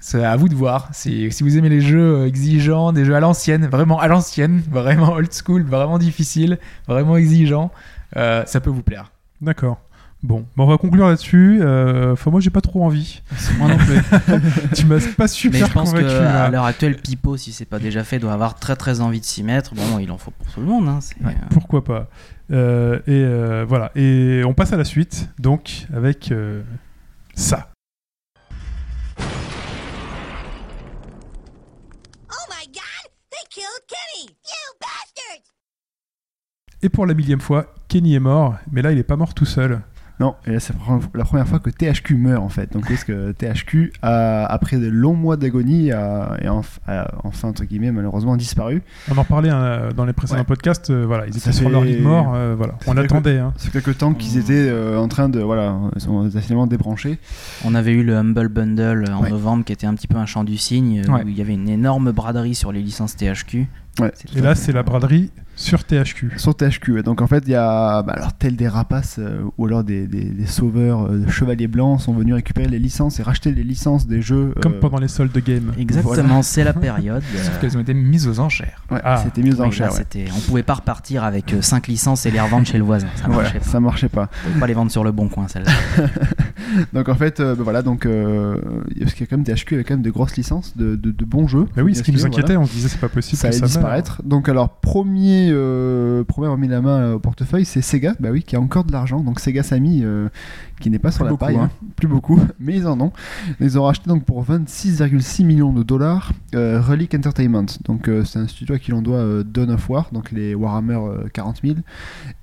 c'est à vous de voir. Si, si vous aimez les jeux euh, exigeants, des jeux à l'ancienne, vraiment à l'ancienne, vraiment old school, vraiment difficile, vraiment exigeant, euh, ça peut vous plaire. D'accord. Bon, Bon, on va conclure là-dessus. Euh, Enfin, moi, j'ai pas trop envie. Moi non plus. tu m'as pas Mais super je pense convaincu. que là. à l'heure actuelle, Pipo, si c'est pas déjà fait, doit avoir très très envie de s'y mettre. Bon, il en faut pour tout le monde. Hein, Ouais. euh, Pourquoi pas Euh, Et euh, voilà. Et on passe à la suite, donc avec euh, ça. Oh! Et pour la millième fois, Kenny est mort, mais là, il est pas mort tout seul. Non, et là c'est la première fois que THQ meurt en fait. Donc parce que THQ, a, après de longs mois d'agonie, a, et enf- a enfin entre guillemets malheureusement disparu. On en parlait hein, dans les précédents Ouais. podcasts. euh, voilà, ils Ça étaient sur leur lit de mort. euh, voilà, on attendait. Hein. Ça fait quelques temps qu'ils étaient euh, en train de voilà, ils sont finalement débranchés. On avait eu le Humble Bundle en Ouais. novembre qui était un petit peu un chant du cygne Ouais. où il y avait une énorme braderie sur les licences THQ. Ouais. Et là, c'est la braderie sur THQ. Sur THQ. ouais. Donc en fait, il y a bah, alors tel des rapaces euh, ou alors des, des, des sauveurs euh, de chevaliers blancs sont venus récupérer les licences et racheter les licences des jeux. Comme euh, pendant les soldes de game. Exactement, c'est la période. Sauf euh, qu'elles ont été mises aux enchères. ouais, Ah. c'était mieux en oui, là, ouais. On pouvait pas repartir avec 5 licences et les revendre chez le voisin. Ça marchait pas. ça marchait pas. On pouvait pas les vendre sur le bon coin, celle-là. Donc en fait, euh, bah, voilà, donc euh, parce qu'il y a quand même THQ avec quand même de grosses licences, de, de, de bons jeux. Bah oui, ce qui nous inquiétait, voilà. on se disait c'est pas possible ça allait disparaître. Donc alors premier, euh, premier remis la main au portefeuille, c'est Sega, bah oui, qui a encore de l'argent. Donc Sega Sammy, euh, qui n'est pas sur Plus la beaucoup, paille, hein. hein. plus beaucoup, mais ils en ont. Ils ont racheté donc pour 26,6 millions de dollars euh, Relic Entertainment. Donc euh, c'est un studio à qui l'on doit euh, Dawn of War, donc les Warhammer euh, 40 000,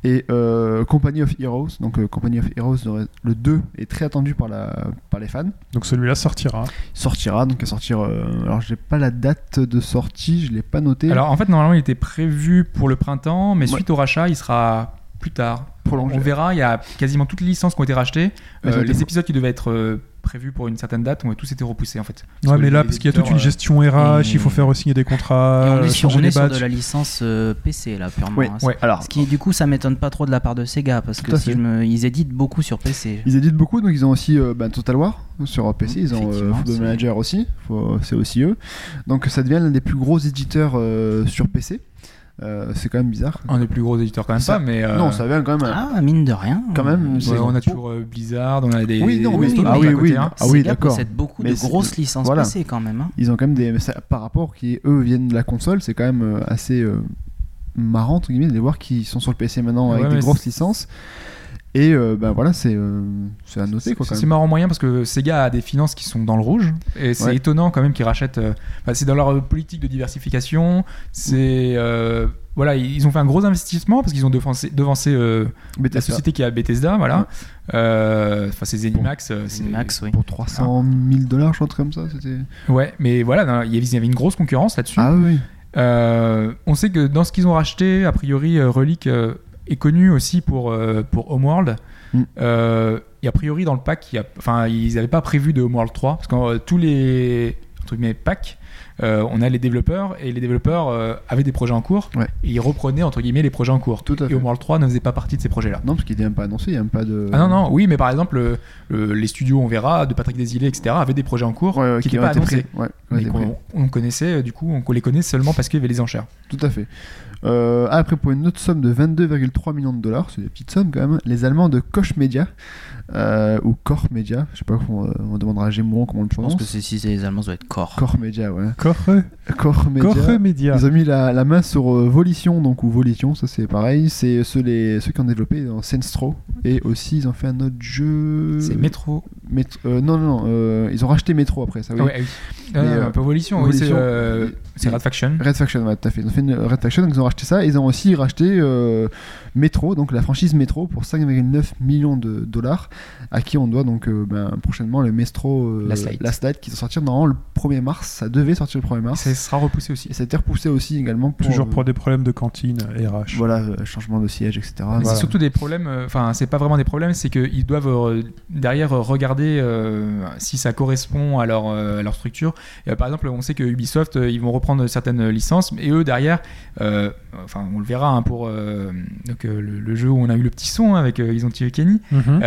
et euh, Company of Heroes. Donc euh, Company of Heroes, le- le 2 est très attendu par, la, par les fans. Donc celui-là sortira. sortira donc à sortir euh, alors j'ai pas la date de sortie je l'ai pas noté Alors en fait, normalement, il était prévu pour le printemps, mais Ouais. suite au rachat, il sera plus tard. Prolongé. On verra, il y a quasiment toutes les licences qui ont été rachetées. Euh, été- les épisodes qui devaient être euh, prévus pour une certaine date ont tous été repoussés en fait. Ouais, que mais là, parce qu'il y a toute une euh, gestion RH, et- il faut faire signer des contrats, Et on est sur, on est de la licence euh, PC là, purement. Hein. ouais. alors Ce qui, du coup, ça m'étonne pas trop de la part de Sega parce que à si fait. je me... ils éditent beaucoup sur PC. ils éditent beaucoup donc ils ont aussi euh, bah, Total War sur PC ils ont euh, Football Manager aussi faut- c'est aussi eux donc ça devient l'un des plus gros éditeurs euh, sur PC Euh, c'est quand même bizarre. Un des plus gros éditeurs quand même Ça- pas, mais euh, Non, ça vient quand même. Ah, mine de rien. Quand même, ouais, c'est- on a toujours euh, Blizzard, on a des Oui, non, mais- Hearthstone ah oui, oui. hein. Ah oui, d'accord. possède beaucoup Mais de c'est- grosses licences voilà. PC quand même. hein. Ils ont quand même des. ça- par rapport qui eux viennent de la console, c'est quand même assez euh, marrant entre guillemets de les voir qui sont sur le PC maintenant avec Ouais, des grosses c'est- licences. Et euh, ben voilà, c'est euh, c'est à noter quoi. C'est Quand c'est même. marrant moyen parce que Sega a des finances qui sont dans le rouge et c'est Ouais. étonnant quand même qu'ils rachètent. euh, enfin, c'est dans leur euh, politique de diversification. C'est euh, voilà, ils ont fait un gros investissement parce qu'ils ont devancé, devancé euh, la Bethesda. société qui a Bethesda, voilà. Euh, Enfin, c'est Zenimax. euh, c'est- Max, oui. Pour 300 000 dollars, je crois, un truc comme ça. C'était. Ouais, mais voilà, non, il y avait il y avait une grosse concurrence là-dessus. Ah oui. Euh, on sait que dans ce qu'ils ont racheté, a priori, euh, Relic euh, est connu aussi pour, euh, pour Homeworld. Mm. Euh, et a priori, dans le pack, il y a- enfin, ils n'avaient pas prévu de Homeworld 3. Parce que euh, tous les entre guillemets, packs, euh, on a les développeurs et les développeurs euh, avaient des projets en cours Ouais. et ils reprenaient entre guillemets les projets en cours. Tout à et fait. Homeworld 3 ne faisait pas partie de ces projets-là. Non, parce qu'il n'était même pas annoncé, il n'y a même pas de. Ah non, non, oui, mais par exemple, le- le- les studios, on verra, de Patrick Desilets, etc., avaient des projets en cours Ouais, ouais, qui n'étaient pas annoncés. mais qu'on on connaissait, euh, du coup, on les connaît seulement parce qu'il y avait les enchères. Tout à fait. Euh, après, pour une autre somme de 22,3 millions de dollars, c'est des petites sommes quand même, les Allemands de Koch Media, euh, ou Core Media, je sais pas euh, on demandera à Gémouron comment on le Je pense prononce. que si c'est les Allemands, ça doit être Core. Core Media, ouais. Corre, Core Media. Corre Media. Ils ont mis la, la main sur euh, Volition, donc ou Volition, ça c'est pareil. C'est ceux, les, ceux qui ont développé dans Sensro. Et aussi, ils ont fait un autre jeu. C'est Metro. Met- euh, non, non, non. euh, ils ont racheté Metro après, ça oui. Ah ouais, ah oui. Mais, Euh, euh, un peu Volition, oui, c'est Red Faction. Red Faction, ouais, tout à fait. Ils ont fait une Red Faction, donc ils ont racheté ça. Ils ont aussi racheté euh, Metro, donc la franchise Metro, pour 5,9 millions de dollars, à qui on doit donc euh, ben, prochainement le Metro euh, Last Light. Last Light, qui va sortir normalement le 1er mars. Ça devait sortir le 1er mars. Ça sera repoussé aussi. Et ça a été repoussé aussi également pour. Toujours euh, pour des problèmes de cantine, RH. Voilà, euh, changement de siège, etc. Mais Voilà. C'est surtout des problèmes, euh, enfin, c'est pas vraiment des problèmes, c'est qu'ils doivent euh, derrière regarder euh, si ça correspond à leur, euh, à leur structure. Et, euh, par exemple, on sait que Ubisoft, euh, ils vont reprendre certaines licences, et eux derrière, euh, enfin, on le verra hein, pour euh, donc, euh, le, le jeu où on a eu le petit son hein, avec Ils ont tué Kenny. Mhm.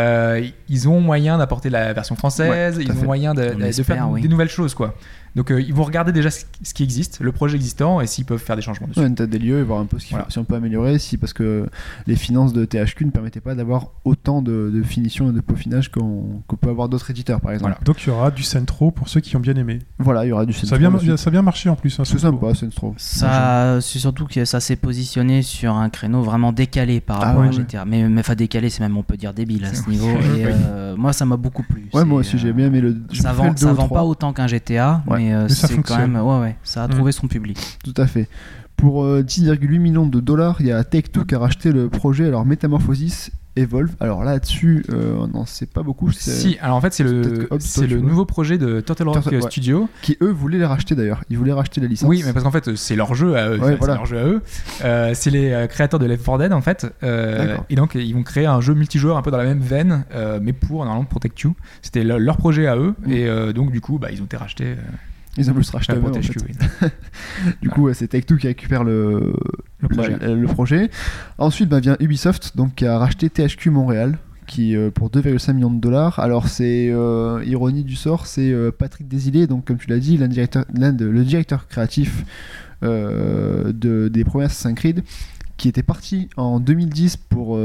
Ils ont moyen d'apporter la version française, Ouais, ils ont fait. moyen de, de- faire oui. des nouvelles choses, quoi. Donc euh, ils vont regarder déjà ce ce qui existe, le projet existant, et s'ils peuvent faire des changements dessus. Ouais, une tête des lieux et voir un peu ce qu'il Voilà. faut- si on peut améliorer, si parce que les finances de THQ ne permettaient pas d'avoir autant de, de finition et de peaufinage qu'on peut avoir d'autres éditeurs, par exemple. Donc il y aura du Centro pour ceux qui ont bien aimé. Voilà, il y aura du Ça a bien, ça a bien marché en plus. hein, C'est Centro. sympa, Sensro. Ça, c'est surtout que ça s'est positionné sur un créneau vraiment décalé par Ah rapport ouais, à GTA. Mais, mais enfin décalé, c'est même on peut dire débile à ce niveau. Et euh, moi, ça m'a beaucoup plu. Ouais, moi aussi, euh, j'ai bien aimé le. Ça vend, ça vend pas autant qu'un GTA, Ouais. Mais, euh, Mais ça c'est quand fonctionne. même, ouais, ouais, ça a Mm. trouvé son public. Tout à fait. Pour euh, 10,8 millions de dollars, il y a Take-Two qui a racheté le projet alors Metamorphosis Evolve. Alors là-dessus, euh, on n'en sait pas beaucoup. Si, alors en fait c'est le, c'est nouveau projet de Turtle Rock Turtle- euh, ouais. Studio. Qui eux voulaient les racheter d'ailleurs. Ils voulaient racheter la licence. Oui, mais parce qu'en fait c'est leur jeu à eux. Ouais, c'est voilà. leur jeu à eux. Euh, c'est les euh, créateurs de Left 4 Dead en fait. Euh, D'accord. et donc ils vont créer un jeu multijoueur un peu dans la même veine, euh, mais pour normalement Protect You. C'était le- leur projet à eux. Mm. Et euh, donc du coup bah, ils ont été rachetés. Ils ont voulu se racheter par eux-mêmes, en fait. Du coup, c'est Take-Two qui récupère le, Le projet. la- le projet. Ensuite, bah, vient Ubisoft, donc qui a racheté THQ Montréal, qui euh, pour 2,5 millions de dollars. Alors c'est euh, ironie du sort, c'est euh, Patrick Desilets, donc comme tu l'as dit, l'un directeur- l'un de- le directeur créatif de, des premiers Assassin's Creed, qui était parti en 2010 pour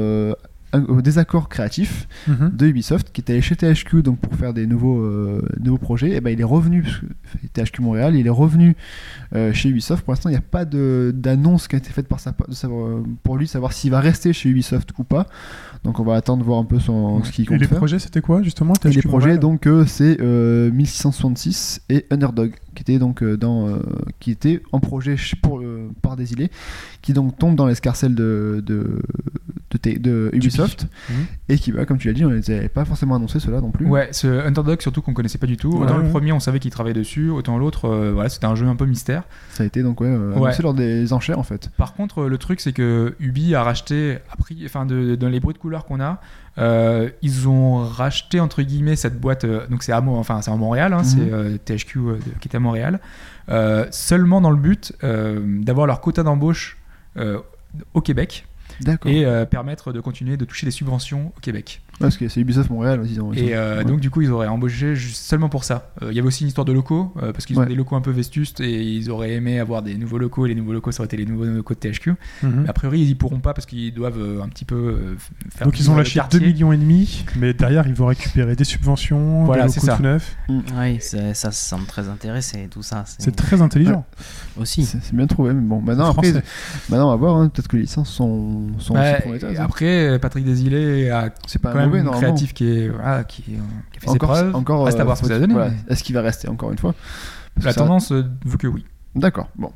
euh, un désaccord créatif Mhm. de Ubisoft qui était allé chez THQ donc pour faire des nouveaux, euh, nouveaux projets et ben il est revenu parce que THQ Montréal il est revenu euh, chez Ubisoft pour l'instant il n'y a pas de- d'annonce qui a été faite par sa, de savoir, euh, pour lui savoir s'il va rester chez Ubisoft ou pas donc on va attendre voir un peu son, ce qu'il Et compte les faire projets, c'était quoi justement et les projets donc euh, c'est euh, 1666 et Underdog qui était donc euh, dans euh, qui était en projet pour euh, par Desilets qui donc tombe dans l'escarcelle de de, de, Ubisoft Mhm. et qui bah, comme tu l'as dit on les avait pas forcément annoncé cela non plus Ouais, ce Underdog surtout qu'on connaissait pas du tout. Ouais, autant le premier on savait qu'il travaillait dessus, autant l'autre euh, voilà c'était un jeu un peu mystère. Ça a été donc ouais, euh, Ouais. lors des enchères en fait Par contre, euh, le truc, c'est que Ubi a racheté, a pris, enfin, de- dans les bruits de couleurs qu'on a, euh, ils ont racheté entre guillemets cette boîte. euh, donc c'est à, enfin, à Montréal, hein, Mhm. c'est euh, THQ de- qui est à Montréal, seulement dans le but d'avoir leur quota d'embauche au Québec. D'accord. et euh, permettre de continuer de toucher des subventions au Québec. Parce que c'est Ubisoft Montréal, ils ont. Et euh, ouais. donc du coup ils auraient embauché juste seulement pour ça. Euh, Il y avait aussi une histoire de locaux euh, parce qu'ils ont des locaux un peu vestustes et ils auraient aimé avoir des nouveaux locaux et les nouveaux locaux ça aurait été les nouveaux locaux de THQ. Mhm. A priori ils y pourront pas parce qu'ils doivent euh, un petit peu euh, faire Donc ils ont lâché quartier. 2 millions et demi, mais derrière ils vont récupérer des subventions, Voilà, des c'est locaux ça. tout neufs. Oui, c'est- ça semble très intéressé, tout ça. C'est très intelligent. Aussi. C'est bien trouvé, mais bon, maintenant, après, maintenant on va voir, hein, peut-être que les licences sont, prometteuses, hein. après Patrick Desilets a C'est pas quand même mauvais, un créatif qui est voilà, qui, qui a fait encore, ses preuves. encore Reste à euh, voir ce que ça voilà. mais Est-ce qu'il va rester encore une fois? Parce La tendance euh, veut que oui. D'accord, bon.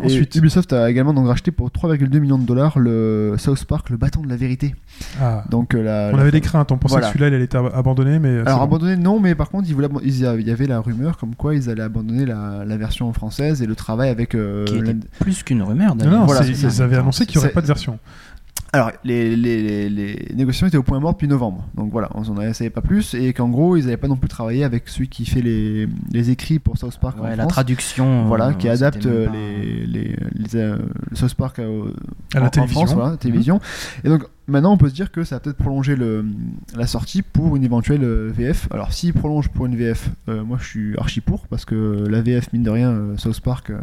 Et Ensuite. Ubisoft a également donc racheté pour 3,2 millions de dollars le South Park, le bâton de la vérité. Ah. Donc euh, la, On la- avait des craintes, on pensait Voilà. que celui-là il allait être ab- abandonné, mais. Alors bon. abandonné non, mais par contre voulaient il y avait la rumeur comme quoi ils allaient abandonner la, la version française et le travail avec. euh, Qui était l'Inde- plus qu'une rumeur Non, d'ailleurs. non, Voilà, ils avaient annoncé qu'il n'y aurait pas de version. Alors les, les, les, les négociations étaient au point mort depuis novembre, donc voilà, on n'en savait pas plus et qu'en gros ils n'avaient pas non plus travaillé avec celui qui fait les, les écrits pour South Park en Ouais, la France. traduction. Voilà, euh, qui adapte euh, les, les, les, euh, South Park euh, À la en- en télévision. France, voilà, télévision. Et donc maintenant on peut se dire que ça va peut-être prolonger le, la sortie pour une éventuelle euh, VF. Alors s'il prolonge pour une VF, euh, moi je suis archi pour parce que la VF mine de rien, euh, South Park, euh,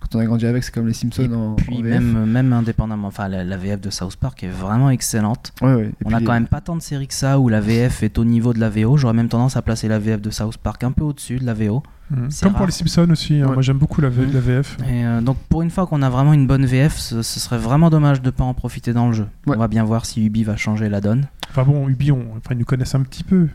quand on a grandi avec, c'est comme les Simpsons en, Puis en VF. même, même indépendamment, enfin la, la VF de South Park est vraiment excellente. Ouais, ouais. Et On a quand même pas tant de séries que ça où la VF est au niveau de la VO. J'aurais même tendance à placer la VF de South Park un peu au-dessus de la VO. C'est Comme pour les Simpsons aussi, hein. Ouais. moi j'aime beaucoup la, V- la VF. Et euh, donc pour une fois qu'on a vraiment une bonne VF, ce, ce serait vraiment dommage de pas en profiter dans le jeu. Ouais. On va bien voir si Ubi va changer la donne. Enfin bon, Ubi, on- enfin, ils nous connaissent un petit peu.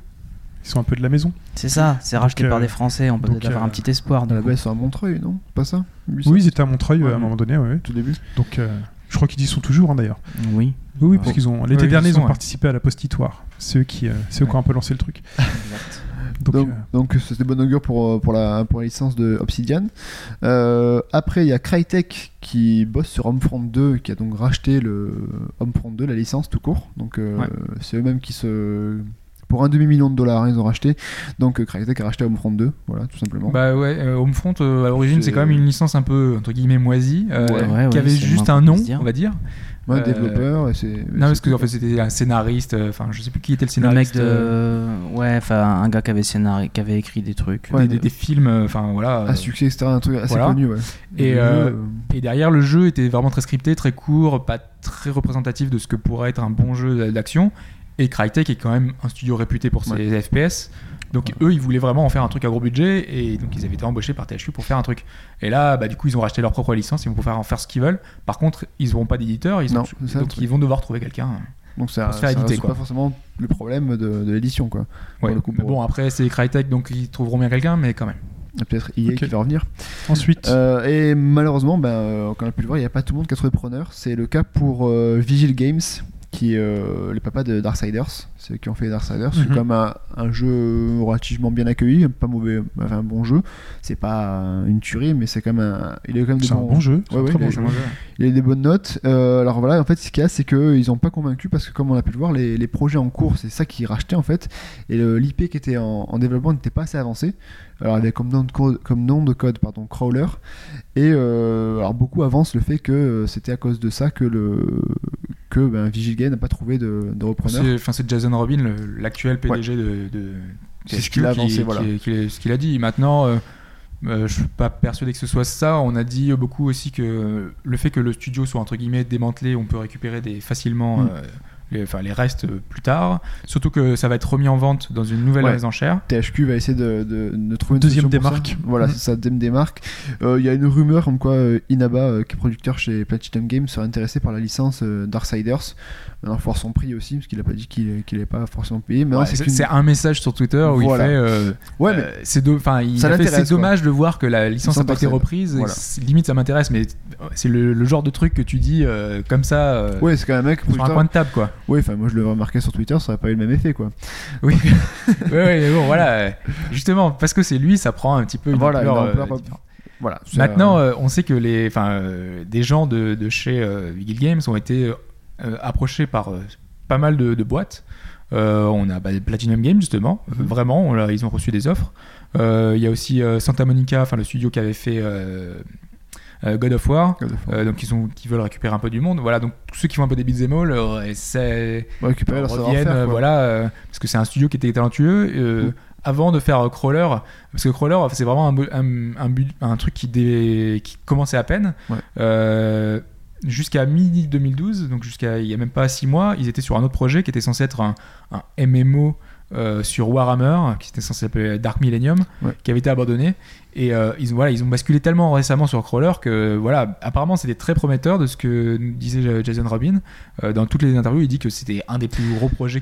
Ils sont un peu de la maison. C'est ça, c'est racheté euh, par des Français, on peut donc, peut-être avoir euh, un petit espoir. à la base c'est à Montreuil, non? Pas ça? Ubisoft? Oui, ils étaient à Montreuil euh, Ouais, à un moment donné, ouais. Tout début. Donc euh, je crois qu'ils y sont toujours hein, d'ailleurs. Oui, Oui, oui, Ah. parce qu'ils ont l'été ils dernier ils ont ouais. participé à la postitoire. C'est eux qui, euh, c'est eux qui ont un peu lancé le truc. exact. Donc, Donc, euh, donc c'était bon augure pour, euh, pour, la, pour la licence de Obsidian. Euh, après, il y a Crytek qui bosse sur Homefront 2, qui a donc racheté le Homefront 2, la licence tout court. Donc euh, Ouais. c'est eux-mêmes qui se... Pour un demi-million de dollars, ils ont racheté. Donc euh, Crytek a racheté Homefront 2, voilà, tout simplement. Bah ouais, euh, Homefront euh, à l'origine C'est- quand même une licence un peu entre guillemets moisie, euh, Ouais, ouais, qui ouais, avait juste un nom, on va dire. Ouais, euh, développeur, et c'est... Non, parce que en fait c'était un scénariste, euh, enfin je sais plus qui était le Le mec scénariste. euh, de. Ouais, enfin un gars qui avait, scénari... qui avait écrit des trucs. Ouais, des, des- de- des films, enfin voilà. à euh, succès, etc. Un truc assez voilà. connu, ouais. Et, Le euh, jeu, Et derrière, le jeu était vraiment très scripté, très court, pas très représentatif de ce que pourrait être un bon jeu d'action. Et Crytek est quand même un studio réputé pour ses FPS. Donc eux, ils voulaient vraiment en faire un truc à gros budget et donc ils avaient été embauchés par THQ pour faire un truc. Et là, bah, du coup, ils ont racheté leur propre licence, ils vont pouvoir en faire ce qu'ils veulent. Par contre, ils n'auront pas d'éditeur, ils Non, c'est donc ils vont devoir trouver quelqu'un. donc ça, pour se faire ça quoi. pas forcément le problème de, de l'édition, quoi. Pour Ouais. le coup, Mais pour- bon, après, c'est Crytek, donc ils trouveront bien quelqu'un, mais quand même. Peut-être EA Ok. qui va revenir. ensuite, Euh, et malheureusement, ben, euh, comme on a pu le voir, il n'y a pas tout le monde qui a trouvé preneur. C'est le cas pour euh, Vigil Games, qui est euh, les papas de Darksiders, ceux qui ont fait Darksiders. C'est Mhm. comme un, un jeu relativement bien accueilli, pas mauvais, enfin un bon jeu. C'est pas une tuerie, mais c'est quand même un, il est quand même des c'est un bon jeu. Ouais, ouais, il bon est- jeu. il a des bonnes notes. Euh, alors voilà, en fait, ce qu'il y a, c'est qu'ils n'ont pas convaincu parce que, comme on a pu le voir, les, les projets en cours, c'est ça qu'ils rachetaient en fait. Et l'IP qui était en, en développement n'était pas assez avancé. Alors, il avait comme nom de code, comme nom de code pardon, Crawler. Et euh, alors, beaucoup avancent le fait que c'était à cause de ça que, le, que ben, Vigil Game n'a pas trouvé de, de repreneur. C'est Jason Robin, l'actuel PDG de, de C'est ce THQ, qu'il a qui- avancé, qui- voilà. qui- ce qu'il a dit. Maintenant, euh, euh, je suis pas persuadé que ce soit ça. On a dit beaucoup aussi que le fait que le studio soit entre guillemets démantelé, on peut récupérer des, facilement Mm. euh, les, enfin, les restes euh, plus tard. Surtout que ça va être remis en vente dans une nouvelle Ouais. enchère. THQ va essayer de, de- de trouver une Deuxième démarque. Voilà, c'est ça, deuxième démarque. Euh, Il y a une rumeur comme quoi euh, Inaba, euh, qui est producteur chez Platinum Games, serait intéressé par la licence euh, Darksiders. Maintenant, il faut voir son prix aussi, parce qu'il a pas dit qu'il qu'il n'avait pas forcément payé. Ouais, c'est un message sur Twitter où Voilà. il fait. Ouais, mais c'est do- enfin, dommage de voir que la licence n'a pas été reprise. Voilà. limite, ça m'intéresse, mais c'est le, le genre de truc que tu dis comme ça ouais, c'est quand même un mec sur un coin de table, quoi. Ouais, enfin, moi je l'aurais remarqué sur Twitter, ça aurait pas eu le même effet, quoi. Oui, ouais, mais bon, voilà. euh, Justement, parce que c'est lui, ça prend un petit peu une Voilà, ampleur, une ampleur euh. Voilà. Maintenant, euh, on sait que les, enfin, des gens de, de chez Vigil Games ont été approchés par pas mal de, de boîtes. Euh, on a bah, Platinum Games justement, Mhm. Vraiment, on ils ont reçu des offres. Euh, Il y a aussi euh, Santa Monica, enfin le studio qui avait fait God of War. God of War. euh, donc ils sont qui veulent récupérer un peu du monde voilà donc tous ceux qui font un peu des beats all euh, essaient On va récupérer leur savoir-faire. euh, voilà euh, parce que c'est un studio qui était talentueux euh, Mm. avant de faire euh, Crawler parce que Crawler c'est vraiment un, un, un, but- un truc qui, dé- qui commençait à peine Ouais. Euh, jusqu'à mi 2012 donc jusqu'à il y a même pas six mois ils étaient sur un autre projet qui était censé être un MMO euh, sur Warhammer qui était censé s'appeler Dark Millennium Ouais. qui avait été abandonné et euh, ils, ont- voilà, ils ont basculé tellement récemment sur Crawler que voilà, apparemment c'était très prometteur de ce que disait Jason Robin. Euh, dans toutes les interviews, il dit que c'était un des plus gros projets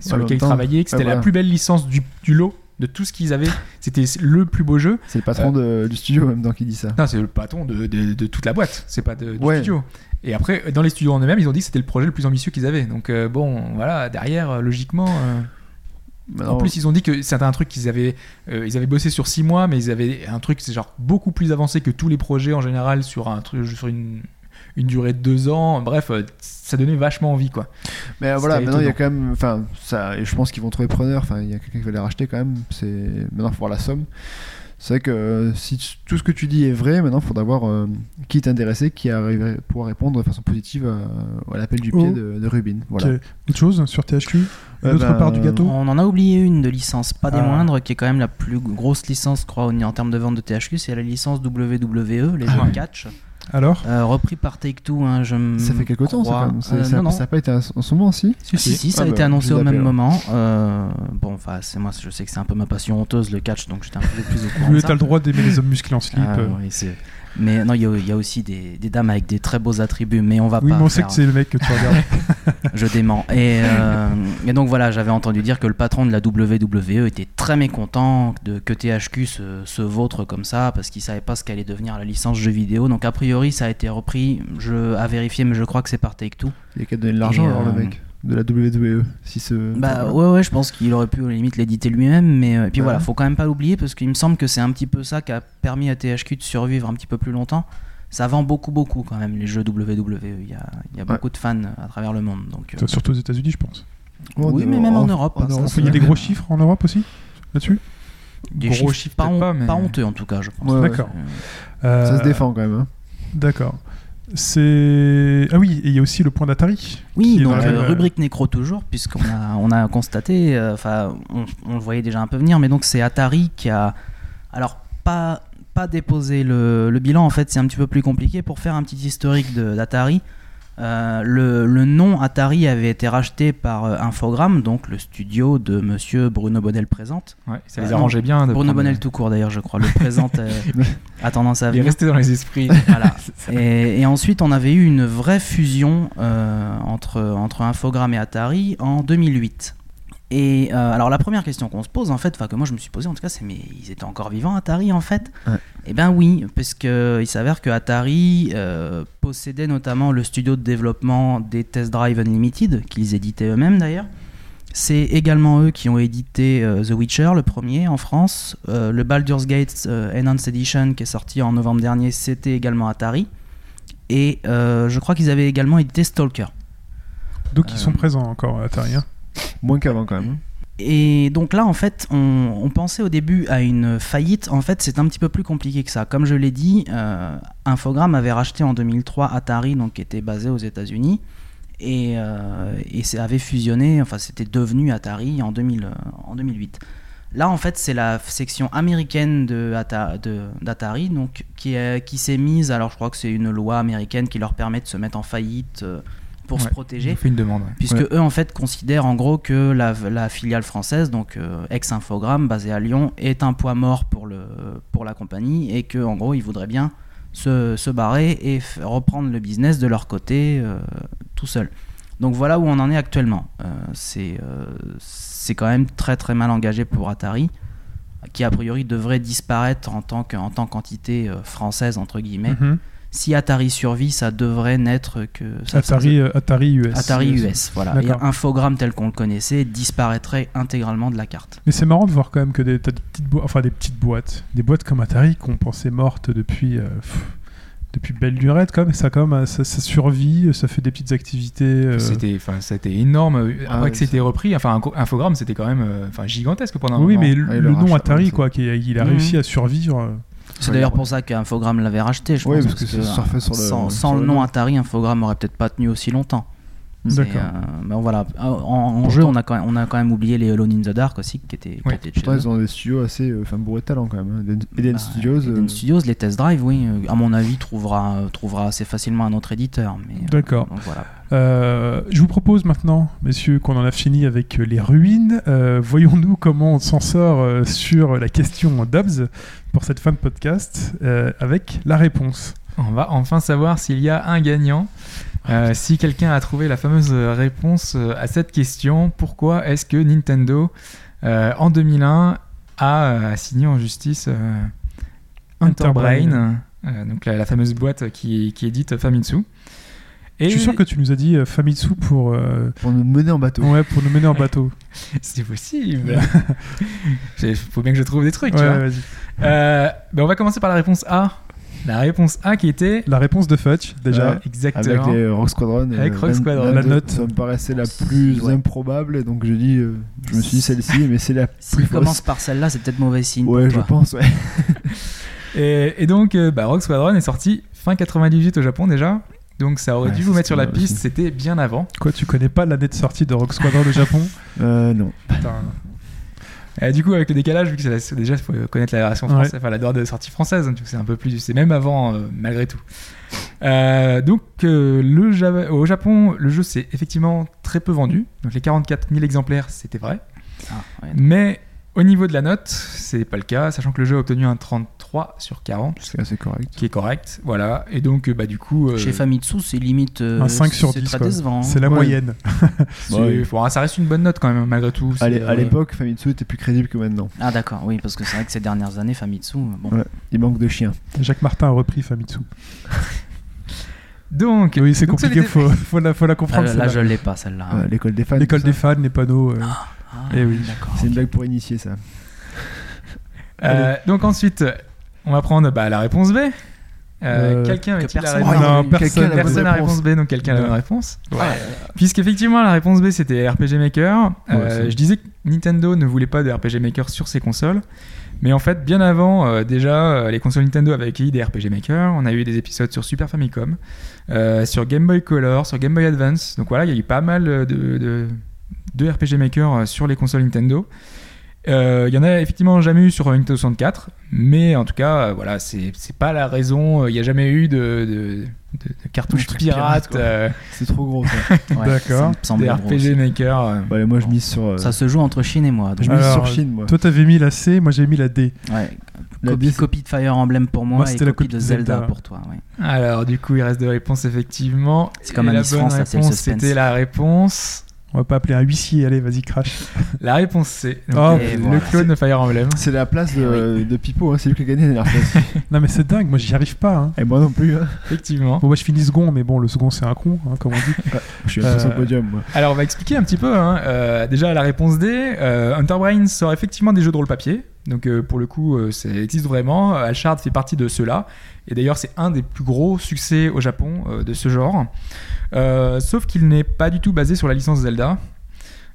sur en lequel ils travaillaient, que c'était ouais, la plus belle licence du, du lot de tout ce qu'ils avaient. C'était le plus beau jeu. C'est le patron de- du studio même qui dit ça. Non, c'est le patron de, de- de toute la boîte, c'est pas de, du Ouais. studio. Et après, dans les studios en eux-mêmes, ils ont dit que c'était le projet le plus ambitieux qu'ils avaient. Donc euh, bon, voilà, derrière, logiquement. euh, En plus, ils ont dit que c'était un truc qu'ils avaient, euh, ils avaient bossé sur 6 mois, mais ils avaient un truc, c'est genre beaucoup plus avancé que tous les projets en général sur un truc, sur une, une durée de 2 ans. Bref, euh, ça donnait vachement envie, quoi. Mais voilà, maintenant il y a quand même, enfin, ça, et je pense qu'ils vont trouver preneur. Enfin, il y a quelqu'un qui va les racheter quand même. C'est maintenant faut voir la somme. C'est vrai que euh, si tout ce que tu dis est vrai, maintenant il faudra voir euh, qui est intéressé, qui arrive à pouvoir répondre de façon positive à, à l'appel du pied Oh. de, de Rubin. Voilà. Ok. Autre chose sur THQ Euh, L'autre ben, part du gâteau? On en a oublié une de licence, pas des Ah. moindres, qui est quand même la plus grosse licence, je crois, en en termes de vente de THQ, c'est la licence WWE, les Ah jeux ouais. de catch, Alors euh, repris par Take-Two. hein, je me Ça fait quelque temps, ça, quand même. Euh, ça, non, non. ça a pas été en ce moment, si Si, si, si, ça Ah a bah, été annoncé je au même moment. Euh, bon, enfin, c'est moi, je sais que c'est un peu ma passion honteuse le catch, donc j'étais un peu plus au courant. De t'as le droit d'aimer les hommes musclés en slip. Ah, oui, c'est- mais non, il y, a- il y a aussi des, des dames avec des très beaux attributs, mais on va Oui, pas. mais on sait que c'est le mec que tu regardes. je dément. Et, euh, et donc voilà, j'avais entendu dire que le patron de la WWE était très mécontent de, que THQ se, se vautre comme ça parce qu'il savait pas ce qu'allait devenir la licence jeu vidéo. Donc a priori, ça a été repris, je, à vérifier, mais je crois que c'est par Take Two. Il y a qu'à donner de l'argent alors le euh, mec de la WWE. Si ce... Bah ouais, ouais, je pense qu'il aurait pu à la limite l'éditer lui-même, mais euh, et puis Ouais. voilà, faut quand même pas l'oublier parce qu'il me semble que c'est un petit peu ça qui a permis à THQ de survivre un petit peu plus longtemps. Ça vend beaucoup, beaucoup quand même les jeux WWE. Il y a, il y a Ouais. beaucoup de fans à travers le monde. Donc, euh, Surtout aux États-Unis, je pense. Oh, oui, mais même en Europe, hein, ça, Europe, Il y a des gros chiffres en Europe aussi là-dessus? Des Gros chiffres chiffres, pas, peut-être hon- pas, mais- pas honteux en tout cas, je pense. Ouais. D'accord. Euh, Ça Euh, se défend quand même. hein. D'accord. C'est. Ah oui, et il y a aussi le point d'Atari. Oui, donc la euh, rubrique nécro toujours, puisqu'on a, on a constaté, euh, enfin, on, on le voyait déjà un peu venir, mais donc c'est Atari qui a, alors pas pas déposé le, le bilan. En fait, c'est un petit peu plus compliqué pour faire un petit historique d'Atari. Euh, le, le nom Atari avait été racheté par euh, Infogrames, donc le studio de Monsieur Bruno Bonnel présente. Ouais, ça Ah, les arrangeait bien. de Bruno Bonnel tout court d'ailleurs, je crois. Le présente euh, a tendance à Il est venir. resté dans les esprits. Voilà. Et, et ensuite, on avait eu une vraie fusion euh, entre, entre Infogrames et Atari en 2008. Et euh, alors, la première question qu'on se pose, en fait, enfin que moi je me suis posé en tout cas, c'est mais ils étaient encore vivants, Atari, en fait? Ouais. Eh ben oui, parce que il s'avère que Atari euh, possédait notamment le studio de développement des Test Drive Unlimited, qu'ils éditaient eux-mêmes d'ailleurs. C'est également eux qui ont édité euh, The Witcher, le premier en France. Euh, le Baldur's Gate euh, Enhanced Edition qui est sorti en novembre dernier, c'était également Atari. Et euh, je crois qu'ils avaient également édité Stalker. Donc ils Euh, sont présents encore, Atari. hein? Moins qu'avant quand même. hein. Et donc là, en fait, on, pensait au début à une faillite. En fait, c'est un petit peu plus compliqué que ça. Comme je l'ai dit, euh, Infogrames avait racheté en 2003 Atari, donc qui était basé aux États-Unis, et, euh, avait fusionné. Enfin, c'était devenu Atari en, 2000, euh, 2008. Là, en fait, c'est la section américaine d'Atari, donc qui, est- qui s'est mise. Alors, je crois que c'est une loi américaine qui leur permet de se mettre en faillite pour se protéger J'ai fait une demande. ouais. puisque Ouais. eux en fait considèrent en gros que la, la filiale française, donc euh, ex-infogramme basée à Lyon, est un poids mort pour, le, pour la compagnie et que en gros ils voudraient bien se, se barrer et reprendre le business de leur côté euh, tout seul. Donc voilà où on en est actuellement. Euh, c'est c'est quand même très très mal engagé pour Atari, qui a priori devrait disparaître en tant que- en tant qu'entité française entre guillemets. Mhm. Si Atari survit, ça devrait n'être que ça- Atari, euh, Atari US. Atari US, voilà. Et. Infogrames tel qu'on le connaissait disparaîtrait intégralement de la carte. Mais c'est marrant de voir quand même que des, t'as des petites boîtes, enfin des petites boîtes, des boîtes comme Atari qu'on pensait mortes depuis, euh, pff, depuis belle lurette, comme ça, quand même, ça, ça survit, ça fait des petites activités. euh, C'était, enfin, c'était énorme. Après Ah ouais, que c'était repris, enfin, Infogrames, c'était quand même, euh, enfin, gigantesque pendant un oui, moment. mais Ah, le, nom Atari, quoi, qui, il a Mhm. réussi à survivre. C'est d'ailleurs pour ça qu'Infogrames l'avait racheté, je pense. parce que ça surfait sur le- sans, sur sans le nom. Atari, Infogrames aurait peut-être pas tenu aussi longtemps. D'accord. euh, mais voilà. En, en jeu, on a, quand même, on a quand même oublié les Alone in the Dark aussi, qui étaient, qui Ouais. étaient Pourtant, eux. ils ont des studios assez euh, enfin, bourrés de talent quand même. hein. Eden, Eden Bah, Studios. Eden euh, Studios, les test drive, oui, à mon avis, trouvera, trouvera assez facilement un autre éditeur. Mais, euh, D'accord. voilà. Euh, je vous propose maintenant, messieurs, qu'on en a fini avec les ruines. Euh, Voyons-nous comment on s'en sort euh, sur la question d'Obs pour cette fin de podcast euh, avec la réponse. On va enfin savoir s'il y a un gagnant. Euh, si quelqu'un a trouvé la fameuse réponse euh, à cette question, pourquoi est-ce que Nintendo, euh, en 2001, a assigné en justice euh, euh, donc la, la fameuse boîte qui, qui édite Famitsu Et Je suis sûr que tu nous as dit euh, Famitsu pour, euh, pour nous mener en bateau. ouais, pour nous mener en bateau. c'est possible. Il faut bien que je trouve des trucs. tu Ouais, vois. Euh, ben on va commencer par la réponse A. La réponse A qui était La réponse de Fudge, déjà. Euh, exactement. Avec les Rock Squadron. Avec euh, Rock 20 Squadron. 22, La note. Ça me paraissait la plus Ouais. improbable. Donc je dis, euh, je me suis dit celle-ci, mais c'est la S'il plus commence fausse. par celle-là, c'est peut-être mauvais signe. Ouais, pour je toi. pense, ouais. Et, et donc, euh, bah, Rock Squadron est sorti fin 98 au Japon déjà. Donc ça aurait Ouais, dû vous mettre sur la piste, c'était bien avant. Quoi, tu connais pas l'année de sortie de Rock Squadron au Japon? Euh, non. Putain. Et du coup, avec le décalage, vu que c'est- déjà, il faut connaître la version Ouais. française, enfin la date de sortie française, donc c'est un peu plus, c'est même avant, euh, malgré tout. Euh, donc, euh, le au Japon, le jeu s'est effectivement très peu vendu. Donc, les 44 000 exemplaires, c'était vrai. Ah, ouais. Mais au niveau de la note, c'est pas le cas, sachant que le jeu a obtenu un 33 sur 40, C'est assez correct. qui est correct. Voilà. Et donc, euh, bah, du coup. euh, Chez Famitsu, c'est limite. euh, Un 5 sur c'est 10. très quoi. décevant. hein. C'est la Ouais. moyenne. c'est- Bah oui. bon, ça reste une bonne note quand même, malgré tout. À l'é- C'est, à l'époque, Famitsu était plus crédible que maintenant. Ah, d'accord, oui, parce que c'est vrai que ces dernières années, Famitsu. Bon, Ouais. Il manque de chiens. Jacques Martin a repris Famitsu. Donc, Oui, c'est donc, compliqué, faut, faut, la, faut la Ah, comprendre. là, celle-là. je l'ai pas, celle-là. Ouais, L'école des fans. L'école tout des ça. fans, les panneaux. euh, Ah, Eh oui. C'est une blague pour initier ça. Euh, donc ensuite, on va prendre bah, la réponse B. Euh, Euh, quelqu'un que avait-il la réponse non, personne. Personne la réponse. B, donc quelqu'un a la Ouais. bonne réponse. Puisqu'effectivement, la réponse B, c'était RPG Maker. Euh, Ouais, je disais que Nintendo ne voulait pas de RPG Maker sur ses consoles. Mais en fait, bien avant, euh, déjà, les consoles Nintendo avaient accueilli des RPG Maker. On a eu des épisodes sur Super Famicom, sur Game Boy Color, sur Game Boy Advance. Donc voilà, il y a eu pas mal de, de, de RPG Maker sur les consoles Nintendo. Euh, Il y en a effectivement jamais eu sur Nintendo 64, mais en tout cas, euh, voilà, c'est c'est pas la raison. euh, Il n'y a jamais eu de, de, de- pirates, quoi. euh, C'est trop gros. Ouais, D'accord. des RPG. Maker. euh. Ouais, moi je mise sur. euh, Ça se joue entre Chine et moi. donc- je mise sur Chine moi. Toi, t'avais mis la C, moi j'ai mis la D. Ouais. La Copie, copie de Fire Emblem pour moi, Moi, et c'était la copie copie de Zelda, Zelda. pour toi. ouais. Alors, du coup, il reste deux réponses, effectivement. C'est comme Et un la bonne France, réponse, c'était la réponse. On va pas appeler un huissier, allez, vas-y, crash. La réponse C. Donc, Oh, euh, le voilà. clone de Fire Emblem. C'est la place Eh de, de Pipo, hein, c'est lui qui a gagné la dernière fois. Non, mais c'est dingue, moi j'y arrive pas. Hein. Et moi non plus. hein. Effectivement. Bon, moi je finis second, mais bon, le second c'est un con, hein, comme on dit. Je suis un peu sur Euh, le podium moi. Alors, on va expliquer un petit peu. hein. Euh, déjà, la réponse D. Euh, Unterbrain sort effectivement des jeux de rôle papier. Donc, euh, pour le coup, euh, ça existe vraiment. Euh, Alshard fait partie de ceux-là. Et d'ailleurs, c'est un des plus gros succès au Japon de ce genre. Sauf qu'il n'est pas du tout basé sur la licence Zelda.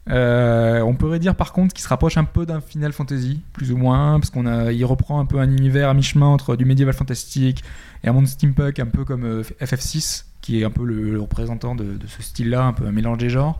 On pourrait dire par contre qu'il se rapproche un peu d'un Final Fantasy, plus ou moins, parce qu'on a, reprend un peu un univers à mi-chemin entre du médiéval fantastique et un monde steampunk, un peu comme euh, FF6, qui est un peu le, représentant de ce style-là, un peu un mélange des genres.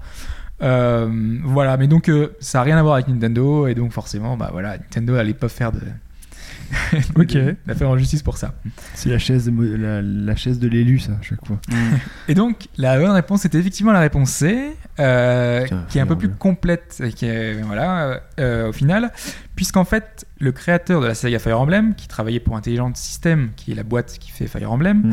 Euh, voilà, mais donc euh, ça n'a rien à voir avec Nintendo, et donc forcément, bah voilà, Nintendo allait pas faire de. Ok. d'affaire en justice pour ça. C'est la chaise de, la, la chaise de l'élu ça, à chaque fois. Mm. Et donc, la bonne réponse était effectivement la réponse C, euh, Tiens, qui est un peu plus complète, et qui est, voilà, euh, au final, puisqu'en fait, le créateur de la saga Fire Emblem, qui travaillait pour Intelligent System, qui est la boîte qui fait Fire Emblem, Mm.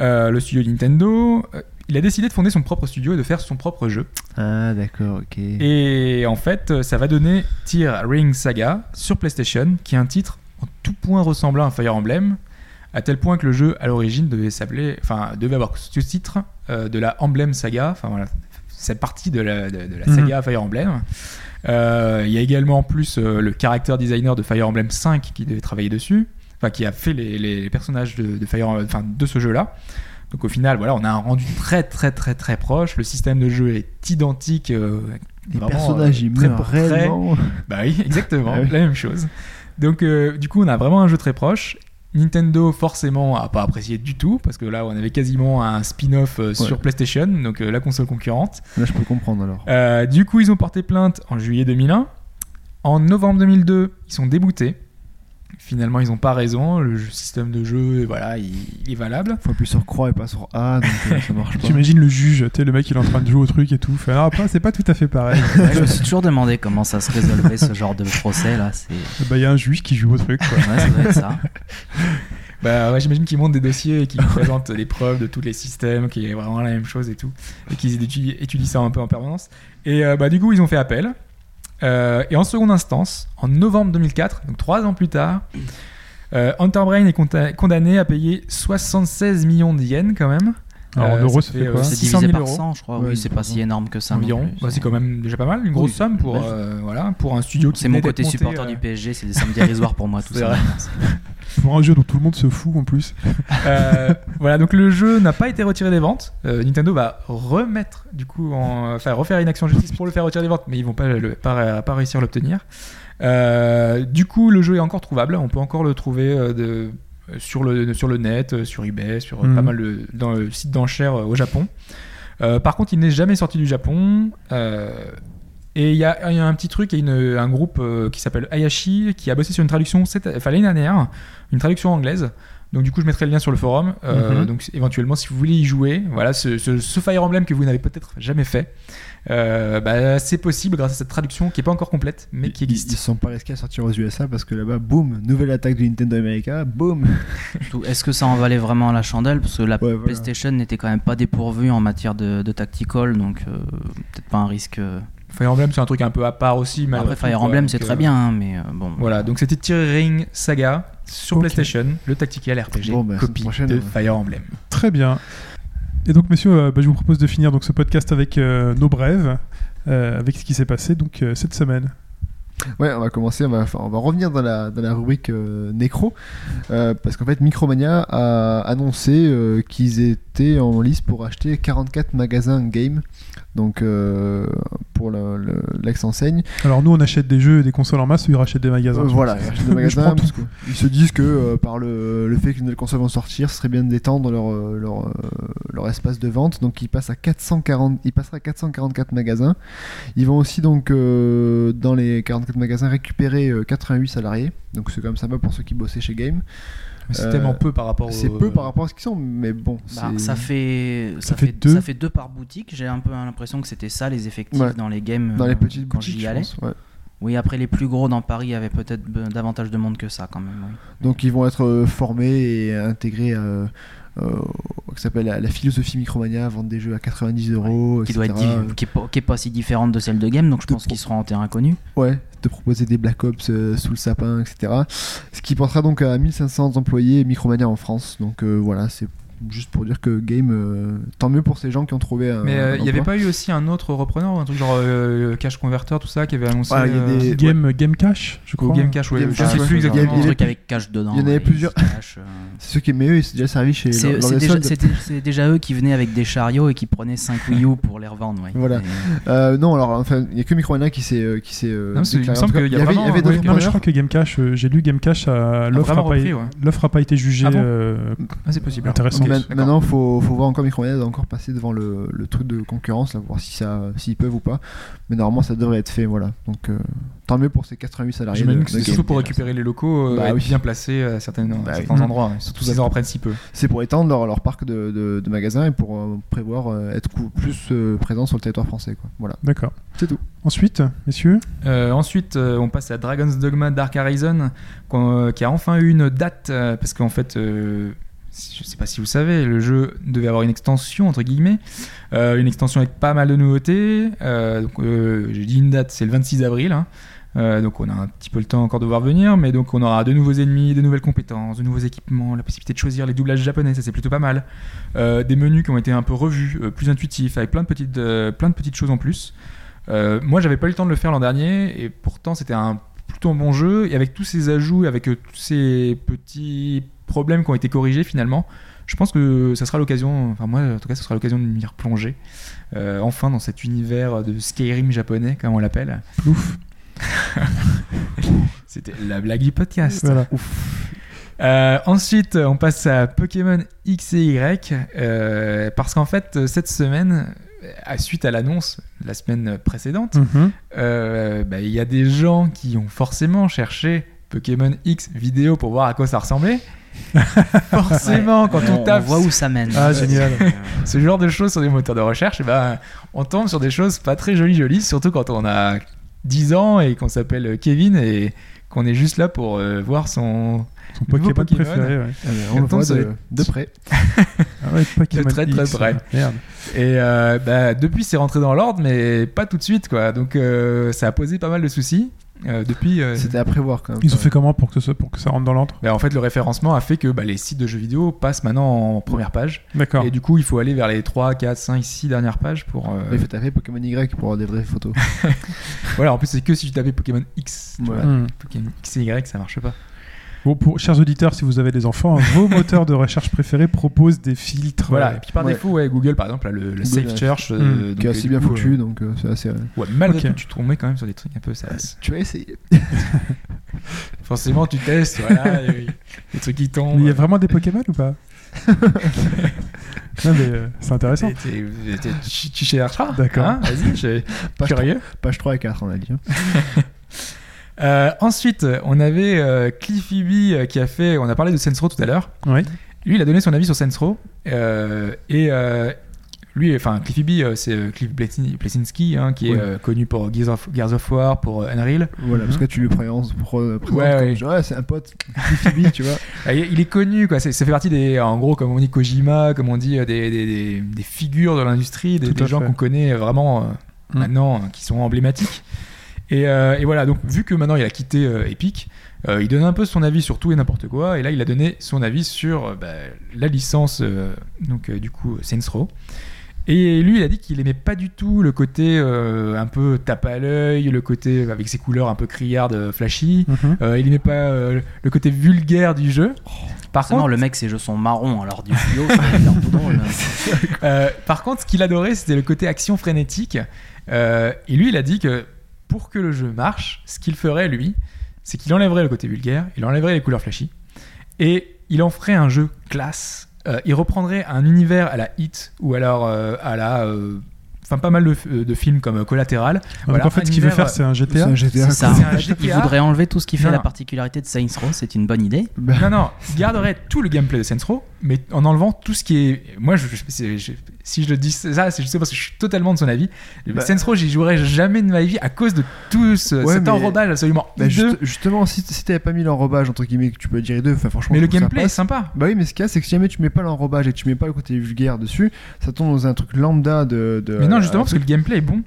euh, le studio Nintendo, euh, il a décidé de fonder son propre studio et de faire son propre jeu. Ah d'accord, ok. Et en fait, euh, ça va donner Tear Ring Saga sur PlayStation, qui est un titre en tout point ressemblant à Fire Emblem, à tel point que le jeu à l'origine devait s'appeler, enfin devait avoir ce titre euh, de la Emblem Saga, enfin voilà, cette partie de la, de, de la Mhm. saga Fire Emblem. Euh, Il y a également en plus euh, le character designer de Fire Emblem 5 qui devait travailler dessus, enfin qui a fait les, les- les personnages de, de Fire, enfin de ce jeu-là. Donc au final, voilà, on a un rendu très très très très proche. Le système de jeu est identique. euh, Les vraiment, personnages euh, ils meurent réellement. Bah oui, exactement, Ah oui. la même chose. Donc euh, du coup, on a vraiment un jeu très proche. Nintendo forcément a pas apprécié du tout parce que là on avait quasiment un spin-off euh, sur. PlayStation, donc euh, la console concurrente. Là, je peux comprendre alors. Euh, du coup ils ont porté plainte en juillet 2001. En novembre 2002 ils sont déboutés. Finalement ils ont pas raison, le système de jeu voilà il, il est valable. Faut appuyer sur croix et pas sur A, donc euh, ça marche pas. J'imagine le juge, tu sais, le mec il est en train de jouer au truc et tout. Fait, ah, après, c'est pas tout à fait pareil. Ouais, je me suis toujours demandé comment ça se résolvait ce genre de procès là. C'est bah, il y a un juge qui joue au truc, quoi. ouais, ça doit être ça. Bah ouais, j'imagine qu'ils montent des dossiers et qu'ils présentent les preuves de tous les systèmes, qui est vraiment la même chose et tout, et qu'ils étudient, étudient ça un peu en permanence. Et euh, bah du coup, ils ont fait appel. Euh, et en seconde instance, en novembre 2004, donc trois ans plus tard, euh, Enterbrain est conta- condamné à payer 76 millions de yens quand même. Alors, en Euh, euros, ça fait, quoi euh, C'est 600 divisé 000 par euros. 100, je crois. Oui, c'est pas si énorme que ça. environ. Bah, c'est quand même déjà pas mal, une grosse somme pour, ouais. euh, voilà, pour un studio qui C'est mon côté supporter du PSG, c'est des sommes dérisoires pour moi tout ça. Pour un jeu dont tout le monde se fout en plus. Euh, voilà, donc le jeu n'a pas été retiré des ventes. Euh, Nintendo va remettre, du coup, en, enfin refaire une action en justice pour le faire retirer des ventes, mais ils vont pas, le, pas, pas réussir à l'obtenir. Euh, du coup, le jeu est encore trouvable. On peut encore le trouver de, sur, le, sur le net, euh, sur eBay, sur euh, Mhm. pas mal de dans le site d'enchères euh, au Japon. Euh, par contre, il n'est jamais sorti du Japon. Euh, et il y, y a un petit truc, il y a une- un groupe euh, qui s'appelle Ayashi qui a bossé sur une traduction enfin, l'année dernière, une traduction anglaise. Donc du coup, je mettrai le lien sur le forum. Euh, Mhm. Donc éventuellement, si vous voulez y jouer, voilà, ce, ce- ce Fire Emblem que vous n'avez peut-être jamais fait, euh, bah, c'est possible grâce à cette traduction qui est pas encore complète, mais qui Ils, ils existe. se sont pas risqués à sortir aux USA parce que là-bas, boum, nouvelle attaque de Nintendo America, boum. Est-ce que ça en valait vraiment la chandelle? Parce que la Ouais, voilà. PlayStation n'était quand même pas dépourvue en matière de, de tactical, donc euh, peut-être pas un risque. euh. Fire Emblem, c'est un truc un peu à part aussi. Après, tout, Fire. Emblem, c'est euh, très bien, hein, mais euh, bon. Voilà, donc c'était Ring Saga sur. PlayStation, le tactical RPG, Bon, bah, copie prochaine, de. Fire Emblem. Très bien. Et donc, messieurs, euh, bah, je vous propose de finir donc, ce podcast avec euh, nos brèves, euh, avec ce qui s'est passé donc, cette semaine. Ouais, on va commencer, on va, revenir dans la, dans la rubrique euh, parce qu'en fait Micromania a annoncé qu'ils étaient en lice pour acheter 44 magasins game, donc euh, pour le- le- l'ex-enseigne. Alors, nous, on achète des jeux et des consoles en masse, eux, ils rachètent des magasins? Euh, voilà, ils achètent des magasins, parce que ils se disent que euh, par le, le fait que les consoles vont sortir, ce serait bien d'étendre leur, leur, leur espace de vente, donc ils passent à 440, ils passeraient à 444 magasins. Ils vont aussi donc dans les 44 magasins récupérer euh, 88 salariés, donc c'est quand même sympa pour ceux qui bossaient chez Game. C'est Euh, tellement peu par rapport. C'est peu par rapport à ce qu'ils sont, mais bon. Bah, ça fait ça, fait fait, deux. ça fait deux par boutique. J'ai un peu l'impression que c'était ça les effectifs Ouais. dans les games dans euh, les petites quand boutiques, j'y je allais. pense, ouais. Oui, après les plus gros dans Paris avaient peut-être be- davantage de monde que ça quand même. oui. Donc ils vont être euh, formés et intégrés euh, euh, qui s'appelle la, la philosophie Micromania, vendre des jeux à 90 euros, Qui doit être etc. qui, est pas, qui est pas si différente de celle de game, donc je De pense qu'ils seront en terrain connu. Ouais, te proposer des Black Ops euh, sous le sapin, etc. Ce qui portera donc à 1500 employés Micromania en France. Donc euh, voilà, c'est juste pour dire que Game, euh, tant mieux pour ces gens qui ont trouvé un. Mais euh, il n'y avait pas eu aussi un autre repreneur un truc genre euh, Cash Converter, tout ça, qui avait annoncé. Ah, il y a euh, des- Game, Game Cash, je ou crois. Game Cash, ouais, Game je Cash, sais ouais. plus Il exactement. il y a- truc avec cash dedans. il y en avait ouais, plusieurs. cash. C'est ceux qui mais eux, c'est déjà servi chez C'est déjà, eux qui venaient avec des chariots et qui prenaient 5 Wii U pour les revendre. ouais. Voilà. Et- Euh, non, alors enfin, il y a que Micromania qui s'est euh, qui s'est. qu'il me semble qu'il y il avait, il d'autres Ouais, non, mais je crois que Game Cash, j'ai lu Game Cash, à- l'offre vraiment a, pas été- ouais. l'offre a pas été jugée Ah Ah, c'est possible. Intéressant. Maintenant, faut, faut voir encore Micromania doit encore passer devant le, le truc de concurrence, là, voir si ça, s'ils peuvent ou pas. Mais normalement, ça devrait être fait, voilà. Donc, euh, tant mieux pour ces 88 salariés. J'imagine que c'est surtout pour récupérer les locaux euh, Bah et oui. bien placés à certaines- à Bah certains oui. endroits, ouais. surtout s'ils en reprennent si peu. C'est pour étendre leur, leur parc de, de- de magasins et pour euh, prévoir euh, être plus euh, présent sur le territoire français, quoi. Voilà. D'accord. C'est tout. Ensuite, messieurs, Euh, ensuite, euh, on passe à Dragon's Dogma Dark Horizon, euh, qui a enfin eu une date, euh, parce qu'en fait, euh, je sais pas si vous savez, le jeu devait avoir une extension, entre guillemets, euh, une extension avec pas mal de nouveautés. Euh, euh, J'ai dit une date, c'est le 26 avril. hein. Donc on a un petit peu le temps encore de voir venir, mais donc on aura de nouveaux ennemis, de nouvelles compétences, de nouveaux équipements, la possibilité de choisir les doublages japonais, ça c'est plutôt pas mal. Des menus qui ont été un peu revus, plus intuitifs, avec plein de petites, plein de petites choses en plus. Moi, j'avais pas eu le temps de le faire l'an dernier, et pourtant c'était un plutôt bon jeu. Et avec tous ces ajouts, avec tous ces petits problèmes qui ont été corrigés finalement, je pense que ça sera l'occasion. Enfin moi, en tout cas, ce sera l'occasion de m'y replonger. euh, enfin dans cet univers de Skyrim japonais, comme on l'appelle. Ouf. C'était la blague du podcast. Voilà. Euh, ensuite, on passe à Pokémon X et Y. euh, parce qu'en fait, cette semaine, à- suite à l'annonce la semaine précédente, Mhm. euh, bah, il y a des gens qui ont forcément cherché Pokémon X vidéo pour voir à quoi ça ressemblait. forcément, quand on, on, tape voit où ça mène. Ah, génial. ce genre de choses sur des moteurs de recherche, eh ben, on tombe sur des choses pas très jolies jolies, surtout quand on a 10 ans et qu'on s'appelle Kevin et qu'on est juste là pour euh, voir son... Son Pokémon, Pokémon. préféré, ouais. Euh, on le voit de, de près. Ah ouais, Pokémon très, très X, près. Merde. Et euh, bah, depuis, c'est rentré dans l'ordre, mais pas tout de suite, quoi. Donc, euh, ça a posé pas mal de soucis. Euh, depuis, euh, C'était à prévoir quand même. Ils ont fait comment pour que, ce, pour que ça rentre dans l'ordre? Bah, en fait, le référencement a fait que bah, les sites de jeux vidéo passent maintenant en première page. D'accord. Et du coup, il faut aller vers les 3, 4, 5, 6 dernières pages pour. euh, Il faut taper Pokémon Y pour avoir des vraies photos. Voilà, en plus, c'est que si tu tapais Pokémon X. tu Voilà. vois. Hmm. Pokémon X et Y, ça marche pas. Bon, pour, chers auditeurs, si vous avez des enfants, hein, vos moteurs de recherche préférés proposent des filtres. Voilà, et puis par ouais. défaut, ouais, Google par exemple, a le, le Google, Safe. Search. euh, Hmm. donc, qui est euh, assez bien coup, foutu, euh, donc euh, c'est assez. ouais, malgré tout, tu tombais quand même sur des trucs un peu ça. Tu vas essayer. Forcément, tu testes, voilà, et- les trucs qui tombent. Il y a vraiment des Pokémon ou pas Non, mais euh, c'est intéressant. Tu, tu chercheras. D'accord. hein, Vas-y, je suis Page, curieux. page 3 et 4, on a dit. Euh, ensuite, on avait euh, Cliffy B euh, qui a fait. On a parlé de Sensro tout à l'heure. Ouais. Lui, il a donné son avis sur Sensro. euh, et euh, lui, enfin, Cliffy B, c'est Cliff Blesin- Blesinski, hein, qui est Oui. euh, connu pour Gears of, Gears of War, pour Unreal. Voilà, parce Mhm. que tu lui présentes, présentes Ouais, comme ouais. genre, ouais, c'est un pote, Phoebe, tu vois. Ah, Il est connu, quoi. C'est- Ça fait partie des, en gros, comme on dit Kojima, comme on dit, des, des, des- des figures de l'industrie, des, gens fait. qu'on connaît vraiment euh, Mm. maintenant, qui sont emblématiques. Et, euh, et voilà, donc vu que maintenant il a quitté euh, Epic, euh, il donne un peu son avis sur tout et n'importe quoi. Et là, il a donné son avis sur bah, la licence, donc du coup Saints Row. Et lui, il a dit qu'il aimait pas du tout le côté euh, un peu tape à l'œil, le côté avec ses couleurs un peu criardes, flashy. Mhm. Euh, il aimait pas euh, le côté vulgaire du jeu. Par Forcément, contre, le mec, ses jeux sont marrons, alors du faire tout drôle. par contre, ce qu'il adorait, c'était le côté action frénétique. Et lui, il a dit que pour que le jeu marche, ce qu'il ferait, lui, c'est qu'il enlèverait le côté vulgaire, il enlèverait les couleurs flashy, et il en ferait un jeu classe. Euh, il reprendrait un univers à la Hit, ou alors euh, à la... euh, Enfin, pas mal de, de films comme Collatéral. Donc Voilà, en fait, ce qu'il veut faire, c'est un C'est GTA. un GTA. C'est ça. Un Il GTA. voudrait enlever tout ce qui fait Non. la particularité de Saints Row, c'est une bonne idée. Bah, Non, non, il garderait tout le gameplay de Saints Row, mais en enlevant tout ce qui est. Moi, je, je- c'est- je- si je le dis ça, c'est juste parce que je suis totalement de son avis. Bah- Saints Row, j'y jouerais jamais de ma vie à cause de tout ce, Ouais, cet mais- enrobage absolument bah, juste- justement, si, si t'avais pas mis l'enrobage, entre guillemets, que tu peux dire hideux, enfin, franchement. mais je le que gameplay est sympa. Bah oui, mais ce qu'il y a, c'est que si jamais tu mets pas l'enrobage et tu mets pas le côté vulgaire dessus, ça tombe dans un truc lambda de. de- Mais non, justement, parce que le gameplay est bon.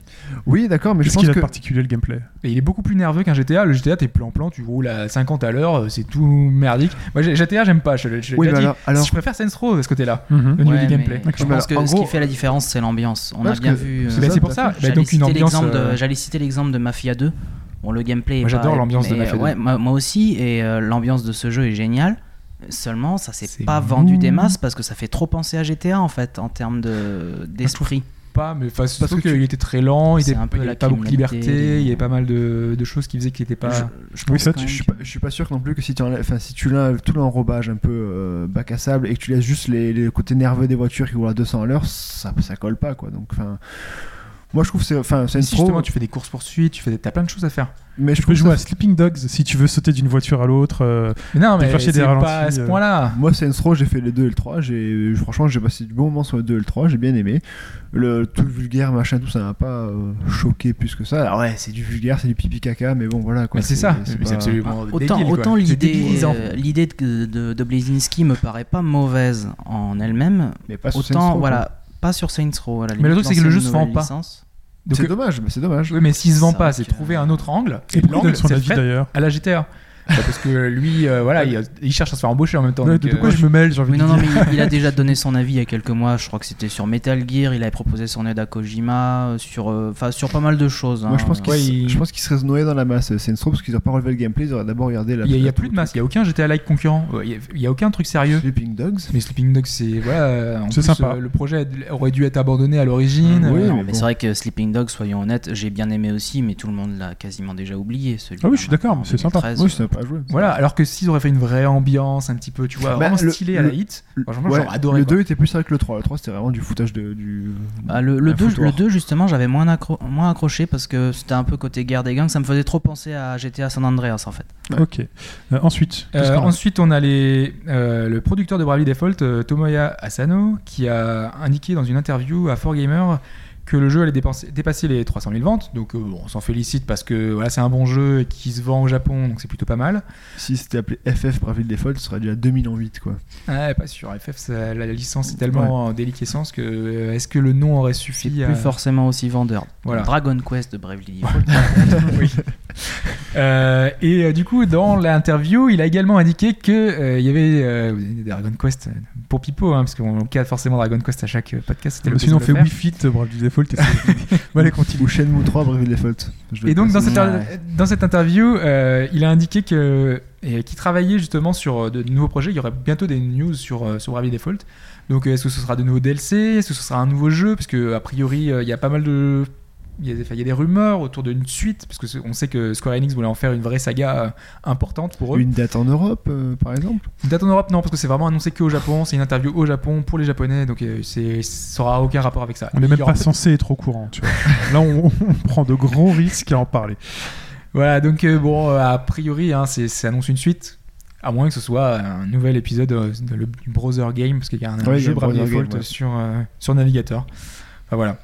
Oui, d'accord, mais je pense qu'il a que. particulier le gameplay? Et il est beaucoup plus nerveux qu'un GTA. Le GTA, t'es plan-plan, tu roules à 50 à l'heure, euh, c'est tout merdique. Moi, GTA, j'aime pas. Je, je, je Oui, alors- alors- Je préfère Saints Row de ce côté-là, Mhm. au niveau Ouais, du mais gameplay. Je Mais pense que en ce qui fait la différence, c'est l'ambiance. On a bien que- vu. c'est euh, pour ça. Bah, J'allais donc une citer ambiance. l'exemple de- euh, J'allais citer l'exemple de Mafia 2. Bon, le gameplay. Moi, j'adore l'ambiance de Mafia 2. ouais, moi, moi aussi, et euh, l'ambiance de ce jeu est géniale. Seulement, ça s'est pas mou. vendu des masses parce que ça fait trop penser à GTA en fait en termes de d'esprit. Pas, mais enfin, surtout que tu- qu'il était très lent, il C'est était un peu il y la avait pas beaucoup de liberté, il y avait pas mal de, de choses qui faisaient qu'il était pas. Je- je Oui, pense ça, quand tu- même Je suis, pas, je suis pas sûr non plus que si tu enlèves, enfin si tu tout l'enrobage un peu euh, bac à sable et que tu laisses juste les, les côtés nerveux des voitures qui roulent à 200 à l'heure, ça, ça colle pas quoi. Donc enfin, moi je trouve que c'est, enfin c'est si justement tu fais des courses poursuites, tu fais des... t'as plein de choses à faire. mais je peux jouer ça- à Sleeping Dogs si tu veux sauter d'une voiture à l'autre. euh, Mais non, mais c'est des pas ralentis, à ce euh. point-là. Moi, Saints Row, j'ai fait les 2 et le 3. J'ai, franchement, j'ai passé du bon moment sur le 2 et le 3. J'ai bien aimé. Le tout le vulgaire, machin, tout ça m'a pas euh, choqué plus que ça. Alors, ouais, c'est du vulgaire, c'est du pipi caca, mais bon, voilà quoi. Mais c'est ça, c'est pas- absolument Autant, débile, quoi. autant l'idée, euh, l'idée de, de, de Blazinski me paraît pas mauvaise en elle-même. Mais pas Autant, voilà, pas sur Saints Row. à la Mais le limite, truc, c'est que le jeu se vend pas. licence. C'est dommage, mais c'est dommage. oui, mais s'il se vend C'est pas, c'est trouver un autre angle. Et l'angle, c'est avis fait d'ailleurs à la GTA. Bah, parce que lui, euh, voilà, il, il cherche à se faire embaucher en même temps. Ouais, donc, De quoi euh, je me mêle, j'ai envie Oui, de non, non, mais il, il a déjà donné son avis il y a quelques mois. Je crois que c'était sur Metal Gear. Il avait proposé son aide à Kojima, euh, sur, euh, enfin, sur pas mal de choses. Moi, je hein. pense qu'il Ouais, se- il- je pense qu'il serait noyé dans la masse, Saints Row, parce qu'ils n'auraient pas relevé le gameplay. Ils auraient d'abord regardé la. Il y a, plus de masse, il y a aucun GTA-like concurrent. Ouais, Il y a- il y a aucun truc sérieux. Sleeping Dogs. Mais Sleeping Dogs, c'est voilà. C'est sympa. euh, le projet aurait dû être abandonné à l'origine. Oui, Euh, Non, mais mais bon. c'est vrai que Sleeping Dog, soyons honnêtes, j'ai bien aimé aussi, mais tout le monde l'a quasiment déjà oublié. Celui Ah oui, je suis d'accord, c'est sympa. Oui, c'est sympa. À jouer. Voilà, alors que s'ils auraient fait une vraie ambiance, un petit peu, tu vois, Bah, vraiment le- stylé à la hit, Le- franchement, ouais, j'aurais adoré. Le quoi. 2 était plus sérieux que le 3. Le 3, c'était vraiment du foutage de, du. Bah, le, le un 2, foutoir. le 2, justement, j'avais moins, accro- moins accroché parce que c'était un peu côté guerre des gangs. Ça me faisait trop penser à GTA San Andreas en fait. Ok. Euh, ensuite, Euh, ensuite, on a les, euh, le producteur de Bravely Default, Tomoya Asano, qui a indiqué dans une interview à 4Gamer que le jeu allait dépasser les 300 000 ventes. Donc, euh, on s'en félicite parce que voilà, c'est un bon jeu et qui se vend au Japon, donc c'est plutôt pas mal. Si c'était appelé FF Bravely Default, ce serait déjà 2 millions 8 quoi. Ouais, pas sûr. FF, ça- la licence est tellement en déliquescence que euh, est-ce que le nom aurait C'est suffi plus à... forcément aussi vendeur. Voilà. Dragon Quest de Bravely Default. oui. Euh, et euh, du coup, dans l'interview, il a également indiqué que euh, il y avait euh, des Dragon Quest pour Pipo, hein, parce qu'on cadre forcément Dragon Quest à chaque podcast. Sinon, on fait. Wii Fit, Bravely Default. Bon, allez, continue. Ou Shenmue 3 Bravely Default. Et donc, dans cette, dans cette interview, euh, il a indiqué que et qu'il travaillait justement sur euh, de nouveaux projets. Il y aurait bientôt des news sur, euh, sur Bravely Default. Donc, est-ce que ce sera de nouveaux DLC Est-ce que ce sera un nouveau jeu? Parce que, a priori, il y a pas mal de. Il y, a, enfin, il y a des rumeurs autour d'une suite, parce que on sait que Square Enix voulait en faire une vraie saga euh, importante pour eux. Une date en Europe, euh, par exemple Une date en Europe, non, parce que c'est vraiment annoncé qu'au Japon. C'est une interview au Japon pour les Japonais, donc euh, c'est, ça aura aucun rapport avec ça. On n'est même pas censé être au courant, tu vois. Là, on, on prend de gros risques à en parler. Voilà, donc euh, bon, euh, a priori, hein, c'est, ça annonce une suite. À moins que ce soit un nouvel épisode de le- du browser game, parce qu'il y a un, Ouais, jeu browser Default ouais. sur, euh, sur navigateur. Enfin voilà.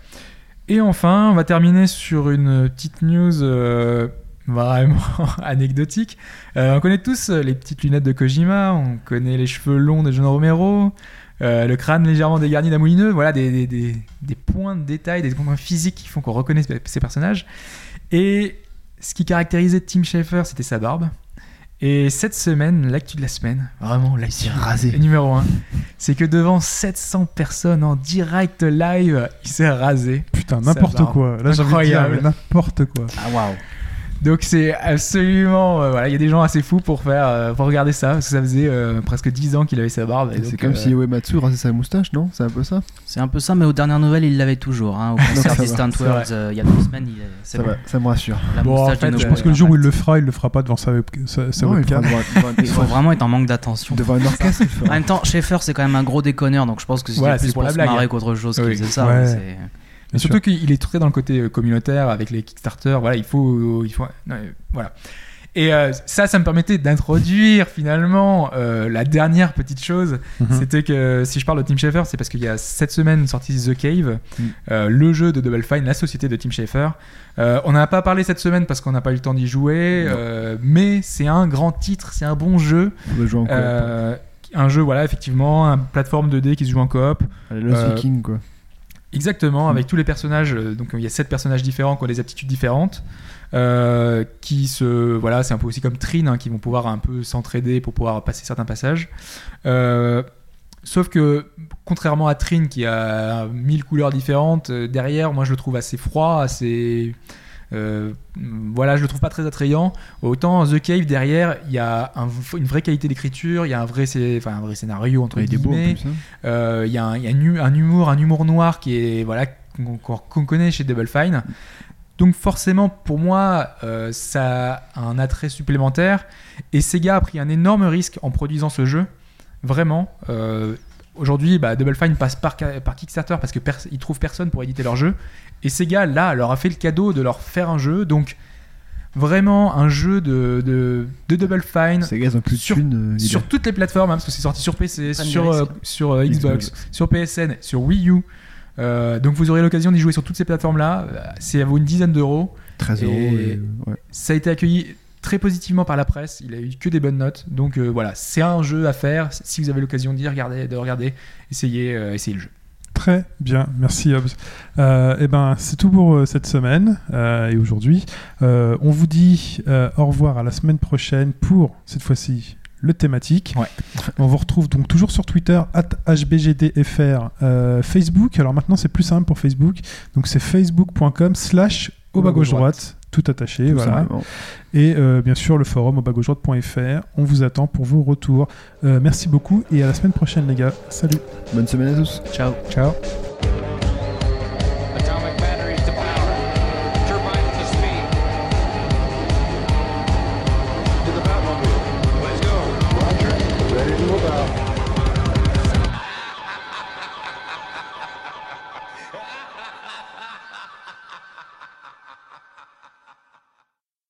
Et enfin, on va terminer sur une petite news euh, vraiment anecdotique. Euh, on connaît tous les petites lunettes de Kojima, on connaît les cheveux longs de John Romero, euh, le crâne légèrement dégarni d'un moulineux, voilà des, points de détail, des points physiques qui font qu'on reconnaît ces personnages. Et ce qui caractérisait Tim Schafer, c'était sa barbe. Et cette semaine, l'actu de la semaine, vraiment l'actu rasé. numéro 1, c'est que devant 700 personnes en direct live, il s'est rasé. Putain, n'importe quoi. Là, Incroyable. n'importe quoi. Ah waouh. Donc c'est absolument... euh, voilà, il y a des gens assez fous pour, faire, euh, pour regarder ça, parce que ça faisait euh, presque 10 ans qu'il avait sa barbe. et C'est donc, comme euh, si Uematsu rasait sa moustache, non? C'est un peu ça? C'est un peu ça, mais aux dernières nouvelles, il l'avait toujours. Hein, au concert va, Distant c'est Worlds, euh, il y a deux semaines, il c'est ça, bon. va, ça me rassure. La Bon, moustache en fait, de je pense que le est jour où il le fera, il le fera pas devant sa, sa, sa Non, il webcam. Il faut vraiment être en manque d'attention. devant un orchestre, En même temps, Schaeffer, c'est quand même un gros déconneur, donc je pense que c'était Voilà, plus c'est pour pour, la se blague. marrer qu'autre chose qu'il faisait ça. Mais surtout qu'il est très dans le côté euh, communautaire avec les Kickstarter. Voilà, il faut, il faut, euh, voilà. Et euh, ça, ça me permettait d'introduire finalement euh, la dernière petite chose. Mhm. C'était que si je parle de Tim Schafer, c'est parce qu'il y a cette semaine sorti The Cave, Mm. euh, le jeu de Double Fine, la société de Tim Schafer. On n'en a pas parlé cette semaine parce qu'on n'a pas eu le temps d'y jouer, mais c'est un grand titre, c'est un bon jeu. On jouer en coop. Un jeu, voilà, effectivement, un plateforme 2D qui se joue en coop. Lost Viking, quoi. Exactement, Mm. avec tous les personnages. euh, Donc il y a sept personnages différents qui ont des aptitudes différentes. euh, qui se voilà c'est un peu aussi comme Trin hein, qui vont pouvoir un peu s'entraider pour pouvoir passer certains passages Euh, sauf que contrairement à Trin qui a mille couleurs différentes derrière moi je le trouve assez froid assez euh, voilà je le trouve pas très attrayant autant The Cave derrière il y a un- une vraie qualité d'écriture il y a un vrai enfin un vrai scénario entre en guillemets hein. euh, Il y a, un, il y a un hu- un humour, un humour noir qui est voilà qu'on connaît chez Double Fine. Donc forcément, pour moi, euh, ça a un attrait supplémentaire. Et Sega a pris un énorme risque en produisant ce jeu. Vraiment. Euh, Aujourd'hui, bah, Double Fine passe par, par Kickstarter parce qu'ils ne trouvent personne pour éditer leur jeu. Et Sega, là, leur a fait le cadeau de leur faire un jeu. Donc, vraiment un jeu de, de, de Double Fine gars, ils ont plus de Sur- thunes. euh, sur toutes les plateformes, hein, parce que c'est sorti sur PC, sur, euh, sur euh, Xbox, sur PSN, sur Wii U. Euh, donc vous aurez l'occasion d'y jouer sur toutes ces plateformes-là. C'est à vous une dizaine d'euros. 13 euros. Et- et- ouais. Ça a été accueilli très positivement par la presse. Il a eu que des bonnes notes. Donc euh, voilà, c'est un jeu à faire. Si vous avez l'occasion d'y regarder, de regarder, essayez, euh, essayez le jeu. Très bien, merci Hobbs. Euh, eh ben, c'est tout pour euh, cette semaine euh, et aujourd'hui. Euh, on vous dit au revoir à la semaine prochaine pour cette fois-ci le thématique. Ouais. On vous retrouve donc toujours sur Twitter hbgdfr, euh, Facebook. Alors maintenant c'est plus simple pour Facebook, donc c'est facebook.com slash au bas gauche droite, tout attaché, Tout voilà. simplement. Et euh, bien sûr le forum au. On vous attend pour vos retours. Euh, merci beaucoup et à la semaine prochaine les gars. Salut. Bonne semaine à tous. Ciao. Ciao.